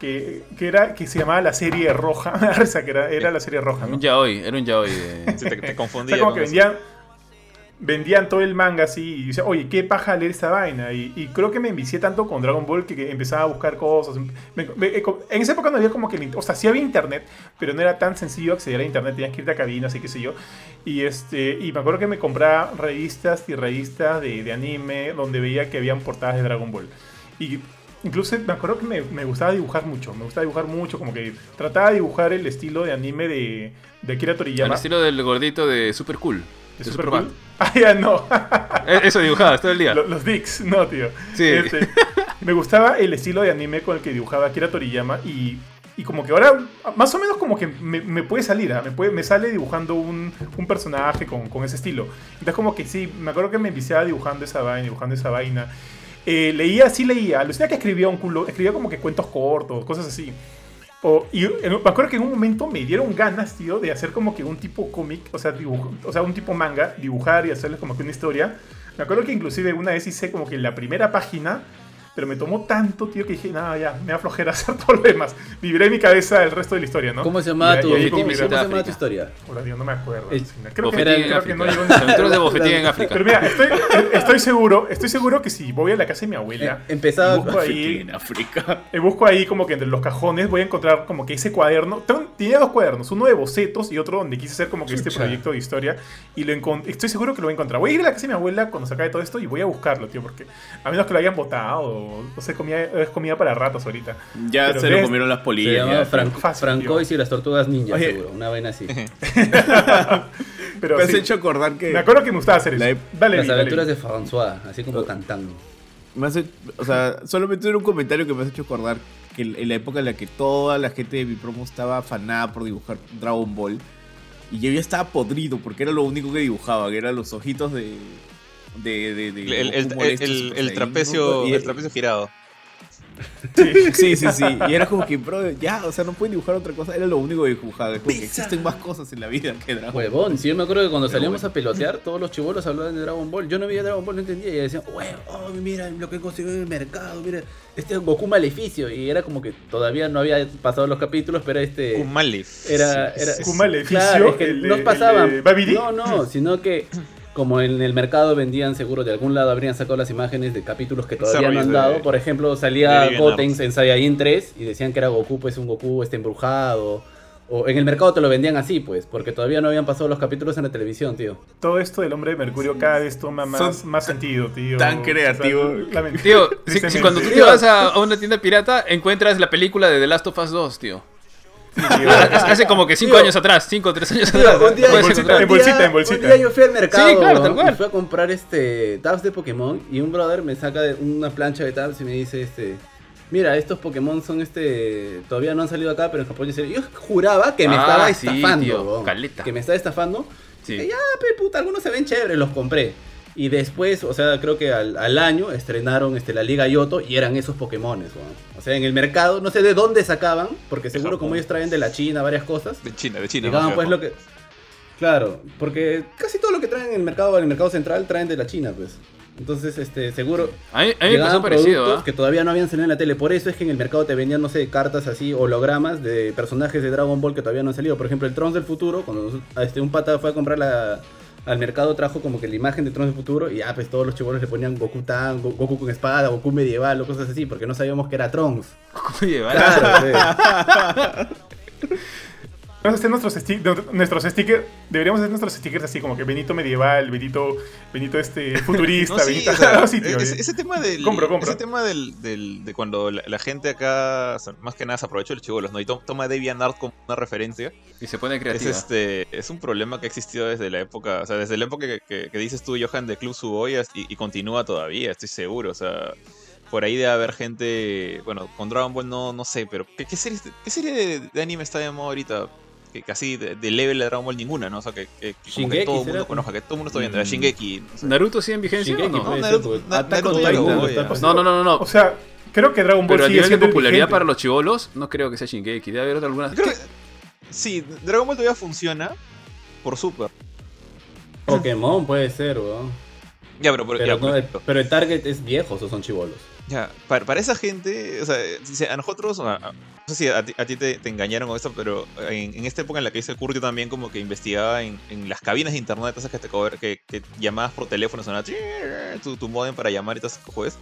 [SPEAKER 3] que, que, era, que se llamaba la serie roja. o sea, que era, era la serie roja, ¿no?
[SPEAKER 2] Un yaoi, era un yaoi de...
[SPEAKER 5] Sí, te, te
[SPEAKER 3] O
[SPEAKER 5] confundía.
[SPEAKER 3] sea, como que vendían, vendían todo el manga así y dice, oye, qué paja leer esta vaina. Y, y creo que me envicié tanto con Dragon Ball que, que empezaba a buscar cosas. Me- me- en esa época no había como que, o sea, sí había internet, pero no era tan sencillo acceder a internet, tenías que irte a cabinas y qué sé yo. Y, este, y me acuerdo que me compraba revistas y revistas de, de anime donde veía que habían portadas de Dragon Ball. Y incluso me acuerdo que me, me gustaba dibujar mucho, me gustaba dibujar mucho, como que trataba de dibujar el estilo de anime de, de Akira Toriyama.
[SPEAKER 2] estilo del gordito de Super Cool.
[SPEAKER 3] de
[SPEAKER 2] De
[SPEAKER 3] Superman.
[SPEAKER 2] Superman.
[SPEAKER 3] Ah, ya no.
[SPEAKER 2] Eh, Eso dibujabas todo el día.
[SPEAKER 3] Lo- Los dicks, no, tío.
[SPEAKER 2] Sí.
[SPEAKER 3] Este, me gustaba el estilo de anime con el que dibujaba Akira Toriyama y, y como que ahora, más o menos como que me, me puede salir, ¿ah? me, puede, me sale dibujando un, un personaje con, con ese estilo. Entonces como que sí, me acuerdo que me enviciaba dibujando esa vaina, dibujando esa vaina. Eh, leía, sí leía, alucina que escribía un culo, escribía como que cuentos cortos, cosas así. O- y en- me acuerdo que en un momento me dieron ganas, tío, de hacer como que un tipo cómic, o sea, o sea, un tipo manga, dibujar y hacerles como que una historia. Me acuerdo que inclusive una vez hice como que la primera página, pero me tomó tanto, tío, que dije, nada, ya, me da flojera hacer todo lo demás. Viviré en mi cabeza el resto de la historia, ¿no?
[SPEAKER 4] ¿Cómo se llamaba
[SPEAKER 3] Y-
[SPEAKER 4] tu
[SPEAKER 3] y
[SPEAKER 4] tu historia?
[SPEAKER 3] Hola, tío, no me acuerdo.
[SPEAKER 4] El-.
[SPEAKER 3] Creo que, creo que no
[SPEAKER 2] África.
[SPEAKER 3] llegó ni-
[SPEAKER 2] de Bofetín en África.
[SPEAKER 3] Pero mira, estoy, estoy seguro, estoy seguro que si voy a la casa de mi abuela,
[SPEAKER 4] Eh, empezaba-
[SPEAKER 3] y busco ahí
[SPEAKER 1] en África.
[SPEAKER 3] Eh, busco ahí como que entre los cajones voy a encontrar como que ese cuaderno. Tenía dos cuadernos, uno de bocetos y otro donde quise hacer como que este
[SPEAKER 4] Chucha.
[SPEAKER 3] proyecto de historia. Y lo estoy seguro que lo voy a encontrar. Voy a ir a la casa de mi abuela cuando se acabe todo esto y voy a buscarlo, tío, porque a menos que lo hayan botado o no sé, comida, es comida para ratos ahorita.
[SPEAKER 1] Ya
[SPEAKER 3] Pero
[SPEAKER 1] se
[SPEAKER 3] ves-
[SPEAKER 1] lo comieron las polillas.
[SPEAKER 4] llamaba
[SPEAKER 1] ya.
[SPEAKER 4] Fran-
[SPEAKER 3] Fácil,
[SPEAKER 4] Francois y las tortugas ninja,
[SPEAKER 1] Oye.
[SPEAKER 4] seguro. Una vaina así.
[SPEAKER 3] Pero
[SPEAKER 1] Me has
[SPEAKER 3] sí,
[SPEAKER 1] hecho acordar que.
[SPEAKER 3] me acuerdo que me gustaba hacer eso.
[SPEAKER 1] La
[SPEAKER 3] Dale,
[SPEAKER 4] Las
[SPEAKER 3] Vi, dale,
[SPEAKER 4] aventuras
[SPEAKER 3] Vi.
[SPEAKER 4] de François, así como
[SPEAKER 1] me has hecho- o sea, solamente era un comentario que me has hecho acordar que en la época en la que toda la gente de mi promo estaba afanada por dibujar Dragon Ball. Y yo ya estaba podrido porque era lo único que dibujaba, que eran los ojitos de. De. de, de
[SPEAKER 5] El, el- el- el- el trapecio,
[SPEAKER 1] ¿no? Y-
[SPEAKER 5] el trapecio girado.
[SPEAKER 1] Sí, sí, sí. Y era como que, bro, ya, o sea, no pueden dibujar otra cosa. Era lo único que dibujaba. Es como que existen más cosas en la vida que Dragon Ball.
[SPEAKER 4] Huevón, si yo me acuerdo que cuando salíamos
[SPEAKER 1] bueno.
[SPEAKER 4] a pelotear, todos los chibolos hablaban de Dragon Ball. Yo no veía Dragon Ball, no entendía. Y decían, huevón, oh, mira lo que he conseguido en el mercado, mira, este es Goku Maleficio. Y era como que todavía no había pasado los capítulos, pero este.
[SPEAKER 5] Kumalif.
[SPEAKER 4] Era, era,
[SPEAKER 3] Goku Maleficio,
[SPEAKER 4] Claro, es que
[SPEAKER 3] el el
[SPEAKER 4] pasaban.
[SPEAKER 3] de Babidi.
[SPEAKER 4] No, no, sino que como en el mercado vendían seguro de algún lado habrían sacado las imágenes de capítulos que todavía no han
[SPEAKER 5] de-
[SPEAKER 4] dado. Por ejemplo, salía Gotenks en Saiyajin 3 y decían que era Goku, pues un Goku este embrujado. O en el mercado te lo vendían así, pues, porque todavía no habían pasado los capítulos en la televisión, tío.
[SPEAKER 3] Todo esto del hombre de Mercurio cada vez toma más,
[SPEAKER 1] Son
[SPEAKER 3] más sentido, tío.
[SPEAKER 1] tan
[SPEAKER 3] O sea,
[SPEAKER 1] creativo.
[SPEAKER 3] lament-
[SPEAKER 2] Tío, si, cuando tú te vas a, a una tienda pirata, encuentras la película de The Last of Us 2, tío. Hace como que 5
[SPEAKER 4] Tío.
[SPEAKER 2] años atrás, 5 o 3 años
[SPEAKER 4] Tío,
[SPEAKER 2] atrás.
[SPEAKER 4] un día-
[SPEAKER 3] En bolsita, en bolsita, en bolsita.
[SPEAKER 4] Un día yo fui al mercado
[SPEAKER 2] Sí, claro, tal cual.
[SPEAKER 4] y fui a comprar este tabs de Pokémon y un brother me saca de una plancha de tabs y me dice este mira estos Pokémon son este todavía no han salido acá pero en Japón ya salieron". yo juraba que me
[SPEAKER 2] Ah,
[SPEAKER 4] estaba
[SPEAKER 2] sí,
[SPEAKER 4] estafando
[SPEAKER 2] tío, caleta.
[SPEAKER 4] que me estaba estafando
[SPEAKER 2] Sí.
[SPEAKER 4] Dije, ya pe puta algunos se ven chéveres los compré y después, o sea, creo que al, al año estrenaron este, la Liga Yoto y eran esos Pokémones, weón. O sea, en el mercado, no sé de dónde sacaban, porque seguro como ellos traen de la China varias cosas,
[SPEAKER 5] De China, de China.
[SPEAKER 4] Llegaban pues lo que. Claro, porque casi todo lo que traen en el mercado, en el mercado central, traen de la China, pues. Entonces, este, seguro.
[SPEAKER 2] A mí, a mí me
[SPEAKER 4] llegaban
[SPEAKER 2] pasó parecido,
[SPEAKER 4] productos
[SPEAKER 2] ¿ah?
[SPEAKER 4] que todavía no habían salido en la tele. Por eso es que en el mercado te vendían, no sé, cartas así, hologramas de personajes de Dragon Ball que todavía no han salido. Por ejemplo, el Trunks del futuro, cuando este, un pata fue a comprar la- al mercado, trajo como que la imagen de Trunks del futuro. Y ya, pues todos los chibolos le ponían Goku Tan, Go- Goku con espada, Goku medieval o cosas así, porque no sabíamos que era Trunks. Claro, sí.
[SPEAKER 3] Vamos a hacer nuestros, nuestros stickers. Deberíamos hacer nuestros stickers así como que Benito medieval, Benito, Benito este futurista,
[SPEAKER 5] No, sí,
[SPEAKER 3] Benito.
[SPEAKER 5] o sea,
[SPEAKER 3] algo así, tío.
[SPEAKER 5] ese, ese tema del
[SPEAKER 3] Compro, compro.
[SPEAKER 5] ese tema del, del- de cuando la, la gente acá o sea, más que nada se aprovecha de los chivolos, ¿no? Y to- toma DeviantArt como una referencia.
[SPEAKER 2] Y se pone
[SPEAKER 5] Es
[SPEAKER 2] creativa.
[SPEAKER 5] este es un problema que ha existido desde la época, o sea, desde la época que, que- que dices tú, Johan, de Club Suboyas y, y continúa todavía, estoy seguro, o sea, por ahí debe haber gente, bueno, con Dragon Ball no, no sé, pero ¿qué, qué serie, qué serie de, de anime está de moda ahorita? Que casi de, de level de Dragon Ball ninguna, ¿no? O sea, que, que- que como que
[SPEAKER 4] Shingeki,
[SPEAKER 5] todo el mundo conozca, que todo el mundo está viendo, la
[SPEAKER 1] Mm.
[SPEAKER 5] Shingeki, no sé.
[SPEAKER 2] ¿Naruto sigue en vigencia
[SPEAKER 4] Shingeki,
[SPEAKER 2] o no?
[SPEAKER 5] No, Naruto, Naruto a-
[SPEAKER 4] on-
[SPEAKER 2] No, no, no, no.
[SPEAKER 3] O sea, creo que Dragon Ball
[SPEAKER 2] Pero a
[SPEAKER 3] sigue
[SPEAKER 2] nivel de
[SPEAKER 3] siendo el
[SPEAKER 2] popularidad
[SPEAKER 3] vigente.
[SPEAKER 2] para los chivolos, no creo que sea Shingeki. Debe haber algunas.
[SPEAKER 5] Creo que- sí, Dragon Ball todavía funciona por Super.
[SPEAKER 4] Pokémon puede ser, weón.
[SPEAKER 5] Ya, pero, por-
[SPEAKER 4] Pero,
[SPEAKER 5] ya,
[SPEAKER 4] no,
[SPEAKER 5] por
[SPEAKER 4] el, pero el target es viejos o son chivolos.
[SPEAKER 5] Ya, para, para esa gente, o sea, a nosotros, o a- a- no sé si a ti, a ti te, te engañaron con esto, pero en, en esta época en la que hice el curso yo también como que investigaba en, en las cabinas de internet, esas que te que, que llamabas por teléfono, sonaba tu, tu modem para llamar y todas esas cosas.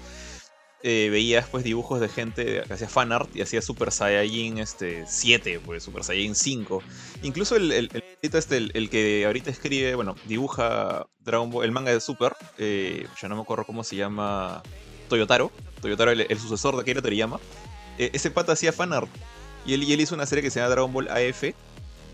[SPEAKER 5] Eh, veías pues dibujos de gente que hacía fanart y hacía Super Saiyajin este, 7, pues Super Saiyajin 5. Incluso el, el, el, este, el, el que ahorita escribe, bueno, dibuja Dragon Ball, el manga de Super, eh, ya no me acuerdo cómo se llama, Toyotaro. Toyotaro, el, el sucesor de Akira Toriyama. Eh, ese pata hacía fanart. Y él, y él hizo una serie que se llama Dragon Ball AF.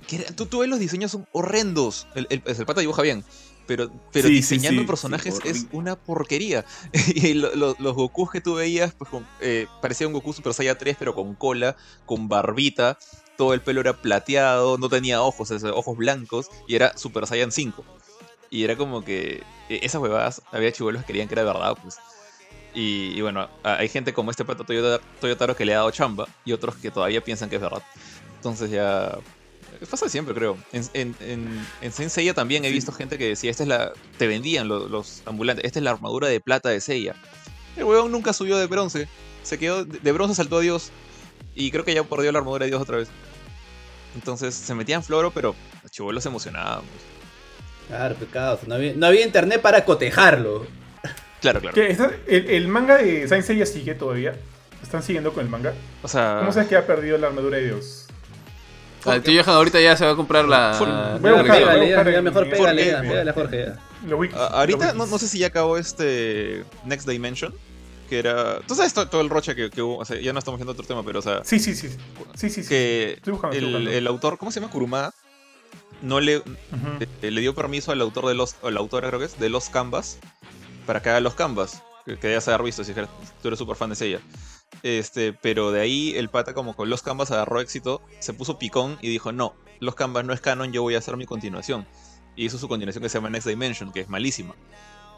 [SPEAKER 5] Que era- tú, tú ves los diseños son horrendos. El, el- el pata dibuja bien. Pero, pero
[SPEAKER 1] Sí,
[SPEAKER 5] diseñando
[SPEAKER 1] sí,
[SPEAKER 5] personajes
[SPEAKER 1] sí,
[SPEAKER 5] es una porquería. y lo- lo- los Gokus que tú veías, pues con- eh, parecía un Goku Super Saiyan 3, pero con cola, con barbita. Todo el pelo era plateado, no tenía ojos, o sea, ojos blancos. Y era Super Saiyan 5. Y era como que eh, esas huevadas, había chivolos que creían que era verdad, pues. Y, y bueno, hay gente como este pato Toyota- Toyotaro que le ha dado chamba y otros que todavía piensan que es verdad. Entonces ya... Pasa siempre, creo. En, en, en, en Saint Seiya también he visto gente que decía, esta es la... Te vendían los, los ambulantes, esta es la armadura de plata de Seiya. El huevón nunca subió de bronce. Se quedó... De de bronce saltó a Dios. Y creo que ya perdió la armadura de Dios otra vez. Entonces se metía en floro, pero los chivolos pues.
[SPEAKER 6] Claro, pecado. No había, no había internet para cotejarlo.
[SPEAKER 5] Claro, claro.
[SPEAKER 3] ¿Qué? ¿Está- el, el manga de Saint Seiya sigue todavía? ¿Están siguiendo con el manga?
[SPEAKER 5] O sea...
[SPEAKER 3] ¿Cómo sabes que ha perdido la armadura de Dios?
[SPEAKER 2] Ah, Johan ahorita ya se va a comprar la.
[SPEAKER 3] Voy a buscar, voy a buscar
[SPEAKER 6] mejor pégale, pégale, Jorge. ya.
[SPEAKER 3] Lo wiki-
[SPEAKER 5] A- ahorita
[SPEAKER 3] lo
[SPEAKER 5] no,
[SPEAKER 3] wikis.
[SPEAKER 5] no sé si ya acabó este Next Dimension, que era... Tú sabes to- todo, el roche que, que hubo, o sea, ya no estamos viendo otro tema, pero o sea,
[SPEAKER 3] Sí, sí, sí. Sí, sí, sí.
[SPEAKER 5] que
[SPEAKER 3] Estoy buscando,
[SPEAKER 5] el, autor, ¿cómo se llama? Kurumada, no le, le dio permiso al autor de los, o la autora creo que es, de los Canvas, para que haga los Canvas, que, que debías haber visto si eres- tú eres súper fan de ella. Este, pero de ahí el pata como con los Canvas agarró éxito, se puso picón y dijo, no, los Canvas no es canon, yo voy a hacer mi continuación. Y hizo su continuación que se llama Next Dimension, que es malísima.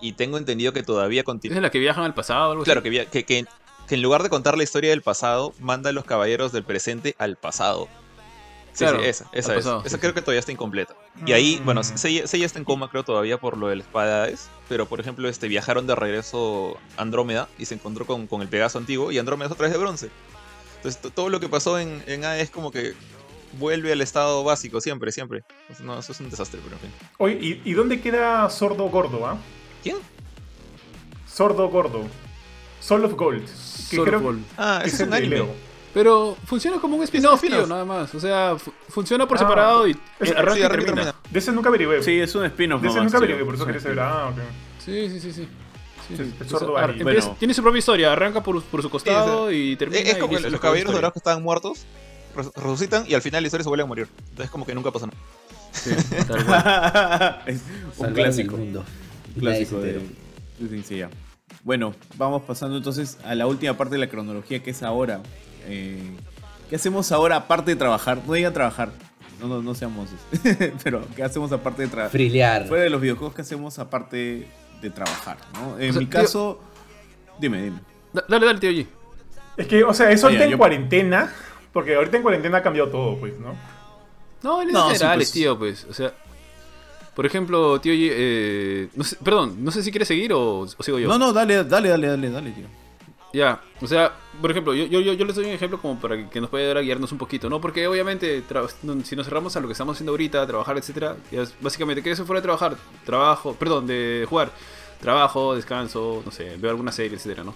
[SPEAKER 5] Y tengo entendido que todavía
[SPEAKER 2] ¿Es
[SPEAKER 5] continúa.
[SPEAKER 2] de la que viajan al pasado algo
[SPEAKER 5] Claro,
[SPEAKER 2] así?
[SPEAKER 5] que, que, que- que en lugar de contar la historia del pasado, manda a los caballeros del presente al pasado. Sí,
[SPEAKER 2] Claro,
[SPEAKER 5] sí, esa, esa es.
[SPEAKER 2] pasado,
[SPEAKER 5] esa
[SPEAKER 2] sí,
[SPEAKER 5] creo
[SPEAKER 2] sí.
[SPEAKER 5] que todavía está incompleta. Y ahí, bueno,
[SPEAKER 3] Mm.
[SPEAKER 5] Seiya, Seiya está en coma, creo, todavía por lo de la espada de Hades, Pero, por ejemplo, este, viajaron de regreso a Andrómeda y se encontró con, con el Pegaso antiguo y Andrómeda es otra vez de bronce. Entonces, to- todo lo que pasó en, en Hades es como que vuelve al estado básico, siempre, siempre. Entonces, no, eso es un desastre, pero en fin.
[SPEAKER 3] Oye, ¿y, y dónde queda Sordo Gordo, ah?
[SPEAKER 5] ¿Quién?
[SPEAKER 3] Sordo Gordo. Soul of Gold. Que
[SPEAKER 2] Sword
[SPEAKER 3] creo
[SPEAKER 2] of Gold.
[SPEAKER 5] Ah,
[SPEAKER 3] que
[SPEAKER 5] ese es un
[SPEAKER 3] el de
[SPEAKER 5] anime.
[SPEAKER 3] Leo.
[SPEAKER 2] Pero funciona como un spin-off, tío, nada más. O sea, fu- funciona por
[SPEAKER 3] Ah,
[SPEAKER 2] separado y
[SPEAKER 3] es-
[SPEAKER 2] arranca
[SPEAKER 5] Sí,
[SPEAKER 2] y
[SPEAKER 5] arranca y
[SPEAKER 2] termina.
[SPEAKER 5] termina.
[SPEAKER 3] De ese nunca averigüé.
[SPEAKER 1] Sí, es un spin-off.
[SPEAKER 3] de ese nunca
[SPEAKER 1] sí.
[SPEAKER 3] averigüé, por eso
[SPEAKER 1] Sí.
[SPEAKER 3] quería saber. Ah, ok.
[SPEAKER 2] Sí, sí, sí, sí. Sí,
[SPEAKER 3] Sí,
[SPEAKER 2] sí.
[SPEAKER 3] el sordo
[SPEAKER 2] empieza-
[SPEAKER 1] Bueno.
[SPEAKER 2] tiene su propia historia, arranca por, por su costado y termina.
[SPEAKER 5] Es, es
[SPEAKER 2] y
[SPEAKER 5] como
[SPEAKER 2] listo,
[SPEAKER 5] los caballeros dorados que estaban muertos, res- resucitan y al final la historia se vuelve a morir. Entonces, como que nunca pasa nada.
[SPEAKER 2] Sí, tal cual.
[SPEAKER 1] es un
[SPEAKER 6] Salvaron
[SPEAKER 1] clásico. clásico de,
[SPEAKER 6] enteró.
[SPEAKER 1] de Seiya. Bueno, vamos pasando entonces a la última parte de la cronología que es ahora. Eh, ¿Qué hacemos ahora aparte de trabajar? No digan trabajar. No, no, no seamos. Pero, ¿qué hacemos aparte de trabajar?
[SPEAKER 6] Frilear.
[SPEAKER 1] Fuera de los videojuegos, ¿qué hacemos aparte de trabajar? ¿no? En
[SPEAKER 2] O sea,
[SPEAKER 1] mi
[SPEAKER 2] tío-
[SPEAKER 1] caso. Dime, dime.
[SPEAKER 2] Da- Dale, dale, tío G.
[SPEAKER 3] Es que, o sea, eso ahorita
[SPEAKER 1] Oye,
[SPEAKER 3] en
[SPEAKER 1] yo-
[SPEAKER 3] cuarentena. Porque ahorita en cuarentena ha cambiado todo, pues, ¿no?
[SPEAKER 2] No, en
[SPEAKER 1] No, sí,
[SPEAKER 2] general,
[SPEAKER 1] pues.
[SPEAKER 2] tío, pues. O sea, por ejemplo, tío eh, no sé- perdón, no sé si quieres seguir o, o sigo yo.
[SPEAKER 1] No, no, dale, dale, dale, dale, dale, tío.
[SPEAKER 2] Ya, o sea, por ejemplo, yo, yo, yo, les doy un ejemplo como para que- nos pueda ayudar a guiarnos un poquito, ¿no? Porque obviamente, si nos cerramos a lo que estamos haciendo ahorita, trabajar, etcétera, es básicamente, ¿qué es eso fuera de trabajar? Trabajo, perdón, de jugar. Trabajo, descanso, no sé, veo alguna serie, etcétera, ¿no?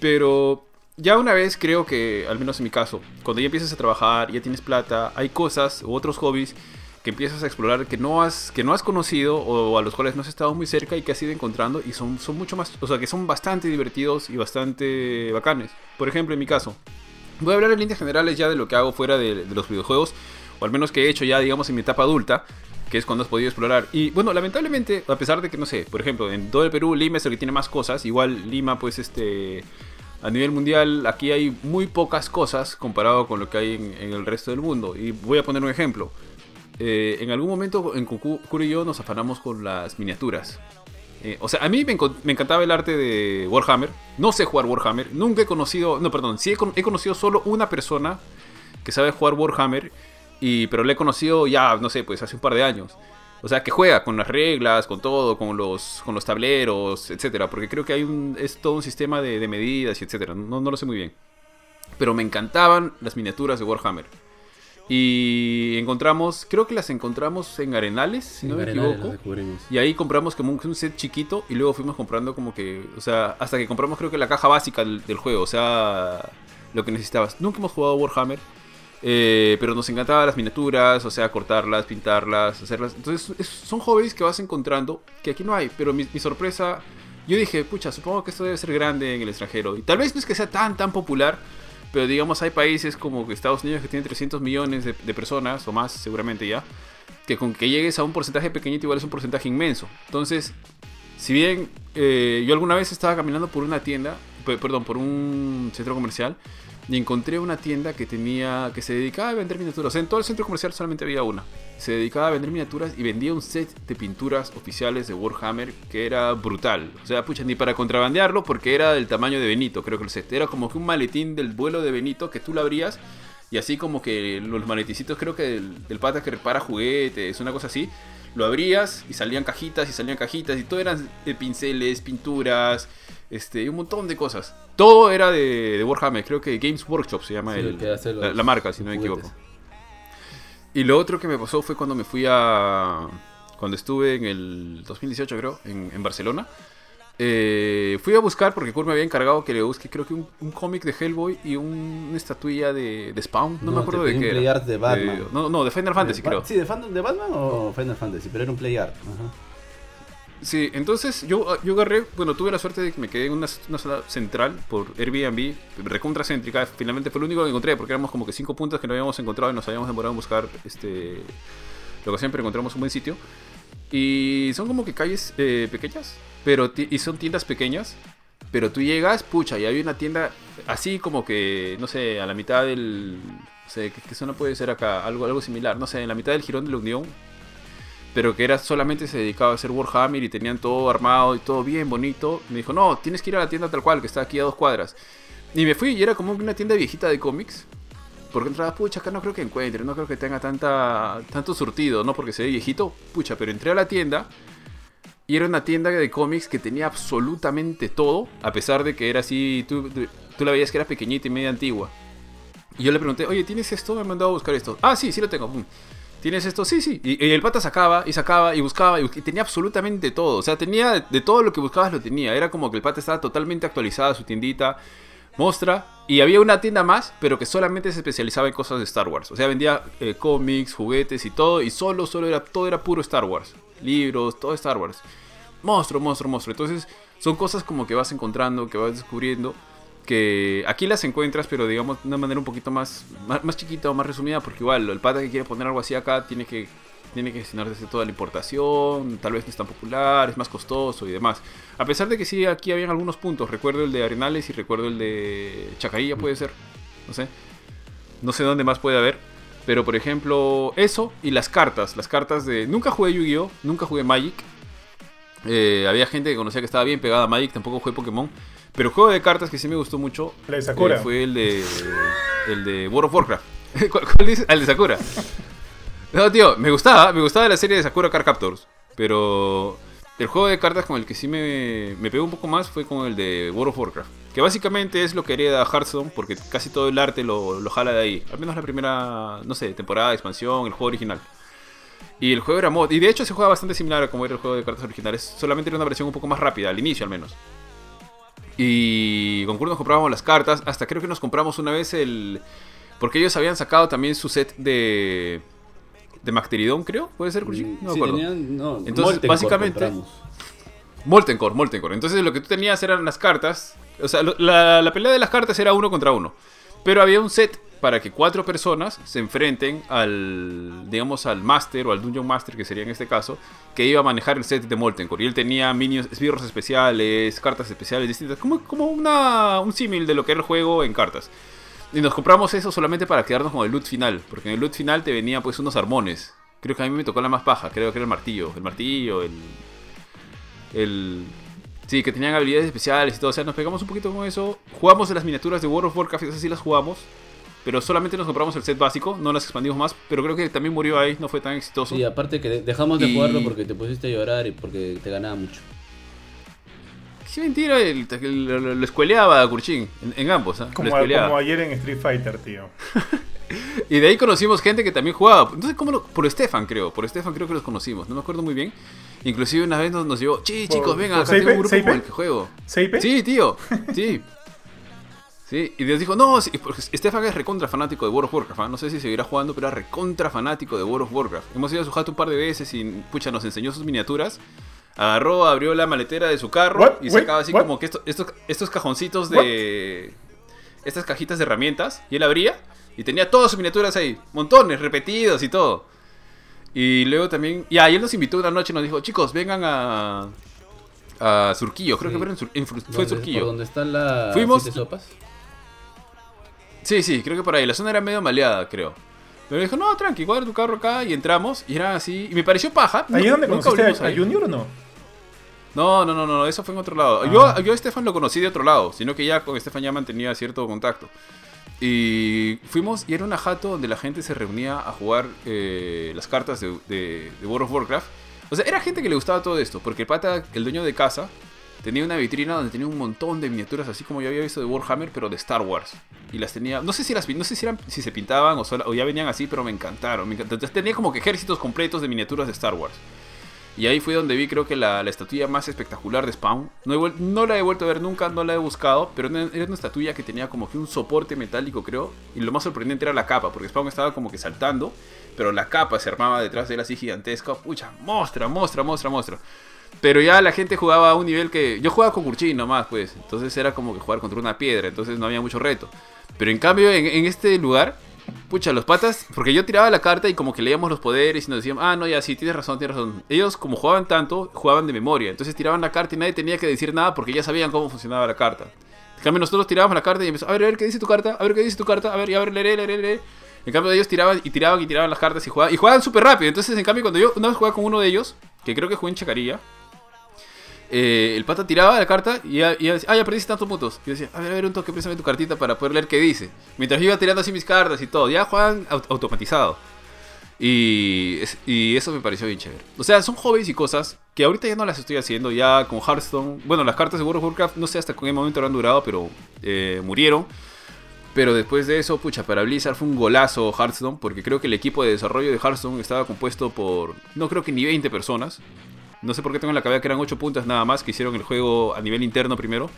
[SPEAKER 2] Pero ya una vez creo que, al menos en mi caso, cuando ya empiezas a trabajar, ya tienes plata, hay cosas u otros hobbies que empiezas a explorar que no has, que no has conocido o a los cuales no has estado muy cerca y que has ido encontrando y son, son mucho más, o sea, que son bastante divertidos y bastante bacanes. Por ejemplo, en mi caso, voy a hablar en líneas generales ya de lo que hago fuera de, los videojuegos, o al menos que he hecho ya, digamos, en mi etapa adulta, que es cuando has podido explorar. Y bueno, lamentablemente, a pesar de que, no sé, por ejemplo, en todo el Perú, Lima es el que tiene más cosas, igual Lima, pues, este... A nivel mundial, aquí hay muy pocas cosas comparado con lo que hay en el resto del mundo. Y voy a poner un ejemplo. Eh, en algún momento en Cucu, Kuro y yo nos afanamos con las miniaturas. Eh, o sea, a mí me, encantaba el arte de Warhammer. No sé jugar Warhammer. Nunca he conocido. No, perdón. Sí he conocido solo una persona que sabe jugar Warhammer. Y, pero le he conocido ya, no sé, pues hace un par de años. O sea, que juega con las reglas, con todo, con los, con los tableros, etcétera. Porque creo que hay un, es todo un sistema de, de medidas y etcétera. No, no lo sé muy bien. Pero me encantaban las miniaturas de Warhammer. Y encontramos, creo que las encontramos en Arenales, si no me
[SPEAKER 6] Arenales
[SPEAKER 2] equivoco. Y ahí compramos como un, un set chiquito y luego fuimos comprando como que, o sea, hasta que compramos creo que la caja básica del, del juego, o sea, lo que necesitabas. Nunca hemos jugado Warhammer, eh, pero nos encantaban las miniaturas, o sea, cortarlas, pintarlas, hacerlas. Entonces es- son hobbies que vas encontrando que aquí no hay, pero mi, mi sorpresa, yo dije, pucha, supongo que esto debe ser grande en el extranjero. Y tal vez no es que sea tan, tan popular, pero digamos hay países como Estados Unidos que tienen 300 millones de, de personas, o más seguramente ya, que con que llegues a un porcentaje pequeñito igual es un porcentaje inmenso. Entonces, si bien eh, yo alguna vez estaba caminando por una tienda, perdón, por un centro comercial, y encontré una tienda que tenía, que se dedicaba a vender miniaturas. En todo el centro comercial solamente había una. Se dedicaba a vender miniaturas y vendía un set de pinturas oficiales de Warhammer que era brutal. O sea, pucha, ni para contrabandearlo porque era del tamaño de Benito, creo que el set. Era como que un maletín del vuelo de Benito que tú lo abrías y así como que los maleticitos, creo que del, del pata que repara juguetes, una cosa así, lo abrías y salían cajitas y salían cajitas y todo eran pinceles, pinturas, este, y un montón de cosas. Todo era de, de Warhammer, creo que Games Workshop se llama
[SPEAKER 6] Sí,
[SPEAKER 2] el- la, la marca, si no me equivoco. Y lo otro que me pasó fue cuando me fui a... Cuando estuve en el 2018, creo, en, en Barcelona. Eh, fui a buscar, porque Kurt me había encargado que le busque, creo que un, un cómic de Hellboy y un- una estatuilla de, de Spawn. No,
[SPEAKER 6] No,
[SPEAKER 2] me acuerdo de
[SPEAKER 6] pedí un
[SPEAKER 2] qué
[SPEAKER 6] play art de Batman.
[SPEAKER 2] Eh, no, no, de Final Fantasy,
[SPEAKER 6] De
[SPEAKER 2] creo.
[SPEAKER 6] Sí, de, Fan- de Batman o Final Fantasy, pero era un play art. Ajá.
[SPEAKER 2] Sí, entonces yo, yo agarré, bueno, tuve la suerte de que me quedé en una, sala central por Airbnb, recontracéntrica, finalmente fue lo único que encontré, porque éramos como que cinco puntos que no habíamos encontrado y nos habíamos demorado en buscar este, lo que siempre encontramos un buen sitio. Y son como que calles eh, pequeñas, pero y son tiendas pequeñas, pero tú llegas, pucha, y hay una tienda así como que, no sé, a la mitad del... No sé, ¿qué, qué zona puede ser acá? Algo, algo similar, no sé, en la mitad del jirón de la Unión, pero que era solamente se dedicaba a hacer Warhammer y tenían todo armado y todo bien bonito. Me dijo, no, tienes que ir a la tienda tal cual, que está aquí a dos cuadras. Y me fui y era como una tienda viejita de cómics. Porque entraba, pucha, acá no creo que encuentre, no creo que tenga tanta, tanto surtido, ¿no? Porque se ve viejito, pucha, pero entré a la tienda y era una tienda de cómics que tenía absolutamente todo, a pesar de que era así, tú, tú la veías que era pequeñita y media antigua. Y yo le pregunté, oye, ¿tienes esto? Me han mandado a buscar esto. Ah, sí, sí lo tengo. ¿Tienes esto? Sí, sí. Y, el pata sacaba y sacaba y buscaba y, y tenía absolutamente todo. O sea, tenía de, de todo lo que buscabas lo tenía. Era como que el pata estaba totalmente actualizada, su tiendita, Mostra. Y había una tienda más, pero que solamente se especializaba en cosas de Star Wars. O sea, vendía eh, cómics, juguetes y todo. Y solo, solo era, todo era puro Star Wars. Libros, todo Star Wars. Monstruo, monstruo, monstruo. Entonces, son cosas como que vas encontrando, que vas descubriendo que aquí las encuentras, pero digamos de una manera un poquito más, más, más chiquita o más resumida, porque igual el pata que quiere poner algo así acá tiene que, tiene que gestionarse toda la importación, tal vez no es tan popular, es más costoso y demás. A pesar de que sí, aquí habían algunos puntos, recuerdo el de Arenales y recuerdo el de Chacarilla, puede ser, no sé, no sé dónde más puede haber. Pero por ejemplo, eso y las cartas. Las cartas de. Nunca jugué Yu-Gi-Oh! Nunca jugué Magic. Eh, había gente que conocía que estaba bien pegada a Magic, tampoco jugué Pokémon. Pero el juego de cartas que sí me gustó mucho
[SPEAKER 3] La de Sakura.
[SPEAKER 2] eh, fue el de el de World of Warcraft. ¿Cuál, cuál? Ah, el de Sakura. No, tío, me gustaba, me gustaba la serie de Sakura Card Captors, pero el juego de cartas con el que sí me, me pegó un poco más fue con el de World of Warcraft, que básicamente es lo que hereda Hearthstone, porque casi todo el arte lo, lo jala de ahí, al menos la primera, no sé, temporada, expansión, el juego original. Y el juego era mod, y de hecho se juega bastante similar a como era el juego de cartas originales, solamente era una versión un poco más rápida, al inicio al menos. Y con Kurt nos comprábamos las cartas. Hasta creo que nos compramos una vez el. Porque ellos habían sacado también su set de. De Macteridon, creo. ¿Puede ser, Kurchi? No me
[SPEAKER 6] Mm, Sí,
[SPEAKER 2] acuerdo.
[SPEAKER 6] tenían- no,
[SPEAKER 2] Entonces, básicamente-
[SPEAKER 6] compramos.
[SPEAKER 2] Molten Core, Molten Core. Entonces lo que tú tenías eran las cartas. O sea, la, la pelea de las cartas era uno contra uno. Pero había un set para que cuatro personas se enfrenten al, digamos, al Master o al Dungeon Master, que sería en este caso, que iba a manejar el set de Molten Core. Y él tenía minions, esbirros especiales, cartas especiales distintas, como, como una, un símil de lo que era el juego en cartas. Y nos compramos eso solamente para quedarnos con el loot final, porque en el loot final te venía pues unos armones. Creo que a mí me tocó la más paja, creo que era el martillo, el martillo, el el sí, que tenían habilidades especiales y todo, o sea, nos pegamos un poquito con eso. Jugamos en las miniaturas de World of Warcraft, esas sí las jugamos. pero solamente nos compramos el set básico, no las expandimos más, pero creo que también murió ahí, no fue tan exitoso.
[SPEAKER 6] Sí, aparte que de- dejamos de
[SPEAKER 2] Y-
[SPEAKER 6] jugarlo porque te pusiste a llorar y porque te ganaba mucho.
[SPEAKER 2] Qué mentira, el, el- lo, lo escueleaba a Kurchin, en, en ambos, ¿ah?
[SPEAKER 3] Como,
[SPEAKER 2] escueleaba.
[SPEAKER 3] como ayer en Street Fighter, tío.
[SPEAKER 2] Y de ahí conocimos gente que también jugaba. Entonces, ¿cómo lo- por Stefan, creo. Por Stefan creo que los conocimos. No me acuerdo muy bien. Inclusive una vez nos, nos llevó, sí,
[SPEAKER 3] ¿Por-
[SPEAKER 2] chicos, vengan, acá tengo un grupo con el que juego.
[SPEAKER 3] ¿Seipe?
[SPEAKER 2] Sí, tío. Sí. Sí, y nos dijo, no, sí, Stefan es recontra fanático de World of Warcraft. ¿ah? No sé si seguirá jugando, pero era recontra fanático de World of Warcraft. Hemos ido a su jato un par de veces y, pucha, nos enseñó sus miniaturas. Agarró, abrió la maletera de su carro
[SPEAKER 3] What?
[SPEAKER 2] y sacaba así
[SPEAKER 3] what?
[SPEAKER 2] como que esto- estos, estos cajoncitos de... Estas cajitas de herramientas. Y él abría y tenía todas sus miniaturas ahí. Montones, repetidos y todo. Y luego también... Ya, y él nos invitó una noche y nos dijo, chicos, vengan a... A Surquillo, creo
[SPEAKER 6] Sí.
[SPEAKER 2] que fue en, Sur- en fue Surquillo.
[SPEAKER 6] Por donde están las
[SPEAKER 2] Fuimos-
[SPEAKER 6] sopas.
[SPEAKER 2] Sí, sí, creo que por ahí. La zona era medio maleada, creo. Pero dijo, no, tranqui, cuadra tu carro acá y entramos. Y era así. Y me pareció paja.
[SPEAKER 3] ¿Ahí es donde conociste a. Junior o no?
[SPEAKER 2] No, no, no, no, eso fue en otro lado.
[SPEAKER 3] Ah.
[SPEAKER 2] Yo, yo a Estefan lo conocí de otro lado, sino que ya con Estefan ya mantenía cierto contacto. Y fuimos, y era una jato donde la gente se reunía a jugar eh, las cartas de, World of Warcraft. O sea, era gente que le gustaba todo esto, porque el pata, el dueño de casa, tenía una vitrina donde tenía un montón de miniaturas, así como yo había visto de Warhammer, pero de Star Wars. Y las tenía, no sé si las no sé si, eran, si se pintaban o, sola- o ya venían así, pero me encantaron. me encantaron. Entonces, tenía como que ejércitos completos de miniaturas de Star Wars. Y ahí fue donde vi creo que la, la estatuilla más espectacular de Spawn. No, la he vuelto a ver nunca, no la he buscado, pero era una estatuilla que tenía como que un soporte metálico creo. Y lo más sorprendente era la capa, porque Spawn estaba como que saltando, pero la capa se armaba detrás de él así gigantesca. Pucha, mostra, mostra, mostra, mostra. Pero ya la gente jugaba a un nivel que... Yo jugaba con Kurchin nomás, pues. Entonces era como que jugar contra una piedra, entonces no había mucho reto. Pero en cambio en este lugar... Pucha, los patas, porque yo tiraba la carta y como que leíamos los poderes y nos decían, ah, no, ya sí, tienes razón, tienes razón. Ellos como jugaban tanto, jugaban de memoria. Entonces tiraban la carta y nadie tenía que decir nada porque ya sabían cómo funcionaba la carta. En cambio nosotros tirábamos la carta y empezamos, a ver, a ver, ¿qué dice tu carta? A ver, ¿qué dice tu carta? A ver, y a ver, leeré, leeré, leeré. En cambio ellos tiraban y tiraban y tiraban las cartas y jugaban, y jugaban súper rápido. Entonces, en cambio, cuando yo una vez jugaba con uno de ellos, que creo que jugué en Chacarilla, eh, el pata tiraba la carta y ya, y ya decía, ah, ya perdiste tantos puntos. Y yo decía, a ver, a ver, un toque, préstame tu cartita para poder leer qué dice. Mientras yo iba tirando así mis cartas y todo, ya juegan au- automatizado. Y, y eso me pareció bien chévere. O sea, son hobbies y cosas que ahorita ya no las estoy haciendo. Ya con Hearthstone, bueno, las cartas de World of Warcraft, no sé hasta qué momento habrán durado, pero eh, murieron. Pero después de eso, pucha, para Blizzard fue un golazo Hearthstone, porque creo que el equipo de desarrollo de Hearthstone estaba compuesto por, no creo que ni 20 personas. No sé por qué tengo en la cabeza que eran 8 puntos nada más que hicieron el juego a nivel interno primero.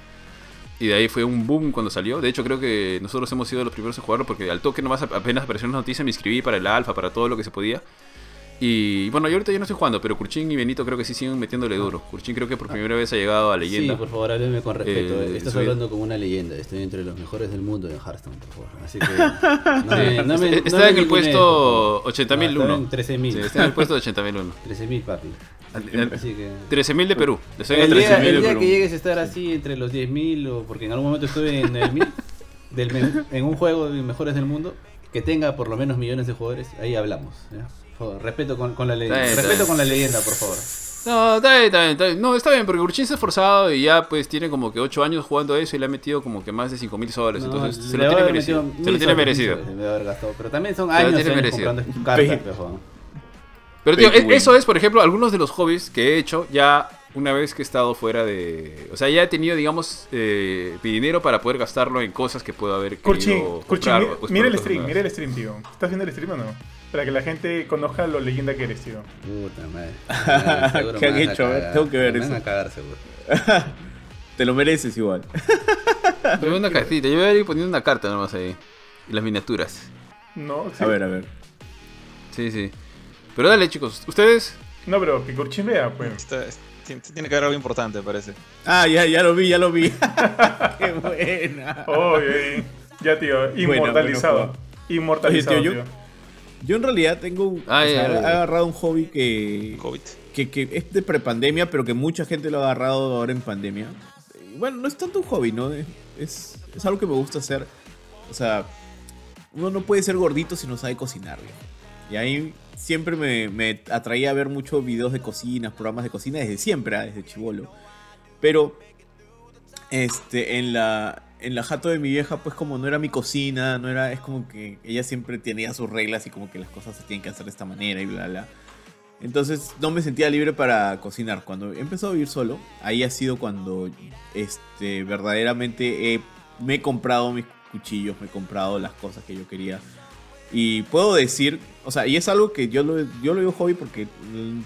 [SPEAKER 2] Y de ahí fue un boom cuando salió. De hecho, creo que nosotros hemos sido los primeros en jugarlo porque al toque nomás apenas apareció una noticia me inscribí para el alfa, para todo lo que se podía. Y bueno, yo ahorita ya no estoy jugando, pero Kurchin y Benito creo que sí siguen metiéndole duro. Kurchin creo que por primera vez ha llegado a leyenda.
[SPEAKER 6] Sí, por favor, hábleme con respeto.
[SPEAKER 2] Eh,
[SPEAKER 6] Estás
[SPEAKER 2] soy-
[SPEAKER 6] hablando como una leyenda. Estoy entre los mejores del mundo en Hearthstone, por favor. Así que. No me, no me-
[SPEAKER 2] Está
[SPEAKER 6] no
[SPEAKER 2] en el puesto
[SPEAKER 6] por favor.
[SPEAKER 2] 80.001.
[SPEAKER 6] No, está en 13.000.
[SPEAKER 2] Sí, está en el puesto de 80.001.
[SPEAKER 6] 13.000, papi. Así que.
[SPEAKER 2] 13.000 de Perú. En
[SPEAKER 6] El
[SPEAKER 2] el
[SPEAKER 6] día,
[SPEAKER 2] 13.000
[SPEAKER 6] el día
[SPEAKER 2] Perú.
[SPEAKER 6] que llegues a estar así entre los 10.000, o porque en algún momento estuve en el del me- en un juego de mejores del mundo, que tenga por lo menos millones de jugadores, ahí hablamos. favor, respeto con, con la leyenda.
[SPEAKER 2] Está bien, está
[SPEAKER 6] Respeto
[SPEAKER 2] bien.
[SPEAKER 6] con la leyenda, por favor.
[SPEAKER 2] No, está bien, está bien, está bien. No, está bien, porque Urchin se ha esforzado y ya pues tiene como que 8 años jugando eso y le ha metido como que más de 5.000 soles.
[SPEAKER 6] No,
[SPEAKER 2] entonces se lo tiene merecido. Se lo tiene merecido.
[SPEAKER 6] soles, haber gastado, Pero también son
[SPEAKER 2] Se
[SPEAKER 6] años, años
[SPEAKER 2] merecido.
[SPEAKER 6] comprando cartas.
[SPEAKER 2] Pero tío, eso es, por ejemplo, algunos de los hobbies que he hecho ya una vez que he estado fuera de... O sea, ya he tenido, digamos, eh, mi dinero para poder gastarlo en cosas que puedo haber
[SPEAKER 3] Kurchin,
[SPEAKER 2] comprar,
[SPEAKER 3] mi-
[SPEAKER 2] o, pues,
[SPEAKER 3] mira el stream, mira el stream, tío. ¿Estás viendo el stream o no? Para que la gente conozca lo leyenda que eres, tío.
[SPEAKER 6] Puta madre.
[SPEAKER 1] ¿Qué han hecho? A ver,
[SPEAKER 6] cagar.
[SPEAKER 1] tengo que ver
[SPEAKER 6] Me van
[SPEAKER 1] eso.
[SPEAKER 6] a cagar, seguro.
[SPEAKER 1] Te lo mereces igual.
[SPEAKER 2] Llevé una cartita, yo voy a ir poniendo una carta nomás ahí. Y las miniaturas.
[SPEAKER 3] No, sí.
[SPEAKER 1] A ver, a ver.
[SPEAKER 2] Sí, sí. Pero dale, chicos. Ustedes...
[SPEAKER 3] No, pero que Kurchin vea, pues.
[SPEAKER 5] Está- tiene que haber algo importante, parece.
[SPEAKER 1] Ah, ya, ya lo vi, ya lo vi. Qué buena.
[SPEAKER 3] Oye, ya, tío. Inmortalizado.
[SPEAKER 1] bueno,
[SPEAKER 3] Inmortalizado,
[SPEAKER 1] Oye, tío,
[SPEAKER 3] tío.
[SPEAKER 1] yo- Yo en realidad tengo un,
[SPEAKER 2] Ah,
[SPEAKER 1] o sea,
[SPEAKER 2] ya, ya,
[SPEAKER 1] he agarrado un hobby que,
[SPEAKER 5] COVID.
[SPEAKER 1] que, que es de prepandemia, pero que mucha gente lo ha agarrado ahora en pandemia. Bueno, no es tanto un hobby, ¿no? Es, es, es algo que me gusta hacer. O sea, uno no puede ser gordito si no sabe cocinar, viejo. Y ahí siempre me, me atraía a ver muchos videos de cocina, programas de cocina desde siempre, ah, desde chivolo. Pero este, en la, en la jato de mi vieja, pues como no era mi cocina, no era, es como que ella siempre tenía sus reglas y como que las cosas se tienen que hacer de esta manera y bla, bla. Entonces no me sentía libre para cocinar. Cuando he a vivir solo, ahí ha sido cuando este, verdaderamente me he comprado mis cuchillos, me he comprado las cosas que yo quería. Y puedo decir, o sea, y es algo que yo lo, yo lo hobby porque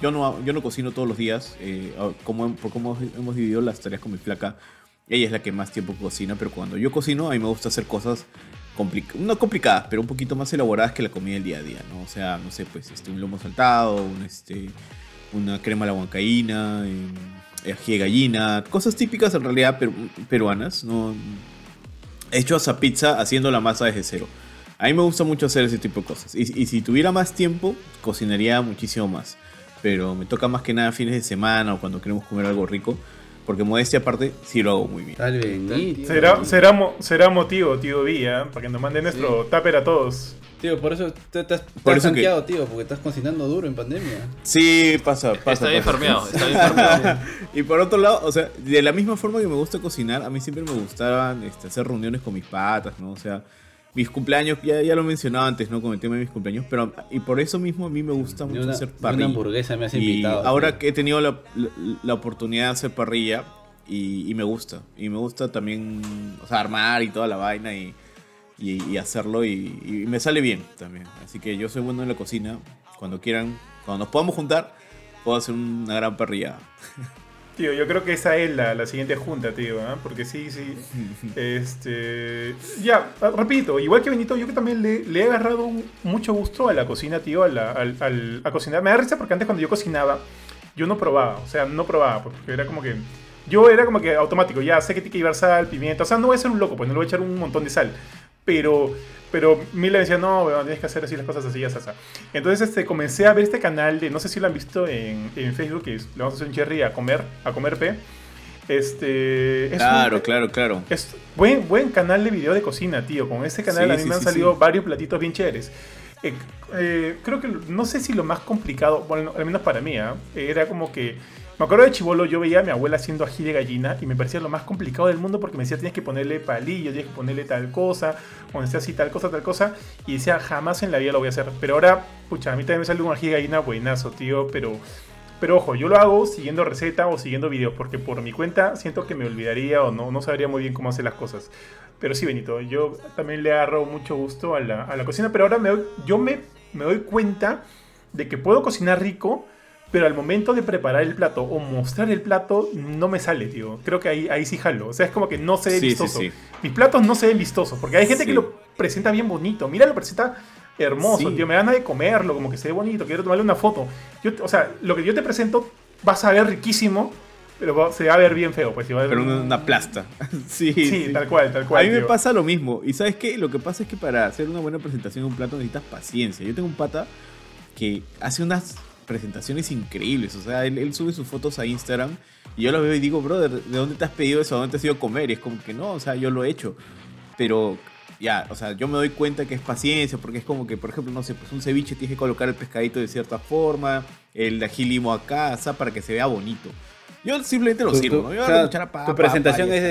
[SPEAKER 1] yo no, yo no cocino todos los días, eh, como, por cómo hemos dividido las tareas con mi flaca ella es la que más tiempo cocina, pero cuando yo cocino, a mí me gusta hacer cosas no complicadas, pero un poquito más elaboradas que la comida del día a día, ¿no? O sea, no sé, pues este, un lomo saltado, un, este, una crema a la huancaína, eh, ají gallina, cosas típicas en realidad peruanas, ¿no? He hecho esa pizza haciendo la masa desde cero. A mí me gusta mucho hacer ese tipo de cosas. Y, y, si tuviera más tiempo, cocinaría muchísimo más. Pero me toca más que nada fines de semana o cuando queremos comer algo rico. Porque modestia aparte, sí lo hago muy bien.
[SPEAKER 6] Tal
[SPEAKER 3] Será, será, será motivo, tío Vía, para que nos mande nuestro tupper a todos.
[SPEAKER 6] Tío, por eso te, te has, por eso tío, porque estás cocinando duro en pandemia.
[SPEAKER 1] Sí, pasa, pasa.
[SPEAKER 2] Está bien enfermeado, está bien
[SPEAKER 1] y por otro lado, o sea, de la misma forma que me gusta cocinar, a mí siempre me gustaban este, hacer reuniones con mis patas, ¿no? O sea, mis cumpleaños, ya, ya lo mencionaba antes, ¿no? Con el tema de mis cumpleaños, pero y por eso mismo a mí me gusta mucho hacer parrilla.
[SPEAKER 6] Una hamburguesa me has invitado.
[SPEAKER 1] ahora que he tenido la, la, oportunidad de hacer parrilla, y, me gusta. Y me gusta también, o sea, armar y toda la vaina y, y, hacerlo y, me sale bien también. Así que yo soy bueno en la cocina. Cuando quieran, cuando nos podamos juntar, puedo hacer una gran parrilla
[SPEAKER 3] Tío, yo creo que esa es la, la siguiente junta, tío, ¿eh? porque sí, sí. este. Ya, repito, igual que Benito, yo que también le, le he agarrado mucho gusto a la cocina, tío, a, la, al, a cocinar. Me da risa porque antes cuando yo cocinaba, yo no probaba, o sea, no probaba, porque era como que. Yo era como que automático, ya sé que tiene que llevar sal, pimienta, o sea, no voy a ser un loco, pues no le voy a echar un montón de sal. Pero pero Mila decía, no, bueno, tienes que hacer así las cosas así, ya Entonces este, comencé a ver este canal de, no sé si lo han visto en, en Facebook, que le vamos a hacer un cherry a comer, a comer P. Este,
[SPEAKER 1] claro, claro, claro.
[SPEAKER 3] Es buen, buen canal de video de cocina, tío. Con este canal a mí me han salido varios platitos bien chéveres. Eh, eh, creo que no sé si lo más complicado, bueno, al menos para mí, ¿eh? era como que me acuerdo de chivolo, yo veía a mi abuela haciendo ají de gallina y me parecía lo más complicado del mundo porque me decía tienes que ponerle palillo, tienes que ponerle tal cosa, o decía así tal cosa, tal cosa, y decía jamás en la vida lo voy a hacer. Pero ahora, pucha, a mí también me sale un ají de gallina buenazo, tío, pero, pero ojo, yo lo hago siguiendo receta o siguiendo videos porque por mi cuenta siento que me olvidaría o no, no sabría muy bien cómo hacer las cosas. Pero sí, Benito, yo también le agarro mucho gusto a la, a la cocina, pero ahora me, yo me, me doy cuenta de que puedo cocinar rico pero al momento de preparar el plato o mostrar el plato, no me sale, tío. Creo que ahí, ahí sí jalo. O sea, es como que no se ve vistoso. Mis platos no se ven vistosos, porque hay gente que lo presenta bien bonito. Mira, lo presenta hermoso, tío. Me gana de comerlo, como que se ve bonito, quiero tomarle una foto. Yo, o sea, lo que yo te presento vas a ver riquísimo, pero se va a ver bien feo, pues. Va a
[SPEAKER 1] pero una, plasta. sí,
[SPEAKER 3] sí, tal cual, tal cual.
[SPEAKER 1] A mí me pasa lo mismo. Y ¿sabes qué? Lo que pasa es que para hacer una buena presentación de un plato necesitas paciencia. Yo tengo un pata que hace unas presentaciones increíbles. O sea, él, sube sus fotos a Instagram y yo lo veo y digo, brother, ¿de dónde te has pedido eso? ¿De dónde te has ido a comer? Y es como que no, o sea, yo lo he hecho. Pero ya, o sea, yo me doy cuenta que es paciencia, porque es como que, por ejemplo, no sé, pues un ceviche tienes que colocar el pescadito de cierta forma, el de agilimo acá, o sea, para que se vea bonito. Yo simplemente lo sirvo, ¿no? Yo
[SPEAKER 6] a tu presentación es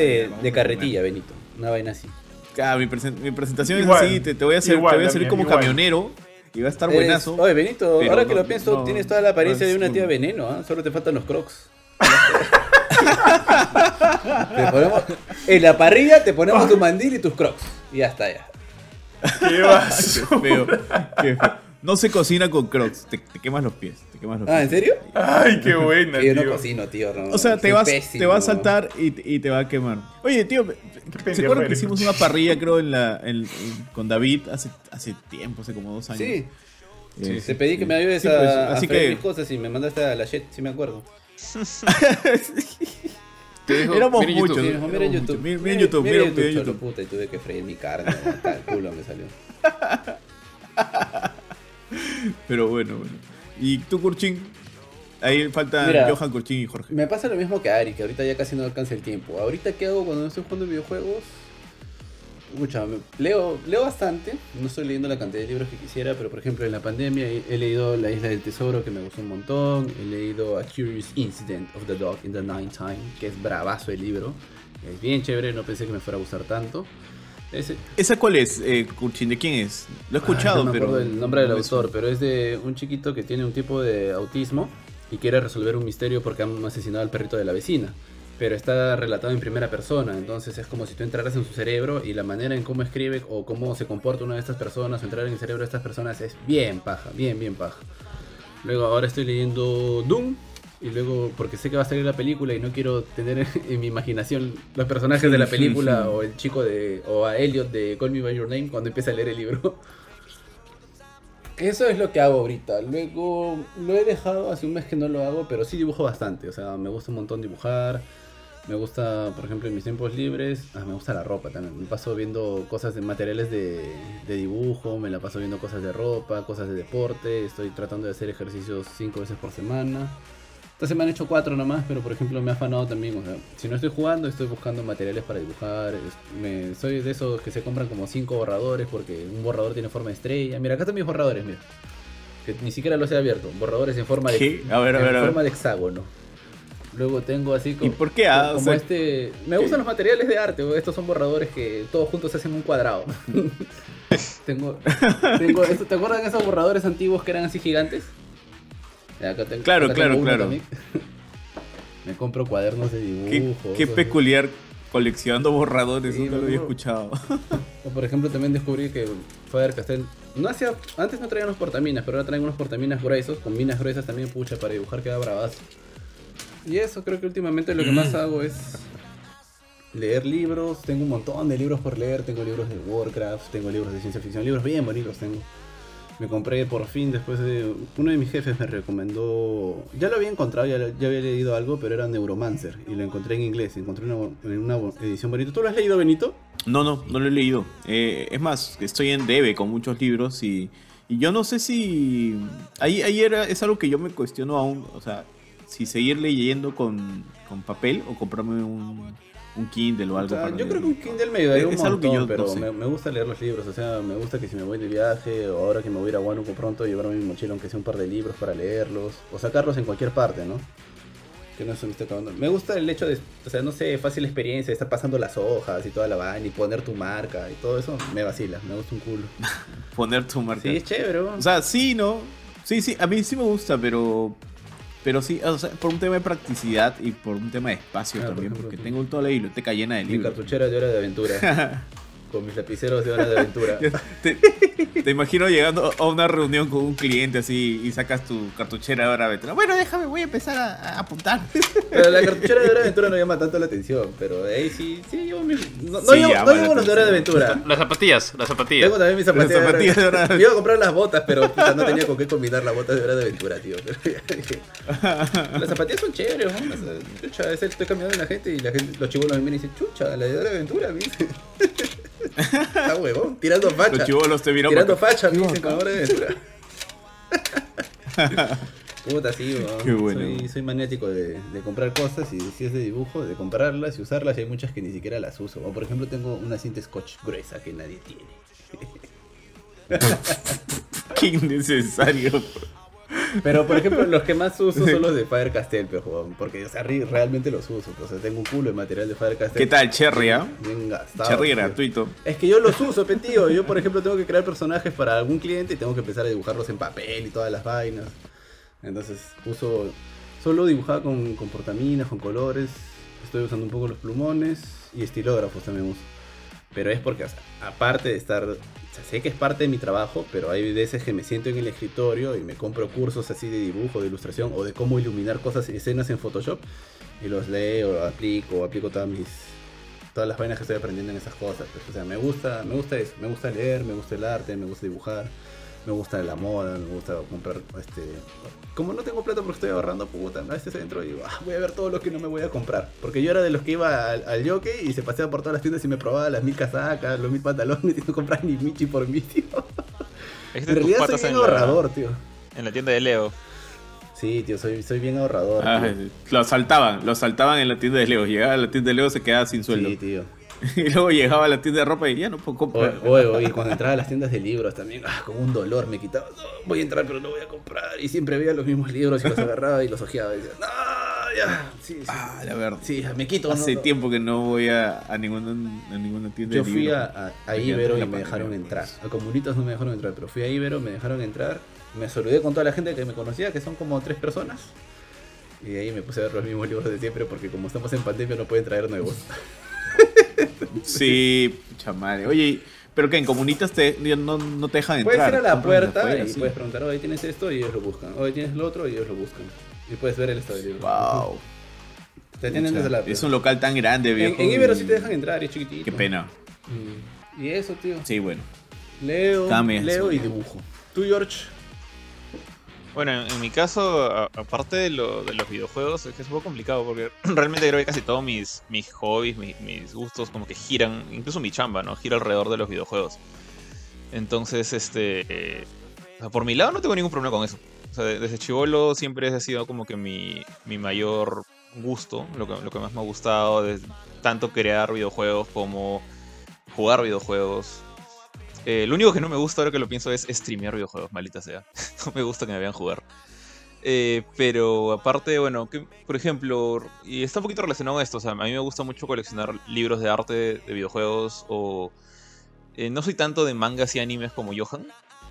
[SPEAKER 6] de, carretilla, Benito, una vaina así.
[SPEAKER 1] Claro, mi, presentación es así, te, voy a hacer, te voy a hacer como camionero y va a estar buenazo.
[SPEAKER 6] Oye, Benito, ahora que lo pienso, tienes toda la apariencia de una tía veneno, ¿ah? Solo te faltan los crocs. en la parrilla te ponemos tu mandil y tus crocs. Y ya está, ya.
[SPEAKER 3] Qué vas.
[SPEAKER 1] Qué feo. No se cocina con crocs, te, quemas los pies. Te quemas los
[SPEAKER 6] ah, ¿en serio?
[SPEAKER 3] Ay, qué buena,
[SPEAKER 6] tío. Yo no cocino, tío.
[SPEAKER 1] o sea, te, vas, te va a saltar y, y, te va a quemar. Oye, tío, ¿Se acuerdan que hicimos una parrilla, creo, en la, con David hace, hace tiempo, hace como dos años?
[SPEAKER 6] Sí. Eh, Te pedí que me ayudes a, pues, así que... mis cosas y me mandaste a la shit, si me acuerdo.
[SPEAKER 1] Éramos muchos.
[SPEAKER 6] Mira en YouTube.
[SPEAKER 1] Mira en YouTube. Mira en YouTube. YouTube.
[SPEAKER 6] Puta, y tuve que freír mi carne. Hasta el culo me salió.
[SPEAKER 1] Pero bueno, bueno. ¿Y tú, Kurchin? Ahí falta Johan Corchín y Jorge.
[SPEAKER 6] Me pasa lo mismo que Ari, que ahorita ya casi no alcanza el tiempo. Ahorita, ¿qué hago cuando no estoy jugando videojuegos?
[SPEAKER 4] Escucha, leo, leo bastante, no estoy leyendo la cantidad de libros que quisiera, pero por ejemplo en la pandemia he, he, leído La Isla del Tesoro, que me gustó un montón, he leído A Curious Incident of the Dog in the Night Time, que es bravazo el libro, es bien chévere, no pensé que me fuera a gustar tanto.
[SPEAKER 1] Ese... ¿Esa cuál es, eh, ¿De quién es? Lo he escuchado,
[SPEAKER 4] ah, no
[SPEAKER 1] me pero...
[SPEAKER 4] el nombre del autor, pero es de un chiquito que tiene un tipo de autismo y quiere resolver un misterio porque han asesinado al perrito de la vecina pero está relatado en primera persona, entonces es como si tú entraras en su cerebro y la manera en cómo escribe o cómo se comporta una de estas personas o entrar en el cerebro de estas personas es bien paja, bien, bien paja. Luego ahora estoy leyendo Doom y luego porque sé que va a salir la película y no quiero tener en mi imaginación los personajes de la película o el chico de o a Elliot de Call Me By Your Name cuando empiece a leer el libro. Eso es lo que hago ahorita. Luego lo he dejado hace un mes que no lo hago, pero sí dibujo bastante. O sea, me gusta un montón dibujar. Me gusta, por ejemplo, en mis tiempos libres, ah, me gusta la ropa también. Me paso viendo cosas de materiales de, dibujo, me la paso viendo cosas de ropa, cosas de deporte. Estoy tratando de hacer ejercicios cinco veces por semana. Esta semana he hecho cuatro nomás, pero por ejemplo me ha afanado también. O sea, si no estoy jugando, estoy buscando materiales para dibujar. Me, soy de esos que se compran como cinco borradores porque un borrador tiene forma de estrella. Mira, acá están mis borradores, mira. Que ni siquiera los he abierto. Borradores en forma de,
[SPEAKER 1] A ver, a ver,
[SPEAKER 4] en forma de hexágono. Luego tengo así como.
[SPEAKER 1] ¿Y por qué? Ah,
[SPEAKER 4] como este. Me gustan los materiales de arte. Estos son borradores que todos juntos se hacen un cuadrado. tengo. tengo ¿Te acuerdan de esos borradores antiguos que eran así gigantes?
[SPEAKER 1] Claro, claro, claro.
[SPEAKER 4] Me compro cuadernos de dibujo.
[SPEAKER 1] Qué, peculiar coleccionando borradores, nunca lo había escuchado.
[SPEAKER 4] por ejemplo, también descubrí que Fader Castell no hacía, antes no traían los portaminas, pero ahora traen unos portaminas gruesos, con minas gruesas también, pucha, para dibujar queda bravazo. Y eso, creo que últimamente lo que más hago es leer libros. Tengo un montón de libros por leer. Tengo libros de Warcraft, tengo libros de ciencia ficción, libros bien bonitos tengo. Me compré por fin después de... Uno de mis jefes me recomendó... Ya lo había encontrado, ya, había leído algo, pero era Neuromancer. Y lo encontré en inglés. Encontré una, una edición bonita. ¿Tú lo has leído, Benito?
[SPEAKER 1] No, no, no lo he leído. Eh, es más, estoy en debe con muchos libros y... Y yo no sé si... Ahí, ahí era, es algo que yo me cuestiono aún. O sea, si seguir leyendo con, con papel o comprarme un, un Kindle o algo.
[SPEAKER 4] yo creo que un Kindle me ayudaría un montón, pero me, gusta leer los libros. O sea, me gusta que si me voy de viaje o ahora que me voy a ir a Huánuco pronto, llevarme mi mochila aunque sea un par de libros para leerlos o sacarlos en cualquier parte, ¿no? Que no se me esté acabando. Me gusta el hecho de, o sea, no sé, fácil experiencia estar pasando las hojas y toda la vaina y poner tu marca y todo eso me vacila, me gusta un culo.
[SPEAKER 1] poner tu marca.
[SPEAKER 4] Sí, es chévere. O
[SPEAKER 1] sea, sí, ¿no? Sí, sí, a mí sí me gusta, pero pero sí, o sea, por un tema de practicidad y por un tema de espacio también, porque tengo toda la biblioteca llena de libros.
[SPEAKER 4] Mi cartuchera de hora de aventura. con mis lapiceros de hora de aventura.
[SPEAKER 1] te, imagino llegando a una reunión con un cliente así y sacas tu cartuchera de hora de aventura. Bueno, déjame, voy a empezar a, apuntar.
[SPEAKER 4] Pero la cartuchera de hora de aventura no llama tanto la atención, pero ahí sí, sí, yo No, no, llevo, los de hora de aventura.
[SPEAKER 2] Las zapatillas, las zapatillas.
[SPEAKER 4] Tengo también mis zapatillas, de hora de aventura. Iba a comprar las botas, pero no tenía con qué combinar las botas de hora de aventura, tío. las zapatillas son chéveres, ¿no? Chucha, estoy cambiando de la gente y la gente, los chivos me miran y dicen, chucha, la de hora de aventura, me. Está huevón, tirando facha.
[SPEAKER 1] Los chivolos te miran
[SPEAKER 4] Tirando facha, me dicen con hora de aventura. Puta, sí, soy, soy, maniático de, de, comprar cosas y si es de dibujo, de comprarlas y usarlas. Y hay muchas que ni siquiera las uso. O por ejemplo, tengo una cinta scotch gruesa que nadie tiene.
[SPEAKER 1] Qué innecesario.
[SPEAKER 4] Pero por ejemplo, los que más uso son los de Faber Castell, porque o sea, realmente los uso. O sea, tengo un culo de material de Faber Castell.
[SPEAKER 1] ¿Qué tal, Cherry, ah?
[SPEAKER 4] Bien gastado.
[SPEAKER 1] Cherry gratuito.
[SPEAKER 4] Es que yo los uso, petío. Yo, por ejemplo, tengo que crear personajes para algún cliente y tengo que empezar a dibujarlos en papel y todas las vainas. Entonces, uso. Solo dibujaba con, con portaminas, con colores. Estoy usando un poco los plumones y estilógrafos también uso. Pero es porque, aparte de estar sé que es parte de mi trabajo, pero hay veces que me siento en el escritorio y me compro cursos así de dibujo, de ilustración o de cómo iluminar cosas, escenas en Photoshop y los leo, aplico, aplico todas mis todas las vainas que estoy aprendiendo en esas cosas. Pues, o sea, me gusta, me gusta eso, me gusta leer, me gusta el arte, me gusta dibujar me gusta la moda, me gusta comprar, este, como no tengo plata porque estoy ahorrando, puta, a veces entro y digo, ah, voy a ver todo lo que no me voy a comprar, porque yo era de los que iba al, al yoke y se paseaba por todas las tiendas y me probaba las mil casacas, los mil pantalones y no compraba ni michi por mí, tío. en realidad soy bien ahorrador, tío.
[SPEAKER 5] En la tienda de Leo.
[SPEAKER 4] Sí, tío, soy, soy bien ahorrador.
[SPEAKER 1] Ah, lo saltaban, lo saltaban en la tienda de Leo. Llegaba a la tienda de Leo se quedaba sin sueldo.
[SPEAKER 4] Sí, tío.
[SPEAKER 1] y luego llegaba a la tienda de ropa y ya no puedo comprar.
[SPEAKER 6] Oye, y cuando entraba a las tiendas de libros también, ah, con un dolor me quitaba. No, voy a entrar, pero no voy a comprar. Y siempre veía los mismos libros y los agarraba y los ojeaba. Y decía, no, ya. Sí, sí.
[SPEAKER 1] Ah, la verdad.
[SPEAKER 6] Sí, me quito.
[SPEAKER 1] Hace tiempo que no voy a, a, ninguna, a ninguna tienda
[SPEAKER 6] Yo fui a, a, Ibero y me dejaron entrar. A Comunitas no me dejaron entrar, pero fui a Ibero, me dejaron entrar. Me saludé con toda la gente que me conocía, que son como tres personas. Y ahí me puse a ver los mismos libros de siempre porque como estamos en pandemia no pueden traer nuevos.
[SPEAKER 1] sí, chamare. Oye, pero que en comunitas te, no, no te dejan entrar.
[SPEAKER 6] Puedes ir a la puerta y puedes preguntar, oye, tienes esto y ellos lo buscan. Oye, tienes lo otro y ellos lo buscan. Y puedes ver el estado del libro.
[SPEAKER 1] Wow.
[SPEAKER 6] Te atienden desde la
[SPEAKER 1] Es un local tan grande, viejo.
[SPEAKER 6] En, Ibero sí te dejan entrar, es chiquitito.
[SPEAKER 1] Qué pena.
[SPEAKER 6] Mm. Y eso, tío.
[SPEAKER 1] Sí, bueno.
[SPEAKER 6] Leo, leo y dibujo. ¿Tú, George?
[SPEAKER 5] Bueno, en, mi caso, aparte de, lo, de, los videojuegos, es que es un poco complicado porque realmente creo que casi todos mis, mis hobbies, mis, gustos como que giran, incluso mi chamba, ¿no? Gira alrededor de los videojuegos. Entonces, este... por mi lado no tengo ningún problema con eso. O sea, desde chivolo siempre ha sido como que mi, mi mayor gusto, lo que, lo que más me ha gustado, de tanto crear videojuegos como jugar videojuegos. Eh, lo único que no me gusta ahora que lo pienso es streamear videojuegos, malita sea. no me gusta que me vean jugar. Eh, pero aparte, bueno, por ejemplo, y está un poquito relacionado a esto, o sea, a mí me gusta mucho coleccionar libros de arte de videojuegos o... Eh, no soy tanto de mangas y animes como Johan,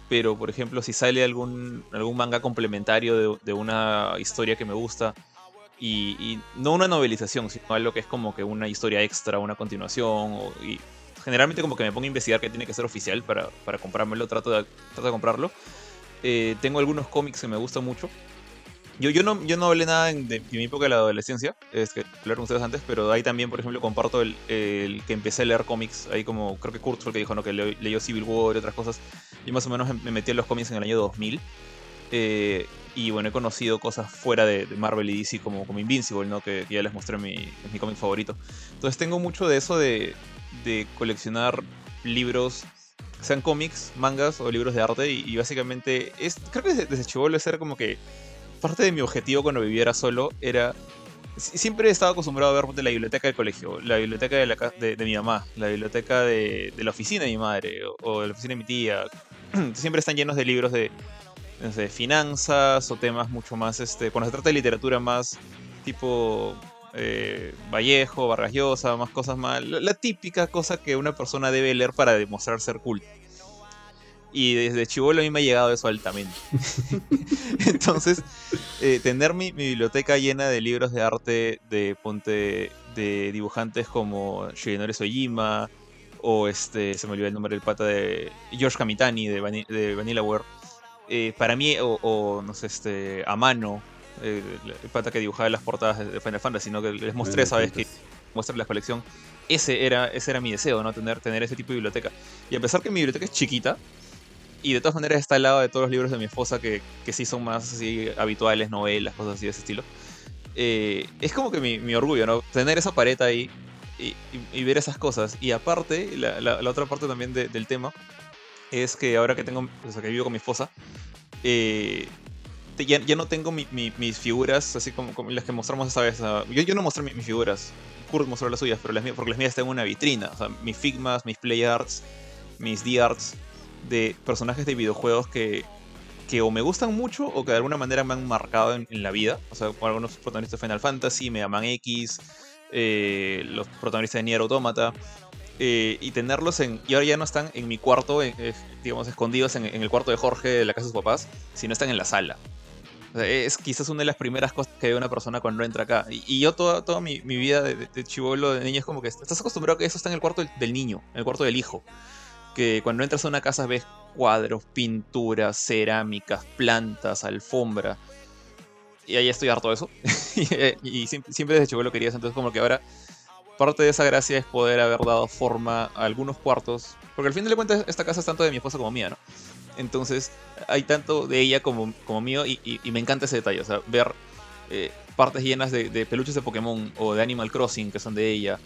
[SPEAKER 5] pero por ejemplo, si sale algún, algún manga complementario de, una historia que me gusta, y, no una novelización, sino algo que es como que una historia extra, una continuación, o, generalmente como que me pongo a investigar que tiene que ser oficial para, para comprármelo, trato de, trato de comprarlo. Eh, tengo algunos cómics que me gustan mucho. Yo, yo, no, yo no hablé nada de, mi época de la adolescencia, es que hablaron ustedes antes, pero ahí también, por ejemplo, comparto el, el, que empecé a leer cómics, ahí como creo que Kurt fue el que dijo ¿no? que leyó Civil War y otras cosas. Yo más o menos me metí en los cómics en el año 2000. Eh, y bueno, he conocido cosas fuera de, Marvel y DC como, como Invincible, ¿no? que, que ya les mostré mi, mi cómic favorito. Entonces tengo mucho de eso de, de coleccionar libros, sean cómics, mangas o libros de arte. Y, básicamente, es, creo que desde, desde chivolo era como que parte de mi objetivo cuando viviera solo era. Siempre he estado acostumbrado a ver la biblioteca del colegio, la biblioteca de, mi mamá, la biblioteca de, de, la oficina de mi madre o, de la oficina de mi tía. Siempre están llenos de libros de, de finanzas o temas mucho más, este, cuando se trata de literatura más tipo eh, Vallejo, Vargas Llosa, más cosas más. La, típica cosa que una persona debe leer para demostrar ser cool. Y desde chivolo a mí me ha llegado eso altamente. Entonces, eh, tener mi, biblioteca llena de libros de arte de ponte de dibujantes como Shigenori Sojima o este se me olvidó el nombre del pata de George Kamitani de, de Vanillaware. Eh, para mí, o, o, no sé, este, a mano, el, pata que dibujaba las portadas de Final Fantasy, sino que les mostré esa vez que mostré la colección. Ese era, ese era mi deseo, ¿no? Tener, tener ese tipo de biblioteca. Y a pesar que mi biblioteca es chiquita, y de todas maneras está al lado de todos los libros de mi esposa que, que sí son más así habituales, novelas, cosas así de ese estilo. Eh, es como que mi, mi, orgullo, ¿no? Tener esa pared ahí y, y, ver esas cosas. Y aparte, la, la, la otra parte también de, del tema es que ahora que tengo, o sea, que vivo con mi esposa, eh, ya, ya, no tengo mi, mi, mis figuras así como, las que mostramos esa vez. yo, yo no mostré mis figuras. Kurt mostró las suyas, pero las mías, porque las mías están en una vitrina. O sea, mis figmas, mis play arts, mis D-arts de personajes de videojuegos que, que o me gustan mucho o que de alguna manera me han marcado en, la vida. O sea, algunos protagonistas de Final Fantasy, Mega Man X, eh, los protagonistas de Nier Automata. Eh, y tenerlos en. Y ahora ya no están en mi cuarto, eh, digamos, escondidos en, el cuarto de Jorge de la casa de sus papás, sino están en la sala es quizás una de las primeras cosas que ve una persona cuando entra acá. Y, yo toda, toda mi, mi vida de, de, chivolo, de niño, es como que estás acostumbrado a que eso está en el cuarto del, niño, en el cuarto del hijo. Que cuando entras a una casa ves cuadros, pinturas, cerámicas, plantas, alfombra. Y ahí estoy harto de eso. y, siempre, siempre, desde chivolo quería eso. Entonces como que ahora parte de esa gracia es poder haber dado forma a algunos cuartos. Porque al fin de cuentas esta casa es tanto de mi esposa como mía, ¿no? Entonces hay tanto de ella como, como mío y, me encanta ese detalle, o sea, ver eh, partes llenas de, de, peluches de Pokémon o de Animal Crossing que son de ella,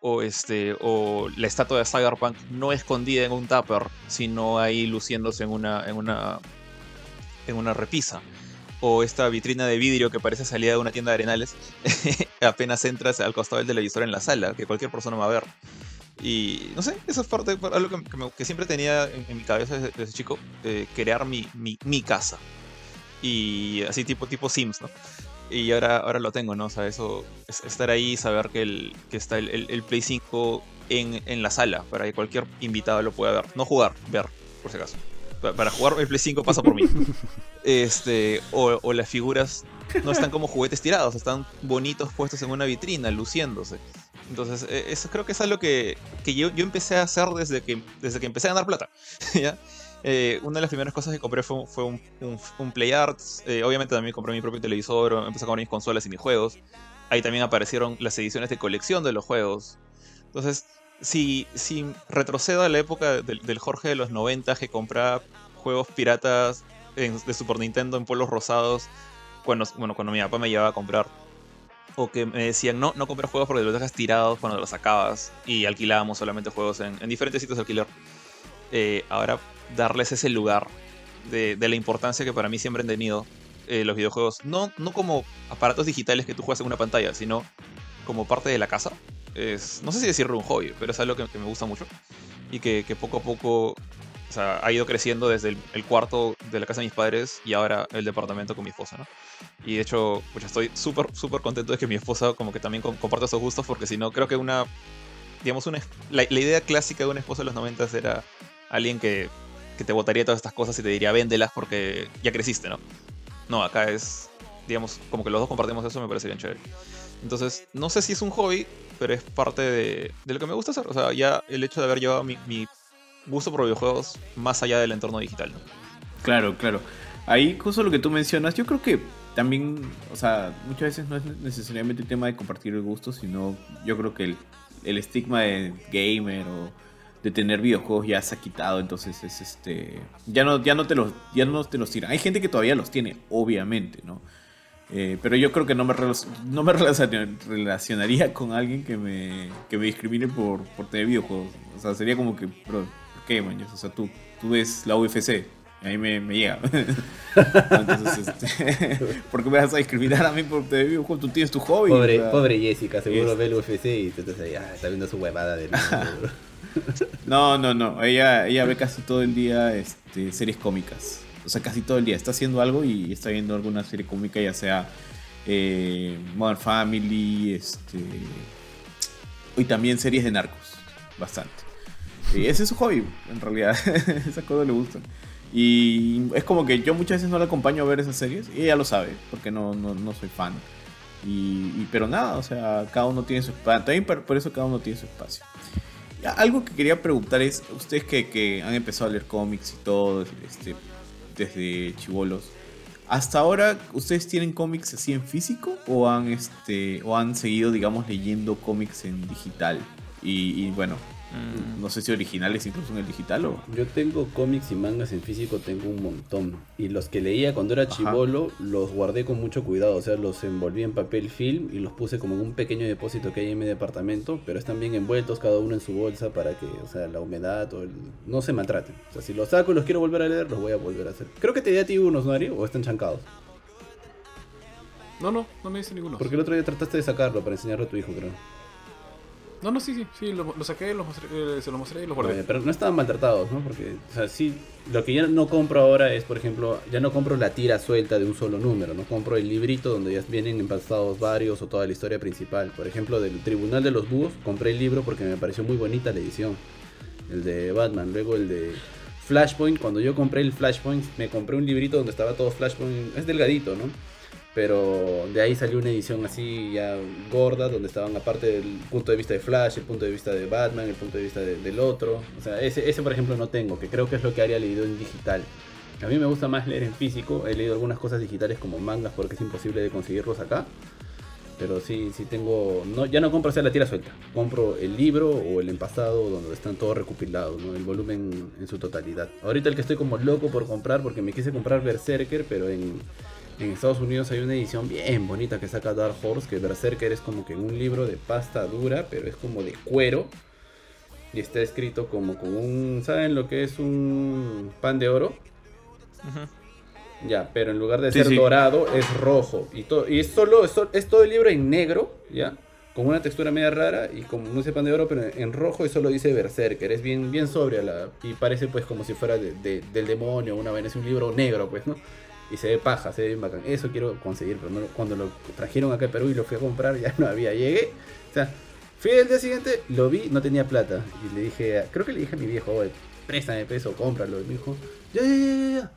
[SPEAKER 5] o, este, o la estatua de Cyberpunk no escondida en un tupper, sino ahí luciéndose en una, en una, en una repisa. O esta vitrina de vidrio que parece salida de una tienda de arenales, apenas entras al costado del televisor en la sala, que cualquier persona va a ver. Y no sé, eso es parte, algo que, siempre tenía en, mi cabeza desde, chico, crear mi, mi, casa. Y así tipo, tipo Sims, ¿no? Y ahora, ahora lo tengo, ¿no? O sea, eso, estar ahí, saber que, el, que está el, el, Play 5 en, en, la sala, para que cualquier invitado lo pueda ver. No jugar, ver, por si acaso. Para, jugar el Play 5 pasa por mí. este, o, o las figuras no están como juguetes tirados, están bonitos puestos en una vitrina, luciéndose. Entonces, e, eso creo que es algo que, que yo, yo, empecé a hacer desde que, desde que empecé a ganar plata. ¿ya? Eh, una de las primeras cosas que compré fue, fue un, un, Arts. Eh, obviamente también compré mi propio televisor, empecé a comprar mis consolas y mis juegos. Ahí también aparecieron las ediciones de colección de los juegos. Entonces, si, si retrocedo a la época del, del Jorge de los 90 que compraba juegos piratas de Super Nintendo en polos rosados, cuando, bueno, cuando mi papá me llevaba a comprar o que me decían, no, no compres juegos porque los dejas tirados cuando los sacabas y alquilábamos solamente juegos en, diferentes sitios de alquiler. Eh, ahora darles ese lugar de, la importancia que para mí siempre han tenido eh, los videojuegos, no, no como aparatos digitales que tú juegas en una pantalla, sino como parte de la casa. Es, no sé si decirlo un hobby, pero es algo que, me gusta mucho y que, poco a poco o sea, ha ido creciendo desde el, cuarto de la casa de mis padres y ahora el departamento con mi esposa, ¿no? Y de hecho, pues estoy súper, súper contento de que mi esposa como que también comparte esos gustos, porque si no, creo que una, digamos, una, la, idea clásica de una esposa de los 90 era alguien que, que te botaría todas estas cosas y te diría, véndelas porque ya creciste, ¿no? No, acá es, digamos, como que los dos compartimos eso, me parece bien chévere. Entonces, no sé si es un hobby, pero es parte de, de lo que me gusta hacer. O sea, ya el hecho de haber llevado mi, mi gusto por videojuegos más allá del entorno digital. ¿no?
[SPEAKER 1] Claro, claro. Ahí, justo lo que tú mencionas, yo creo que también, o sea, muchas veces no es necesariamente el tema de compartir el gusto, sino yo creo que el, el estigma de gamer o de tener videojuegos ya se ha quitado, entonces es este ya no ya no te los ya no te los tiran. Hay gente que todavía los tiene, obviamente, ¿no? Eh, pero yo creo que no me, no me relacionaría con alguien que me, que me discrimine por, por tener videojuegos. O sea, sería como que, qué, man? O sea, tú, tú ves la UFC, a mí me, me llega. Entonces, este, ¿por qué me vas a discriminar a mí por te videojuegos? Tú tienes tu hobby.
[SPEAKER 4] Pobre, pobre Jessica, seguro ve el UFC y tú estás ahí, ah, está viendo su huevada de
[SPEAKER 1] No, no, no. Ella, ella ve casi todo el día este, series cómicas. O sea, casi todo el día. Está haciendo algo y está viendo alguna serie cómica, ya sea eh, Modern Family, este. Y también series de narcos. Bastante. Y ese es su hobby, en realidad. Esas cosas le gustan. Y es como que yo muchas veces no la acompaño a ver esas series. Y ella lo sabe, porque no, no, no soy fan. Y, pero nada, o sea, cada uno tiene su espacio. También por, eso cada uno tiene su espacio. algo que quería preguntar es, ustedes que, que, han empezado a leer cómics y todo, este, desde chivolos, ¿hasta ahora ustedes tienen cómics así en físico o han, este, o han seguido, digamos, leyendo cómics en digital? y bueno, Mm. No sé si originales incluso en el digital o...
[SPEAKER 4] Yo tengo cómics y mangas en físico, tengo un montón. Y los que leía cuando era chivolo, los guardé con mucho cuidado. O sea, los envolví en papel film y los puse como en un pequeño depósito que hay en mi departamento. Pero están bien envueltos, cada uno en su bolsa para que, o sea, la humedad o el... no se maltraten. O sea, si los saco y los quiero volver a leer, los voy a volver a hacer. Creo que te di a ti unos, ¿no, ¿O están chancados?
[SPEAKER 2] No, no, no me dice ninguno.
[SPEAKER 4] Porque el otro día trataste de sacarlo para enseñarlo a tu hijo, creo.
[SPEAKER 2] No, no, sí, sí, sí, lo, saqué, lo eh, se lo mostré y lo guardé.
[SPEAKER 4] pero no estaban maltratados, ¿no? Porque, o sea, sí, lo que ya no compro ahora es, por ejemplo, ya no compro la tira suelta de un solo número, no compro el librito donde ya vienen empastados varios o toda la historia principal. Por ejemplo, del Tribunal de los Búhos, compré el libro porque me pareció muy bonita la edición, el de Batman, luego el de Flashpoint, cuando yo compré el Flashpoint, me compré un librito donde estaba todo Flashpoint, es delgadito, ¿no? Pero de ahí salió una edición así ya gorda, donde estaban aparte del punto de vista de Flash, el punto de vista de Batman, el punto de vista del otro. O sea, ese, ese por ejemplo no tengo, que creo que es lo que haría leído en digital. A mí me gusta más leer en físico, he leído algunas cosas digitales como mangas porque es imposible de conseguirlos acá. Pero sí, sí tengo. No, ya no compro sea la tira suelta. Compro el libro o el empastado donde están todos recopilados, ¿no? El volumen en su totalidad. Ahorita el que estoy como loco por comprar, porque me quise comprar Berserker, pero en, en Estados Unidos hay una edición bien bonita que saca Dark Horse, que Berserker es como que un libro de pasta dura, pero es como de cuero. Y está escrito como con un... ¿Saben lo que es un pan de oro? Ya, pero en lugar de ser dorado es rojo. Y, todo, y es solo, es, todo el libro en negro, ¿ya? con una textura media rara y como no pan de oro, pero en rojo y solo dice Berserker. Es bien, bien sobria la, y parece pues como si fuera del demonio, una vez es un libro negro, pues, ¿no? Y se ve paja, se ve bien bacán. Eso quiero conseguir, pero cuando lo trajeron acá a Perú y lo fui a comprar ya no había. Llegué, o sea, fui el día siguiente, lo vi, no tenía plata. Y le dije, creo que le dije a mi viejo, oye, préstame peso, cómpralo. Y me dijo, ya, ya, ya, ya.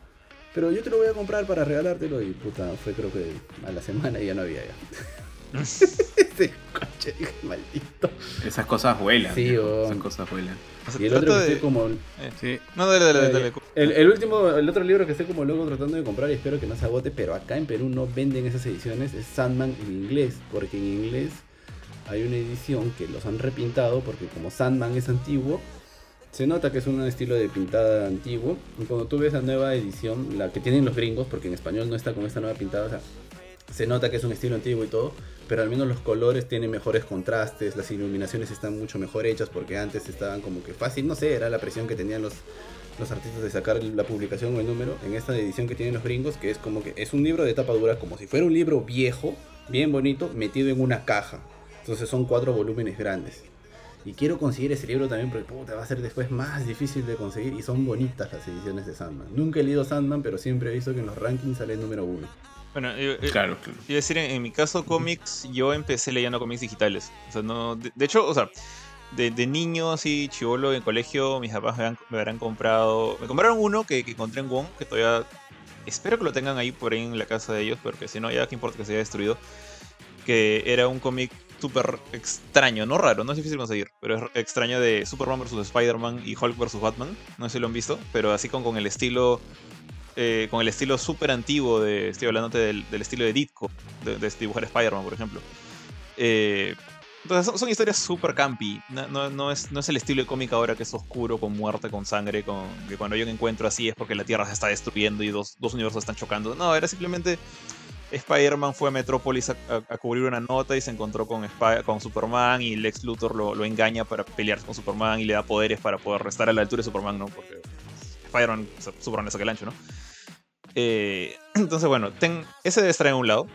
[SPEAKER 4] Pero yo te lo voy a comprar para regalártelo. Y puta, fue creo que a la semana y ya no había ya. Ese coche, maldito.
[SPEAKER 1] Esas cosas vuelan.
[SPEAKER 4] Sí,
[SPEAKER 1] Esas cosas vuelan.
[SPEAKER 4] y el otro que como. Eh,
[SPEAKER 5] sí. No, dale, dale, dale.
[SPEAKER 4] El, el, último, el otro libro que estoy como loco tratando de comprar y espero que no se agote, pero acá en Perú no venden esas ediciones, es Sandman en inglés, porque en inglés hay una edición que los han repintado, porque como Sandman es antiguo, se nota que es un estilo de pintada antiguo. Y cuando tú ves la nueva edición, la que tienen los gringos, porque en español no está con esta nueva pintada, o sea, se nota que es un estilo antiguo y todo, pero al menos los colores tienen mejores contrastes, las iluminaciones están mucho mejor hechas porque antes estaban como que fácil, no sé, era la presión que tenían los, los artistas de sacar la publicación o el número en esta edición que tienen los gringos, que es como que es un libro de tapa dura, como si fuera un libro viejo, bien bonito, metido en una caja. Entonces son cuatro volúmenes grandes. Y quiero conseguir ese libro también porque puta, va a ser después más difícil de conseguir y son bonitas las ediciones de Sandman. Nunca he leído Sandman, pero siempre he visto que en los rankings sale el número uno.
[SPEAKER 5] Bueno, yo, claro, claro. decir, en, mi caso, cómics, yo empecé leyendo cómics digitales. O sea, no. De, hecho, o sea, de, niño, así, chivolo, en colegio, mis papás me, habrán comprado. Me compraron uno que, encontré en Wong, que todavía. Espero que lo tengan ahí por ahí en la casa de ellos, porque si no, ya que importa que se haya destruido. Que era un cómic súper extraño, no raro, no es difícil conseguir, pero es extraño de Superman vs. Spider-Man y Hulk vs. Batman. No sé si lo han visto, pero así con, con el estilo eh, con el estilo súper antiguo de. Estoy hablando del, estilo de Ditko, de, de dibujar Spider-Man, por ejemplo. Eh, entonces son, historias súper campi. No, no, es, no es el estilo de cómic ahora que es oscuro, con muerte, con sangre, con que cuando un encuentro así es porque la Tierra se está destruyendo y dos, dos universos están chocando. No, era simplemente Spider-Man fue a Metrópolis a, cubrir una nota y se encontró con, con Superman y Lex Luthor lo, lo, engaña para pelear con Superman y le da poderes para poder restar a la altura de Superman, ¿no? Porque Spider-Man, Superman le saca el ancho, ¿no? Eh, entonces, bueno, ese debe estar en un lado.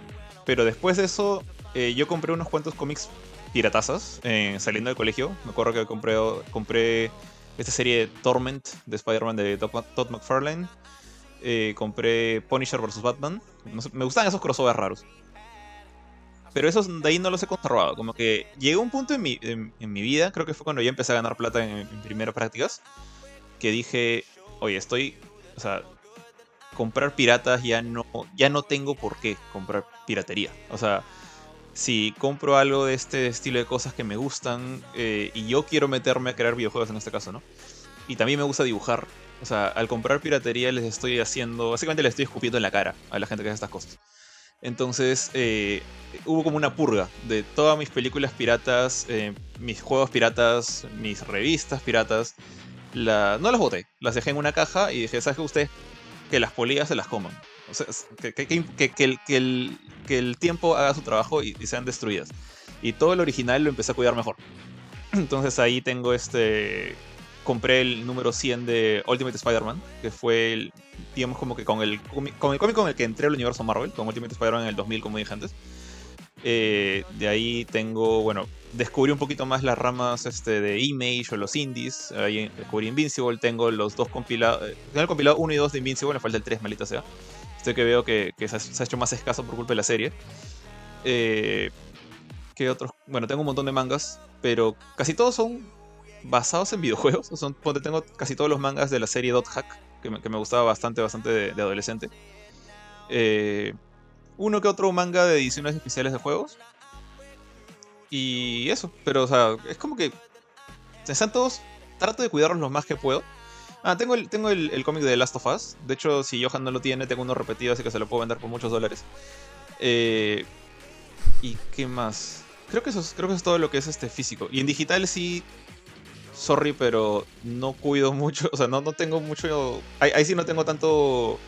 [SPEAKER 5] Pero después de eso, eh, yo compré unos cuantos cómics piratazas eh, saliendo del colegio. Me acuerdo que compré, compré esta serie de Torment de Spider-Man de Todd McFarlane. compré Punisher vs. Batman. me gustan esos crossovers raros. Pero esos de ahí no los he conservado. Como que llegó un punto en mi, en, mi vida, creo que fue cuando ya empecé a ganar plata en, en primeras prácticas, que dije, oye, estoy, o sea, comprar piratas ya no, ya no tengo por qué comprar piratería. O sea, si compro algo de este estilo de cosas que me gustan eh, y yo quiero meterme a crear videojuegos en este caso, ¿no? Y también me gusta dibujar. O sea, al comprar piratería les estoy haciendo, básicamente les estoy escupiendo en la cara a la gente que hace estas cosas. Entonces eh, hubo como una purga de todas mis películas piratas, eh, mis juegos piratas, mis revistas piratas. No las boté, las dejé en una caja y dije, ¿sabes qué? Ustedes que las polillas se las coman. O sea, que, que, que, el, que, el, tiempo haga su trabajo y, sean destruidas. Y todo el original lo empecé a cuidar mejor. Entonces ahí tengo este... Compré el número 100 de Ultimate Spider-Man, que fue, el, digamos, como que con el, con el cómic con el que entré al universo Marvel, con Ultimate Spider-Man en el 2000, como dije antes. Eh, de ahí tengo, bueno, descubrí un poquito más las ramas este, de Image o los indies. Ahí descubrí Invincible, tengo los dos compilados. Eh, tengo el compilado 1 y 2 de Invincible, me falta el 3, malita sea. Estoy que veo que, se, ha, hecho más escaso por culpa de la serie. Eh, ¿Qué otros? Bueno, tengo un montón de mangas, pero casi todos son basados en videojuegos. Son, tengo casi todos los mangas de la serie Dot Hack, que me, que me gustaba bastante, bastante de, de adolescente. Eh, uno que otro manga de ediciones especiales de juegos. Y eso, pero o sea, es como que están todos, trato de cuidarlos lo más que puedo. Ah, tengo el, tengo el, cómic de Last of Us. De hecho, si Johan no lo tiene, tengo uno repetido, así que se lo puedo vender por muchos dólares. Eh, ¿Y qué más? Creo que, eso es, creo que es todo lo que es este físico. Y en digital sí, sorry, pero no cuido mucho. O sea, no, no tengo mucho... ahí sí no tengo tanto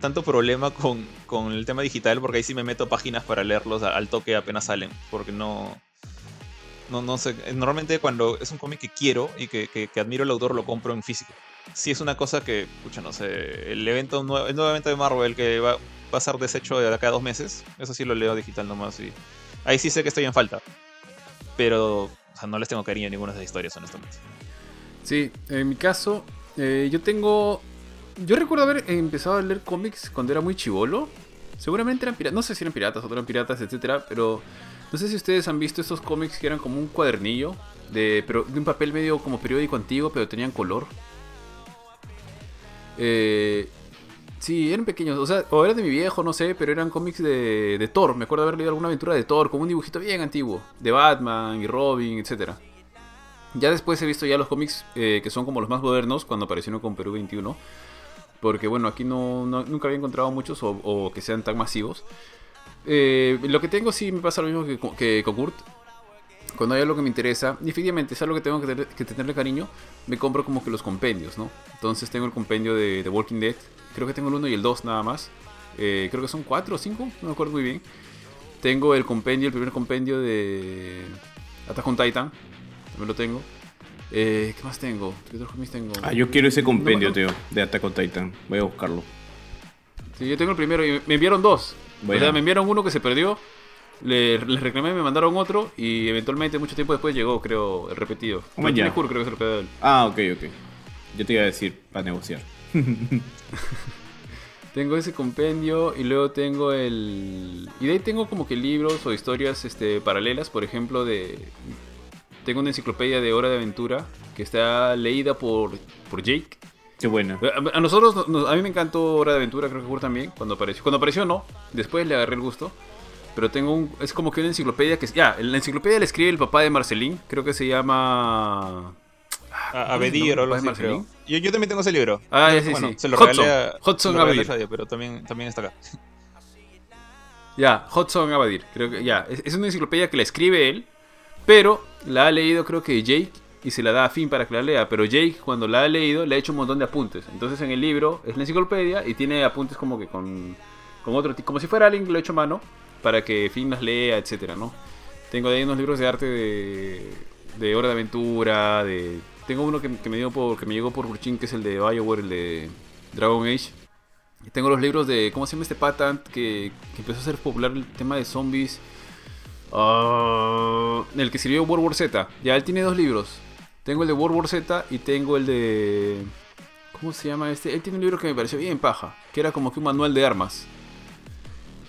[SPEAKER 5] tanto problema con, con, el tema digital porque ahí sí me meto páginas para leerlos al toque apenas salen. Porque no. No, no sé. Normalmente cuando es un cómic que quiero y que, que, admiro el autor, lo compro en físico. Si es una cosa que, escucha, no sé. El evento, el nuevo evento de Marvel que va, va a ser deshecho de acá a dos meses. Eso sí lo leo digital nomás. Y ahí sí sé que estoy en falta. pero no les tengo cariño a ninguna de esas historias, honestamente.
[SPEAKER 2] Sí, en mi caso, eh, yo tengo. Yo recuerdo haber empezado a leer cómics cuando era muy chivolo. Seguramente eran piratas, no sé si eran piratas o no eran piratas, etcétera, pero no sé si ustedes han visto estos cómics que eran como un cuadernillo de, pero de un papel medio como periódico antiguo, pero tenían color. Eh, sí, eran pequeños, o sea, o eran de mi viejo, no sé, pero eran cómics de, de Thor. Me acuerdo haber leído alguna aventura de Thor, como un dibujito bien antiguo, de Batman y Robin, etcétera. Ya después he visto ya los cómics eh, que son como los más modernos cuando aparecieron con Perú 21. Porque bueno, aquí no, nunca había encontrado muchos o, que sean tan masivos. Eh, lo que tengo sí me pasa lo mismo que, que. Cuando hay algo que me interesa, y efectivamente es algo que tengo que, tener- que tenerle cariño, me compro como que los compendios, ¿no? Entonces tengo el compendio de The Walking Dead. Creo que tengo el 1 y el 2 nada más. Eh, creo que son 4 o 5, no me acuerdo muy bien. Tengo el compendio, el primer compendio de Attack on Titan. También lo tengo. Eh, ¿Qué más tengo? ¿Qué otros cómics tengo?
[SPEAKER 1] Ah, yo quiero ese compendio,
[SPEAKER 2] No,
[SPEAKER 1] tío, de Attack on Titan. Voy a buscarlo.
[SPEAKER 2] Sí, yo tengo el primero y me enviaron dos.
[SPEAKER 1] Bueno.
[SPEAKER 2] O sea, me enviaron uno que se perdió. Le, les reclamé, me mandaron otro y eventualmente mucho tiempo después llegó, creo, el repetido.
[SPEAKER 1] Oh,
[SPEAKER 2] Pero
[SPEAKER 1] ya.
[SPEAKER 2] tiene Kurt, creo que se lo pedó él.
[SPEAKER 1] Ah, ok, ok. Yo te iba a decir para negociar.
[SPEAKER 2] Tengo ese compendio y luego tengo el... Y de ahí tengo como que libros o historias este, paralelas, por ejemplo, de... Tengo una enciclopedia de Hora de Aventura que está leída por, por Jake.
[SPEAKER 1] Qué buena.
[SPEAKER 2] A a nosotros, nos- a mí me encantó Hora de Aventura, creo que Kurt también, cuando apareció. Cuando apareció no, después le agarré el gusto. Pero tengo un, es como que una enciclopedia que, ya, la enciclopedia la escribe el papá de Marcelín, creo que se llama...
[SPEAKER 5] A, a Bedir o algo
[SPEAKER 2] ¿Papá de
[SPEAKER 5] así? Yo, yo también tengo ese libro.
[SPEAKER 2] Ah, sí,
[SPEAKER 5] bueno,
[SPEAKER 2] sí.
[SPEAKER 5] se lo
[SPEAKER 2] Hudson.
[SPEAKER 5] regalé a,
[SPEAKER 2] Hudson
[SPEAKER 5] se lo regalé a
[SPEAKER 2] Abedir.
[SPEAKER 5] Radio, pero también, también está acá.
[SPEAKER 2] Ya, Hudson Abadir, creo que ya. Es, es una enciclopedia que la escribe él, pero la ha leído creo que Jake y se la da a Finn para que la lea. Pero Jake cuando la ha leído le ha hecho un montón de apuntes. Entonces en el libro es la enciclopedia y tiene apuntes como que con, con otro tipo, como si fuera alguien que lo ha hecho a mano para que Finn las lea, etcétera, ¿no? Tengo de ahí unos libros de arte de, de Hora de Aventura, de... Tengo uno que, me, dio por, que me llegó por Burchin, que es el de Bioware, el de Dragon Age. Tengo los libros de. ¿Cómo se llama este pata que, que empezó a ser popular el tema de zombies? Ah, el que sirvió World War Z. Ya, él tiene dos libros. Tengo el de World War Z y tengo el de. ¿Cómo se llama este? Él tiene un libro que me pareció bien paja. Que era como que un manual de armas.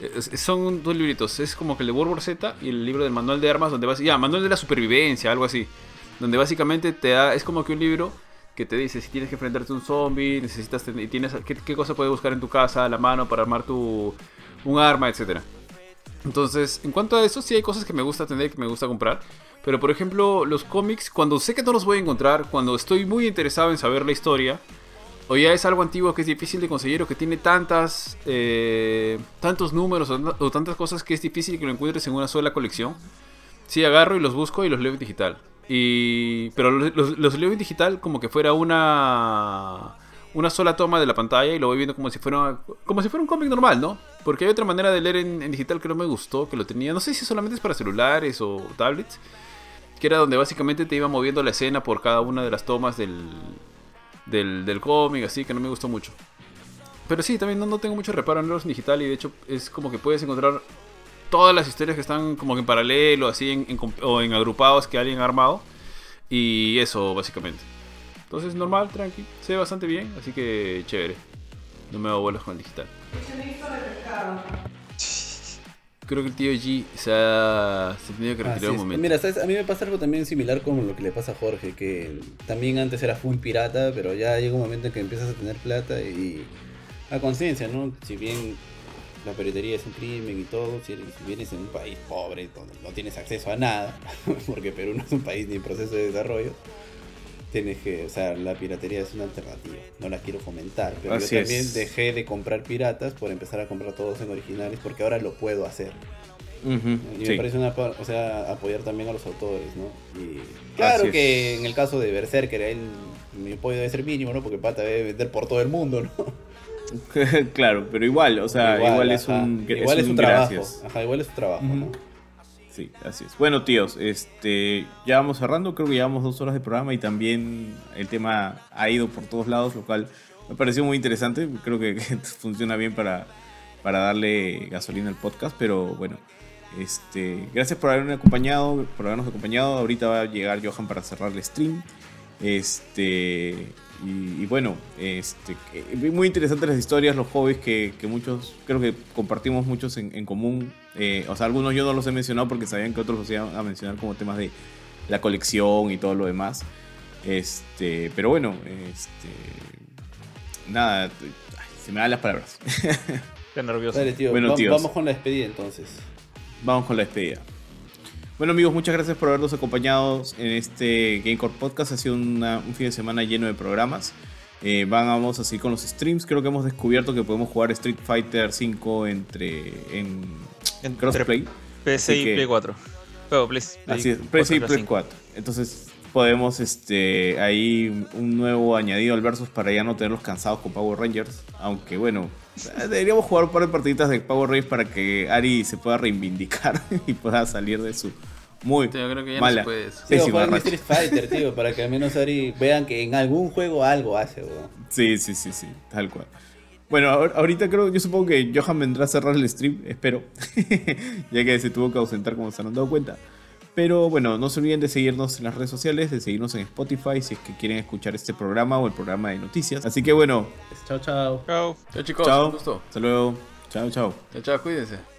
[SPEAKER 2] Es- son dos libritos. Es como que el de World War Z y el libro del manual de armas. Donde vas. Ya, manual de la supervivencia, algo así. Donde básicamente te da. Es como que un libro que te dice si tienes que enfrentarte a un zombie, necesitas tienes qué, qué cosa puedes buscar en tu casa a la mano para armar tu un arma, etcétera. Entonces, en cuanto a eso, sí hay cosas que me gusta tener, que me gusta comprar. Pero por ejemplo, los cómics, cuando sé que no los voy a encontrar, cuando estoy muy interesado en saber la historia, o ya es algo antiguo que es difícil de conseguir, o que tiene tantas, eh, tantos números o, tantas cosas que es difícil que lo encuentres en una sola colección, sí agarro y los busco y los leo en digital. Y, pero los, los- los leo en digital como que fuera una una sola toma de la pantalla y lo voy viendo como si fuera como si fuera un cómic normal, ¿no? Porque hay otra manera de leer en, digital que no me gustó, que lo tenía, no sé si solamente es para celulares o tablets, que era donde básicamente te iba moviendo la escena por cada una de las tomas del, del, cómic, así que no me gustó mucho. Pero sí, también no, no tengo mucho reparo en leerlos en digital y de hecho es como que puedes encontrar todas las historias que están como en paralelo, así, o en agrupados que alguien ha armado. Y eso, básicamente. Entonces, normal, tranqui, se ve bastante bien, así que chévere. No me hago vuelos con el digital. Creo que el tío G se ha se ha tenido que retirar un momento.
[SPEAKER 6] Mira, ¿sabes? a mí me pasa algo también similar con lo que le pasa a Jorge, que también antes era full pirata, pero ya llega un momento en que empiezas a tener plata y a conciencia, ¿no? Si bien la piratería es un crimen y todo, si vienes en un país pobre donde no tienes acceso a nada, porque Perú no es un país ni en proceso de desarrollo, tienes que, o sea, la piratería es una alternativa, no la quiero fomentar, pero
[SPEAKER 1] Así
[SPEAKER 6] yo también
[SPEAKER 1] es.
[SPEAKER 6] dejé de comprar piratas por empezar a comprar todos en originales, porque ahora lo puedo hacer. Y
[SPEAKER 1] sí.
[SPEAKER 6] me parece una, o sea, apoyar también a los autores, ¿no? Y claro
[SPEAKER 1] Así
[SPEAKER 6] que
[SPEAKER 1] es.
[SPEAKER 6] en el caso de Berserker, él, mi apoyo debe ser mínimo, ¿no? Porque Pata debe vender por todo el mundo, ¿no?
[SPEAKER 1] claro, pero igual, o sea, igual, es un
[SPEAKER 6] igual es
[SPEAKER 1] un
[SPEAKER 6] un trabajo,
[SPEAKER 1] gracias.
[SPEAKER 6] ajá, igual es su trabajo, ¿no?
[SPEAKER 1] Sí, así es. Bueno, tíos, este, ya vamos cerrando, creo que llevamos dos horas de programa y también el tema ha ido por todos lados, lo cual me pareció muy interesante. Creo que, que funciona bien para, para darle gasolina al podcast, pero bueno, Este, gracias por haberme acompañado, por habernos acompañado. Ahorita va a llegar Johan para cerrar el stream. Este, y, bueno, este, muy interesantes las historias, los hobbies que, muchos, creo que compartimos muchos en, común. Eh, o sea, algunos yo no los he mencionado porque sabían que otros los iban a mencionar como temas de la colección y todo lo demás. Este, pero bueno, este, nada, se me dan las palabras.
[SPEAKER 5] Qué nervioso.
[SPEAKER 6] bueno, vamos con la despedida entonces.
[SPEAKER 1] Vamos con la despedida. Bueno amigos, muchas gracias por habernos acompañado en este Gamecore Podcast. Ha sido un fin de semana lleno de programas. Eh, vamos a seguir con los streams. Creo que hemos descubierto que podemos jugar Street Fighter 5 entre en, crossplay.
[SPEAKER 5] PC y Play 4.
[SPEAKER 1] así es, PC y Play 4. Entonces podemos este ahí un nuevo añadido al versus para ya no tenerlos cansados con Power Rangers. Aunque bueno, deberíamos jugar un par de partiditas de Power Rangers para que Ari se pueda reivindicar y pueda salir de su muy
[SPEAKER 2] tío, creo que ya
[SPEAKER 1] mala.
[SPEAKER 2] No
[SPEAKER 6] se puede Street Fighter, tío, para que al menos Ari vean que en algún juego algo hace, weón.
[SPEAKER 1] Sí, sí, sí, sí, tal cual. Bueno, ahorita creo, yo supongo que Johan vendrá a cerrar el stream, espero, ya que se tuvo que ausentar como se han dado cuenta. Pero bueno, no se olviden de seguirnos en las redes sociales, de seguirnos en Spotify si es que quieren escuchar este programa o el programa de noticias. Así que bueno.
[SPEAKER 6] Chao, chao.
[SPEAKER 2] Chao. Chao chicos.
[SPEAKER 1] Chao. Hasta luego. Chao, chao.
[SPEAKER 2] Chao, chao. Cuídense.